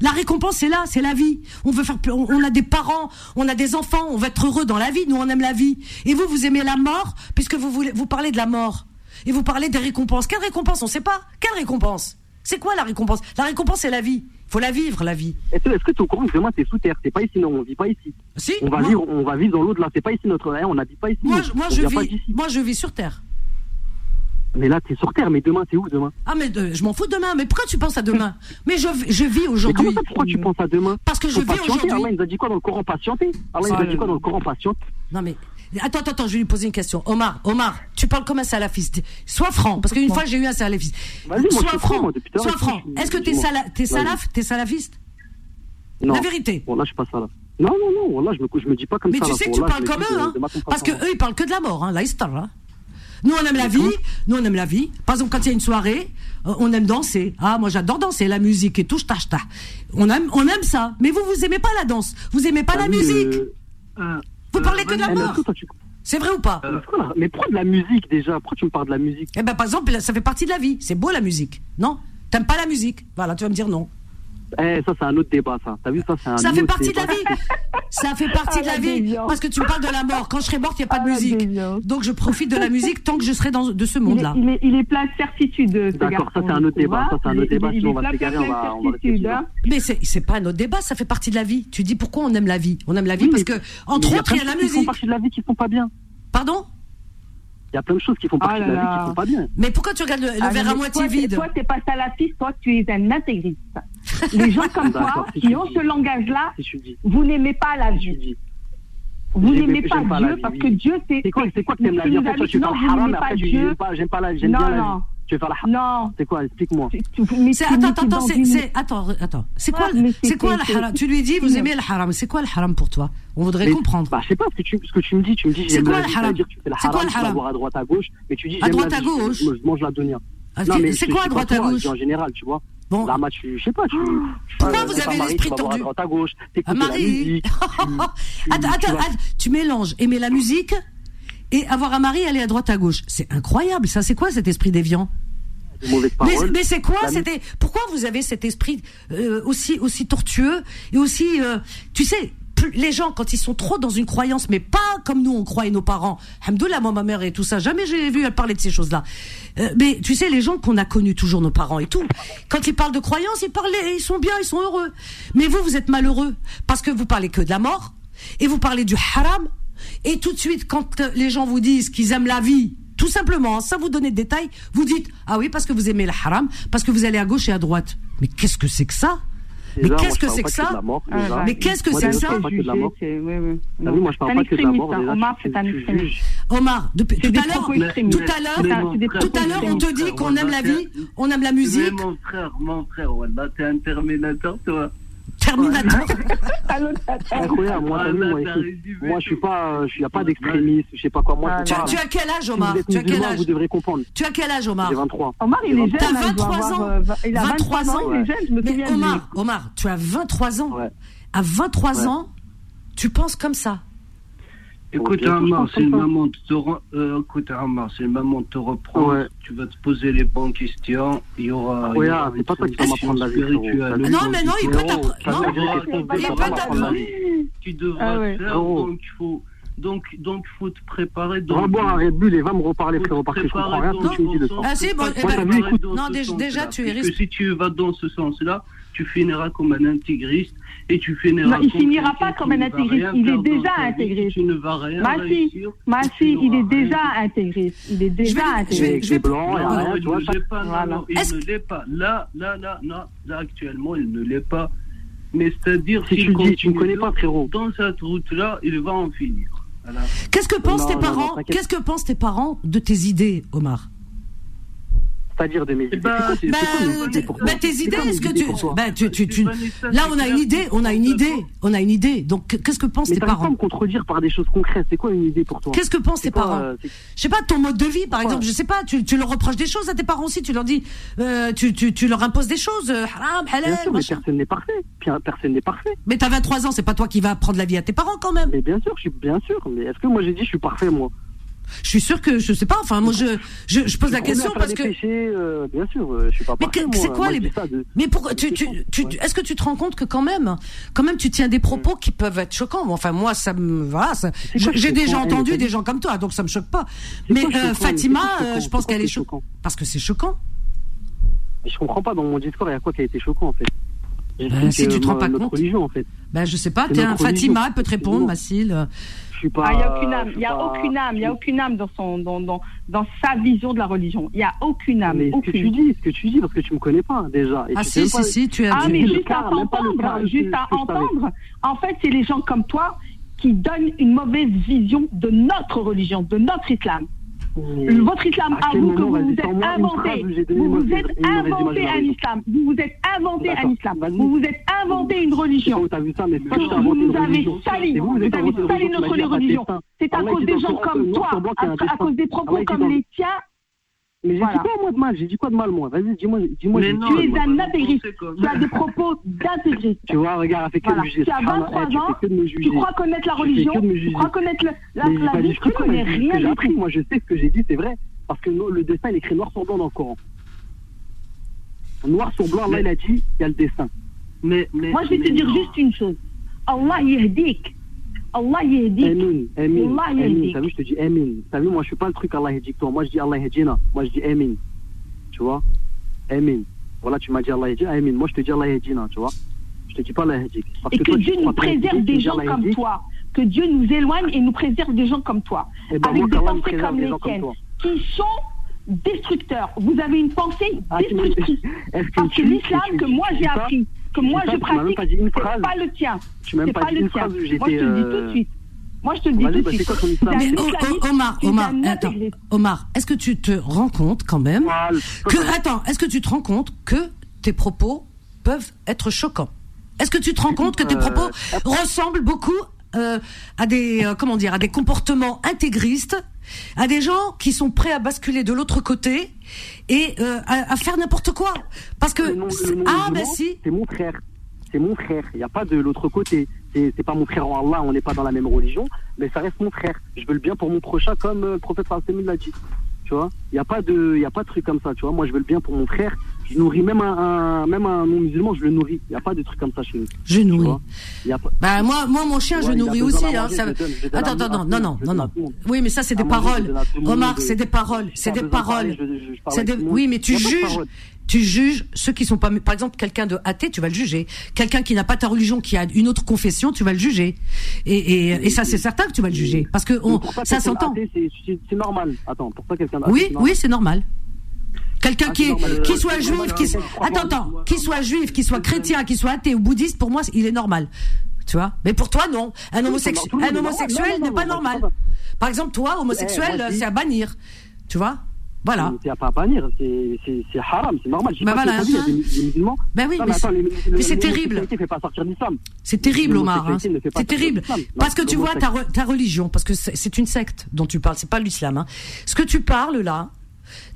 La récompense, c'est là, c'est la vie. On veut faire, on, on a des parents, on a des enfants, on veut être heureux dans la vie. Nous, on aime la vie. Et vous, vous aimez la mort, puisque vous voulez, vous parlez de la mort et vous parlez des récompenses. Quelle récompense? On sait pas. Quelle récompense? C'est quoi la récompense? La récompense, c'est la vie. Faut la vivre, la vie. Est-ce que tu es au courant que demain, t'es sous terre? C'est pas ici, non, on vit pas ici. Si. On va moi, vivre, on va vivre dans l'au-delà. C'est pas ici notre, on n'habite pas ici. moi, je- moi, je vis, moi, je vis sur terre. Mais là, t'es sur terre, mais demain, t'es où demain? Ah mais euh, je m'en fous de demain. Mais pourquoi tu penses à demain? Mais je, je vis aujourd'hui. comment ça, pourquoi tu penses à demain? Parce que je vis. Allah, aujourd'hui. il nous a dit quoi dans le Coran? Patienter. Allah, il Ah, nous a dit quoi euh, dans le Coran? Patienter Non mais attends attends attends, je vais lui poser une question. Omar, Omar, tu parles comme un salafiste. Sois franc parce qu'une fois j'ai eu un salafiste. Je Sois suis franc, Sois franc. suis- Est-ce que t'es sala t'es Vas-y. salaf T'es salafiste? Non. La vérité. Bon, là, je passe ça là. Non, non, non, voilà, je me, je me dis pas comme Mais ça. tu là. sais que tu là, parles comme eux, hein Parce que eux, ils parlent que de la mort, hein, la histoire. Hein. Nous, on aime la vie. Nous, on aime la vie. Par exemple, quand il y a une soirée, euh, on aime danser. Ah, moi, j'adore danser, la musique et tout. On aime, on aime ça. Mais vous, vous aimez pas la danse. Vous aimez pas T'as la musique. Euh, Euh, Vous parlez que de la eh, mort. C'est vrai ou pas là Mais pourquoi de la musique déjà Pourquoi tu me parles de la musique Eh ben, par exemple, ça fait partie de la vie. C'est beau la musique, non? T'aimes pas la musique? Voilà, tu vas me dire non. Eh, ça, c'est un autre débat, ça. T'as vu, ça, c'est un Ça fait partie de la vie. Ça fait partie Ah, de la la vie. Parce que tu me parles de la mort. Quand je serai morte, il n'y a pas Ah, de la musique. Donc je profite de la musique tant que je serai dans de ce monde-là. il, est, il est plein de certitude, ce D'accord, ça, c'est un autre débat, ça, c'est un autre débat, sinon on va s'égarer, on va- on va hein. Mais c'est c'est pas un autre débat, ça fait partie de la vie. Tu dis pourquoi on aime la vie? On aime la vie Oui, parce mais- que entre autres, il y a la choses qui font musique. partie de la vie qui sont pas bien. Pardon? Il y a plein de choses qui font Ah partie là de la vie qui sont pas bien. Mais pourquoi tu regardes le, le Ah, verre à moitié toi, vide Toi, t'es pas salafiste, toi, tu es un intégriste. [laughs] Les gens comme toi, si qui ont dis. ce langage-là, Si vous n'aimez pas la vie. Vous n'aimez pas Dieu vie, parce que Dieu, c'est. C'est quoi, c'est quoi que t'aimes la tu vie? En fait, toi, tu non, parles haram, mais pas après, tu j'aime pas, j'aime pas la, j'aime Non, bien la non. vie. Tu veux faire la haram. Non. C'est quoi? Explique-moi. Attends attends attends c'est une- c'est- attends attends c'est quoi c'est quoi le haram? Tu lui dis vous aimez le haram c'est quoi le haram pour toi? On voudrait Mais- comprendre. Bah, je sais pas ce que tu, ce que tu me dis. Tu me dis, C'est j'aime quoi la le haram? dire que tu fais le C'est quoi haram, le tu vas haram? voir à droite, à gauche, mais tu dis, À droite, à gauche? Je, je mange la dunya. Ah, Non, c'est- mais c'est je- quoi je à droite à gauche? en général, tu vois. Bon. Là, moi, tu, je sais pas, tu. Pourquoi vous avez l'esprit tordu à droite, à gauche, Marie. [laughs] Attends, attends, tu mélanges aimer la musique? Et avoir un mari aller à droite à gauche. C'est incroyable, ça. C'est quoi cet esprit déviant mais, c'est quoi c'était Pourquoi vous avez cet esprit euh, aussi aussi tortueux et aussi, euh, tu sais, plus- les gens quand ils sont trop dans une croyance, mais pas comme nous on croit et nos parents. Hamdoullah, moi ma mère et tout ça, jamais j'ai vu elle parler de ces choses-là. Euh, mais tu sais, les gens qu'on a connus toujours nos parents et tout, quand ils parlent de croyance, ils parlent, ils sont bien, ils sont heureux. Mais vous, vous êtes malheureux parce que vous parlez que de la mort et vous parlez du haram. Et tout de suite, quand euh, les gens vous disent qu'ils aiment la vie, tout simplement, hein, sans vous donner de détails, vous dites ah oui parce que vous aimez le haram, parce que vous allez à gauche et à droite. Mais qu'est-ce que c'est que ça? Mais qu'est-ce que c'est que ça Mais qu'est-ce que c'est que ça moi, je parle pas que de la mort. Omar, c'est un extrémiste. tout à l'heure, tout à l'heure, on te dit qu'on aime la vie, on aime la musique. Mais mon frère, mon frère, voilà, t'es un Terminator, toi. Terminator. [laughs] Incroyable, moi, t'as Ah, moi, je suis pas, je suis, y a pas d'extrémiste, je sais pas quoi, moi, Ah, je tu, suis pas- tu as quel âge, Omar Tu as quel âge vous devrez comprendre. Tu as quel âge, Omar J'ai 23. Omar, il est jeune. T'as hein, il doit 23 avoir, ans. euh, vingt- Il a 23 23 ans, il est ans. jeune, je me Mais. Omar, Omar, tu as 23 ans. Ouais. À 23 Ouais. ans, tu penses comme ça. Écoute, Amar, hein, c'est une maman te euh, écoute, hein, Amar, c'est maman te reprend. Tu vas te poser les bonnes questions. Il y aura. Ah ouais, aura ah, c'est pas toi qui vas m'apprendre la vie. Ah non, mais non, il peut t'apprendre. Tu devras faire, donc il faut. Donc, donc, faut te préparer. Va boire un Red Bull et va me reparler, frérot, parce que je comprends rien ce que tu me de. Ah, si, bon, eh ben, non, déjà, tu es risqué. Si tu vas dans ce sens-là, tu finiras comme un intégriste et tu finiras. Non, il finira pas comme un intégriste. Il est déjà intégriste. Tu ne vas rien réussir. Massi, il est déjà intégriste. Il est déjà intégriste. Je vais blanc. Il ne l'est pas. Il ne l'est pas. Là, là, là, là, actuellement, il ne l'est pas. Mais c'est-à-dire si tu ne connais pas frérot. Dans cette route-là, il va en finir. Qu'est-ce que pensent tes parents Qu'est-ce que pensent tes parents de tes idées, Omar pas dire de mes idées. Bah, tes idées, est-ce que bah, tu, tu, tu, là, on a une idée, on a une idée, on a une idée. Donc, qu'est-ce que pensent tes parents pas me contredire par des choses concrètes. C'est quoi une idée pour toi Qu'est-ce que pensent tes parents euh, Je sais pas, ton mode de vie, par exemple. Je sais pas, tu leur reproches des choses à tes parents aussi. Tu leur dis, euh, tu leur imposes des choses. Euh, haram, halal. Personne n'est parfait. Hein, personne n'est parfait. Mais t'as 23 ans, c'est pas toi qui vas prendre la vie à tes parents quand même. Mais bien sûr, je suis bien sûr. Mais est-ce que moi j'ai dit je suis parfait moi? Je suis sûr que je sais pas. Enfin, moi, je je, pose la question parce que. Euh, bien sûr. Euh, mais c'est quoi les. Mais pour est-ce que tu te rends compte que quand même quand même tu tiens des propos qui peuvent être choquants? Enfin, moi, ça me voilà. J'ai déjà entendu des gens comme toi, donc ça me choque pas. Mais euh, Fatima, je pense qu'elle est choquante parce que c'est choquant. Je comprends pas dans mon discours il y a quoi qui a été choquant en fait? Ben, si tu te rends pas euh, compte. religion, en fait. Ben, je sais pas, es un Fatima, elle peut te répondre, Mathilde. Il n'y a aucune âme, il n'y a aucune âme, il y a aucune âme dans, son, dans, dans, dans sa vision de la religion. Il n'y a aucune âme. Mais aucune. ce que tu dis, ce que tu dis, parce que tu me connais pas déjà. Ah tu si, si, pas... si, tu as Ah mais juste à t'entendre, juste à entendre. En fait, c'est les gens comme toi qui donnent une mauvaise vision de notre religion, de notre islam. Votre islam à, vous que vous vous êtes inventé. Vous vous êtes inventé un islam. Vous vous êtes inventé un islam. Vous vous êtes inventé une religion. Vous nous avez sali. Vous avez sali notre religion. C'est à cause des gens comme toi, à cause des propos comme les tiens mais j'ai voilà. dit quoi moi de mal J'ai dit quoi de mal moi? Vas-y, dis-moi. Dis moi, non, tu es un intégriste. Tu as des propos d'intégriste. Tu vois, regarde, elle fait que voilà. me juger. Tu as 23 ah, ans, tu crois connaître la religion, tu crois connaître la, la, la vie, tu connais rien du tout. Moi, je sais ce que j'ai dit, c'est vrai. Parce que le dessin, il est écrit noir sur blanc dans le Coran. Noir sur blanc, là, il a dit, il y a le dessin. Mais, mais, moi, je vais te dire juste une chose. Allah yahdik. Allah yahdik. Amin, amin. Allah yahdik. T'as vu, je te dis Amin. T'as vu, moi, je fais pas le truc Allah yahdik toi. Moi, je dis Allah yahdina. Moi, je dis Amin. Tu vois? Amin. Voilà, tu m'as dit Allah yahdina. Amin. Moi, je te dis Allah yahdina, tu vois? Je te dis pas Allah yahdik. Et que, que toi, Dieu nous préserve des gens comme toi. Que Dieu nous éloigne et nous préserve des gens comme toi. Et ben, avec moi, des Allah pensées comme les tiennes. Qui sont destructeurs. Vous avez une pensée ah, destructrice. [laughs] Parce que l'islam que moi j'ai appris, moi je pratique, c'est pas le tien. Tu pas, pas dit. Moi je te le dis tout de suite. Moi, je te le dis tout de suite. Oh, oh, Omar, Omar, attends, Omar, est-ce que tu te rends compte quand même que, attends, est-ce que tu te rends compte que tes propos peuvent être choquants? Est-ce que tu te rends compte que tes propos ressemblent beaucoup euh, à des euh, comment dire à des comportements intégristes, à des gens qui sont prêts à basculer de l'autre côté et euh, à, faire n'importe quoi. Parce que ah ben si. C'est mon frère, c'est mon frère. Il n'y a pas de l'autre côté. C'est pas mon frère en Allah, on n'est pas dans la même religion, mais ça reste mon frère. Je veux le bien pour mon prochain, comme le prophète Hassan l'a dit. Tu vois, il n'y a pas de, il a pas de truc comme ça. Tu vois, moi je veux le bien pour mon frère je nourris même un, même un non-musulman, je le nourris. Il n'y a pas de truc comme ça chez nous. Je nourris. Bah, moi, moi, mon chien, ouais, hein, je nourris aussi. Manger, attends, attends, non, non, non, non. Oui, mais ça, c'est des paroles. Remarque, c'est des paroles. C'est des paroles. Oui, mais tu juges tu juges ceux qui sont pas par exemple quelqu'un de athée tu vas le juger quelqu'un qui n'a pas ta religion qui a une autre confession tu vas le juger et, et, ça c'est certain que tu vas le juger parce que ça s'entend c'est normal attends pourquoi quelqu'un oui oui c'est normal Quelqu'un qui, qui soit juif, qui attends, qui soit juif, qui soit chrétien, qui soit athée ou bouddhiste, pour moi, il est normal. Tu vois? Mais pour toi, non. Un, homosexuel n'est pas normal. Par exemple, toi, homosexuel, c'est à bannir. Tu vois? Voilà. C'est pas bannir, c'est haram, c'est normal. Bah pas voilà. Vie, hein. musulmans. Bah oui, mais, c'est terrible. C'est terrible, Omar. Hein. C'est terrible. Parce que tu vois ta, ta religion, parce que c'est une secte dont tu parles, c'est pas l'islam. Hein. Ce que tu parles là,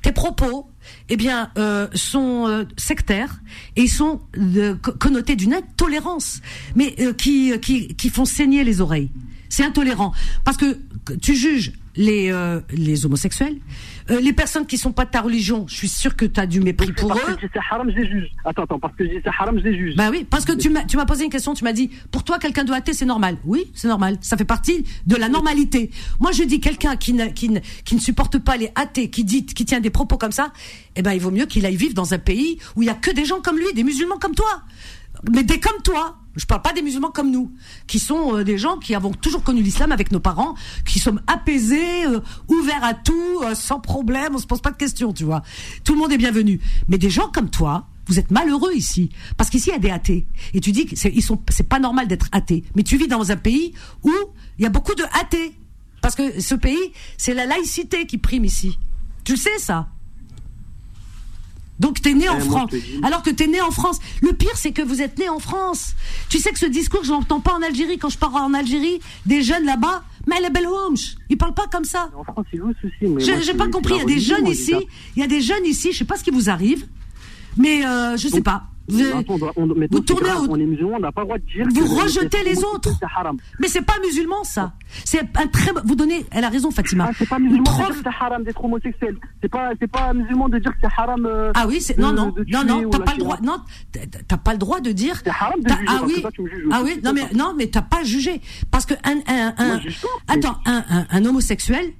tes propos, eh bien, euh, sont euh, sectaires et sont co- connotés d'une intolérance, mais euh, qui, qui qui font saigner les oreilles. c'est intolérant. Parce que tu juges les, euh, les homosexuels, euh, les personnes qui sont pas de ta religion, je suis sûr que tu as du mépris pour parce eux. que c'est haram, je les juge. Attends, attends, parce que c'est haram, je les juge. Bah oui, parce que tu m'as tu m'as posé une question, tu m'as dit pour toi quelqu'un de athée c'est normal. Oui, c'est normal, ça fait partie de la normalité. Moi je dis quelqu'un qui ne, qui ne qui ne supporte pas les athées, qui dit qui tient des propos comme ça, eh ben il vaut mieux qu'il aille vivre dans un pays où il y a que des gens comme lui, des musulmans comme toi. Mais des comme toi. Je parle pas des musulmans comme nous, qui sont euh, des gens qui avons toujours connu l'islam avec nos parents, qui sommes apaisés, euh, ouverts à tout, euh, sans problème, on se pose pas de questions, tu vois. Tout le monde est bienvenu. Mais des gens comme toi, vous êtes malheureux ici, parce qu'ici il y a des athées. Et tu dis que c'est, pas normal d'être athée. Mais tu vis dans un pays où il y a beaucoup de athées, parce que ce pays, c'est la laïcité qui prime ici. Tu sais ça? Donc t'es né en moi, France. Alors que t'es né en France. Le pire, c'est que vous êtes né en France. Tu sais que ce discours, je l'entends pas en Algérie. Quand je pars en Algérie, des jeunes là-bas, mais les belles ils parlent pas comme ça. En France, souci J'ai pas compris. Il y a des jeunes ici. Il y a des jeunes ici. Je sais pas ce qui vous arrive, mais euh, je sais Donc, pas. Vous, on doit- on tournez grave, au- On est musulmans, on n'a pas le droit de dire. Vous rejetez les autres. Haram. mais c'est pas musulman ça. C'est un très. Vous donnez. Elle a raison, Fatima. Ah, c'est pas musulman de dire que c'est haram d'être homosexuel. C'est pas, c'est pas musulman de dire que c'est haram. euh, Ah oui, c'est non non de non non, t'as pas le droit. Non, t'as- pas le droit de dire. C'est haram de T'as- juger, ah oui, toi, tu me juges ah oui, non mais non mais t'as pas jugé parce que un un un. Moi, attends, un, un un homosexuel.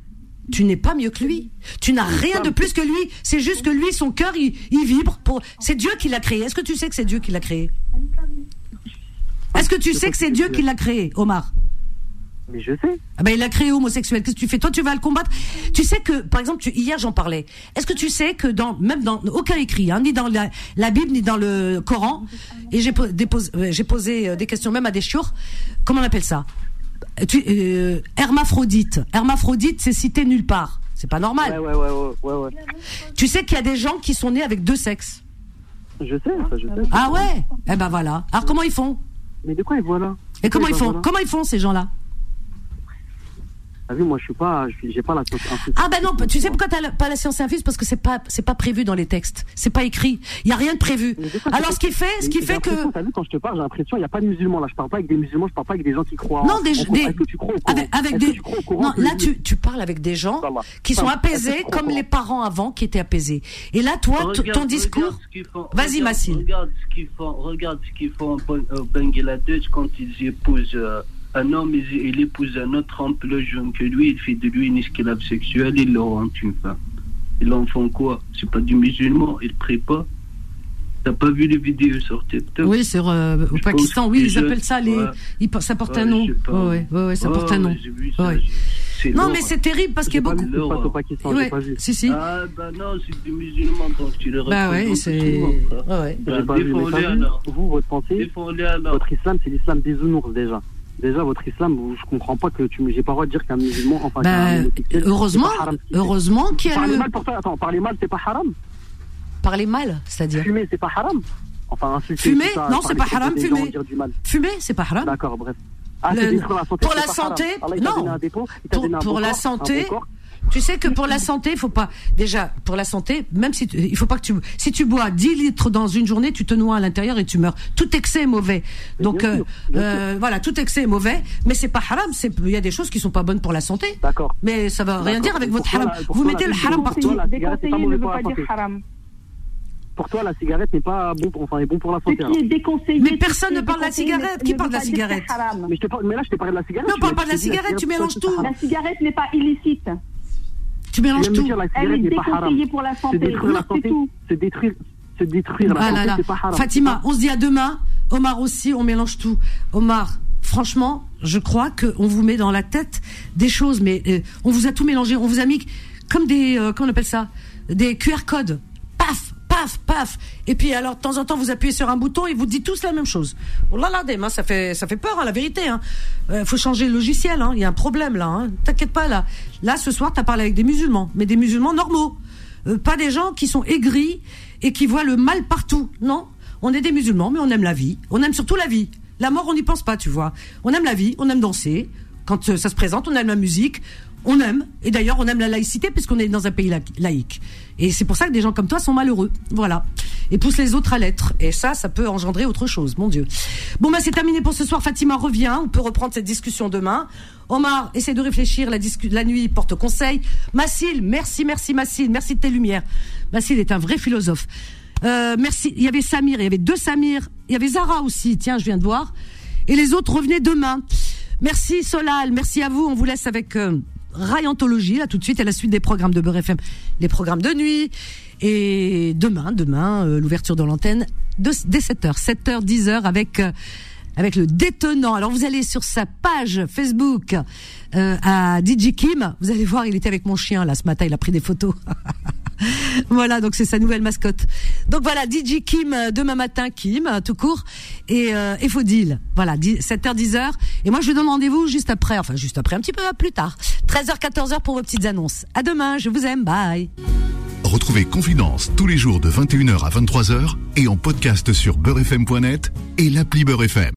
Tu n'es pas mieux que lui. Tu n'as rien de plus que lui. C'est juste que lui, son cœur, il, il vibre. Pour... C'est Dieu qui l'a créé. Est-ce que tu sais que c'est Dieu qui l'a créé? Est-ce que tu sais que c'est Dieu qui l'a créé, Omar? Mais je sais. ah ben, il a créé homosexuel. Qu'est-ce que tu fais? Toi, tu vas le combattre. Tu sais que, par exemple, tu, hier j'en parlais. Est-ce que tu sais que dans même dans aucun écrit, hein, ni dans la, la Bible ni dans le Coran, et j'ai euh, posé euh, des questions même à des chiours. Comment on appelle ça? Tu, euh, Hermaphrodite. Hermaphrodite, c'est cité nulle part. C'est pas normal. Ouais, ouais, ouais. Tu sais qu'il y a des gens qui sont nés avec deux sexes. Je sais, ça, je sais. Ah ouais? Eh ben voilà. Alors comment ils font? Mais de quoi ils voient là? Et comment Ouais, ils bah, font? voilà. Comment ils font ces gens-là? T'as vu, moi, je suis pas, j'ai pas la science infuse. Ah ben non, tu sais pourquoi t'as pas la science infuse? Parce que c'est pas c'est pas prévu dans les textes, c'est pas écrit. Il y a rien de prévu. Quoi Alors ce qui fait, ce qui fait que T'as vu, quand je te parle, j'ai l'impression, il n'y a pas de musulmans là. Je parle pas avec des musulmans, je parle pas avec des gens qui croient. non en- des, en- des Est-ce que tu crois au Coran? avec, des que tu crois au Coran non là tu tu parles avec des gens qui sont apaisés comme les parents avant qui étaient apaisés. Et là toi Regarde- ton discours regarde ce qu'ils font- Vas-y, Massine. Regarde ce qu'ils font, regarde ce qu'ils font au Bangladesh quand ils épousent euh, un homme, il, il épouse un autre homme plus jeune que lui, il fait de lui une esclave sexuelle, il le rend une femme. Ils en font quoi? C'est pas du musulman, ils prient pas. T'as pas vu les vidéos sur TikTok? Oui, sur euh, au Je Pakistan, oui, ils appellent ça les ouais. ils- ça porte Ouais, un nom. pas. Ouais ouais ouais, ça porte un nom. ça, Non mais c'est terrible parce qu'il y a pas beaucoup passe au Pakistan, Ouais, pas vu. si si. Ah bah non, c'est du musulman, donc tu le Bah ouais, c'est frère. ouais. Bah, pas vu, alors. vous, votre pensée, votre islam, c'est l'islam des nounours déjà. Déjà, votre islam, je comprends pas que tu, j'ai pas le droit de dire qu'un musulman, enfin, Bah, homosexuel, heureusement, haram heureusement qu'il y a Parler le mal pour toi, attends, parler mal, c'est pas haram. parler mal, c'est-à-dire Fumer, c'est pas haram. Enfin, insulter. Fumer, ça, non, c'est pas haram, des gens, fumer. fumer, c'est pas haram. D'accord, bref. Ah, Le- c'est détruire la santé. pour la santé, non. Pour, la santé. Tu sais que pour la santé, il faut pas déjà pour la santé, même si tu, il faut pas que tu si tu bois 10 litres dans une journée, tu te noies à l'intérieur et tu meurs. Tout excès est mauvais. Donc bien euh, sûr, euh, voilà, tout excès est mauvais, mais c'est pas haram, c'est il y a des choses qui sont pas bonnes pour la santé. D'accord. Mais ça va rien dire avec votre toi, haram. Vous mettez le haram pour partout. toi, la cigarette, c'est pas Déconseillé ne veut pour pas dire haram. Pour toi, la cigarette n'est pas bon, pour- enfin, est bon pour la Ce santé. qui est déconseillé. Mais personne ne parle de la cigarette. Qui parle de la cigarette. Mais, je te parle, mais là, je t'ai parlé de la cigarette. Non, parle pas de la cigarette, tu mélanges tout. La cigarette n'est pas illicite. Tu mélanges tout. Elle est n'est pas haram. déconseillée pour la C'est santé. détruire la C'est santé. tout. C'est détruire, c'est détruire la Ah là santé. là. C'est pas haram. Fatima, on se dit à demain. Omar aussi, on mélange tout. Omar, franchement, je crois qu'on vous met dans la tête des choses, mais euh, on vous a tout mélangé. On vous a mis comme des, euh, comment on appelle ça, des QR codes. Paf, paf, paf. Et puis alors, de temps en temps, vous appuyez sur un bouton et vous dites tous la même chose. Oh là là, hein, ça fait, ça fait peur, hein, la vérité. Hein. Euh, faut changer le logiciel. hein. Il y a un problème là. Hein. T'inquiète pas là. Là, ce soir, t'as parlé avec des musulmans, mais des musulmans normaux. Euh, pas des gens qui sont aigris et qui voient le mal partout. Non, on est des musulmans, mais on aime la vie. On aime surtout la vie. La mort, on n'y pense pas, tu vois. On aime la vie, on aime danser. Quand euh, ça se présente, on aime la musique. On aime. Et d'ailleurs, on aime la laïcité puisqu'on est dans un pays la- laïque. Et c'est pour ça que des gens comme toi sont malheureux. Voilà. et pousse les autres à l'être. Et ça, ça peut engendrer autre chose, mon Dieu. Bon, bah, c'est terminé pour ce soir. Fatima revient. On peut reprendre cette discussion demain. Omar, essaie de réfléchir. La, la nuit porte conseil. Massile, merci, merci, Massile. Merci de tes lumières. Massile est un vrai philosophe. Euh, merci. Il y avait Samir, il y avait deux Samir. Il y avait Zara aussi. Tiens, je viens de voir. Et les autres revenaient demain. Merci Solal, merci à vous. On vous laisse avec euh, Rayantologie, là tout de suite, à la suite des programmes de Beurre FM, les programmes de nuit. Et demain, demain, euh, l'ouverture de l'antenne dès 7h, 7h, 10h avec... Euh, avec le détenant. Alors vous allez sur sa page Facebook euh, à DJ Kim, vous allez voir, il était avec mon chien là ce matin, il a pris des photos. [laughs] voilà, donc c'est sa nouvelle mascotte. Donc voilà, DJ Kim euh, demain matin, Kim, euh, tout court, et, euh, et Faudil. Voilà, 7h, 10h. Et moi, je vous donne rendez-vous juste après, enfin juste après, un petit peu plus tard. 13h, 14h pour vos petites annonces. À demain, je vous aime, bye. Retrouvez Confidence tous les jours de 21h à 23h et en podcast sur beurrefm.net et l'appli Beurrefm.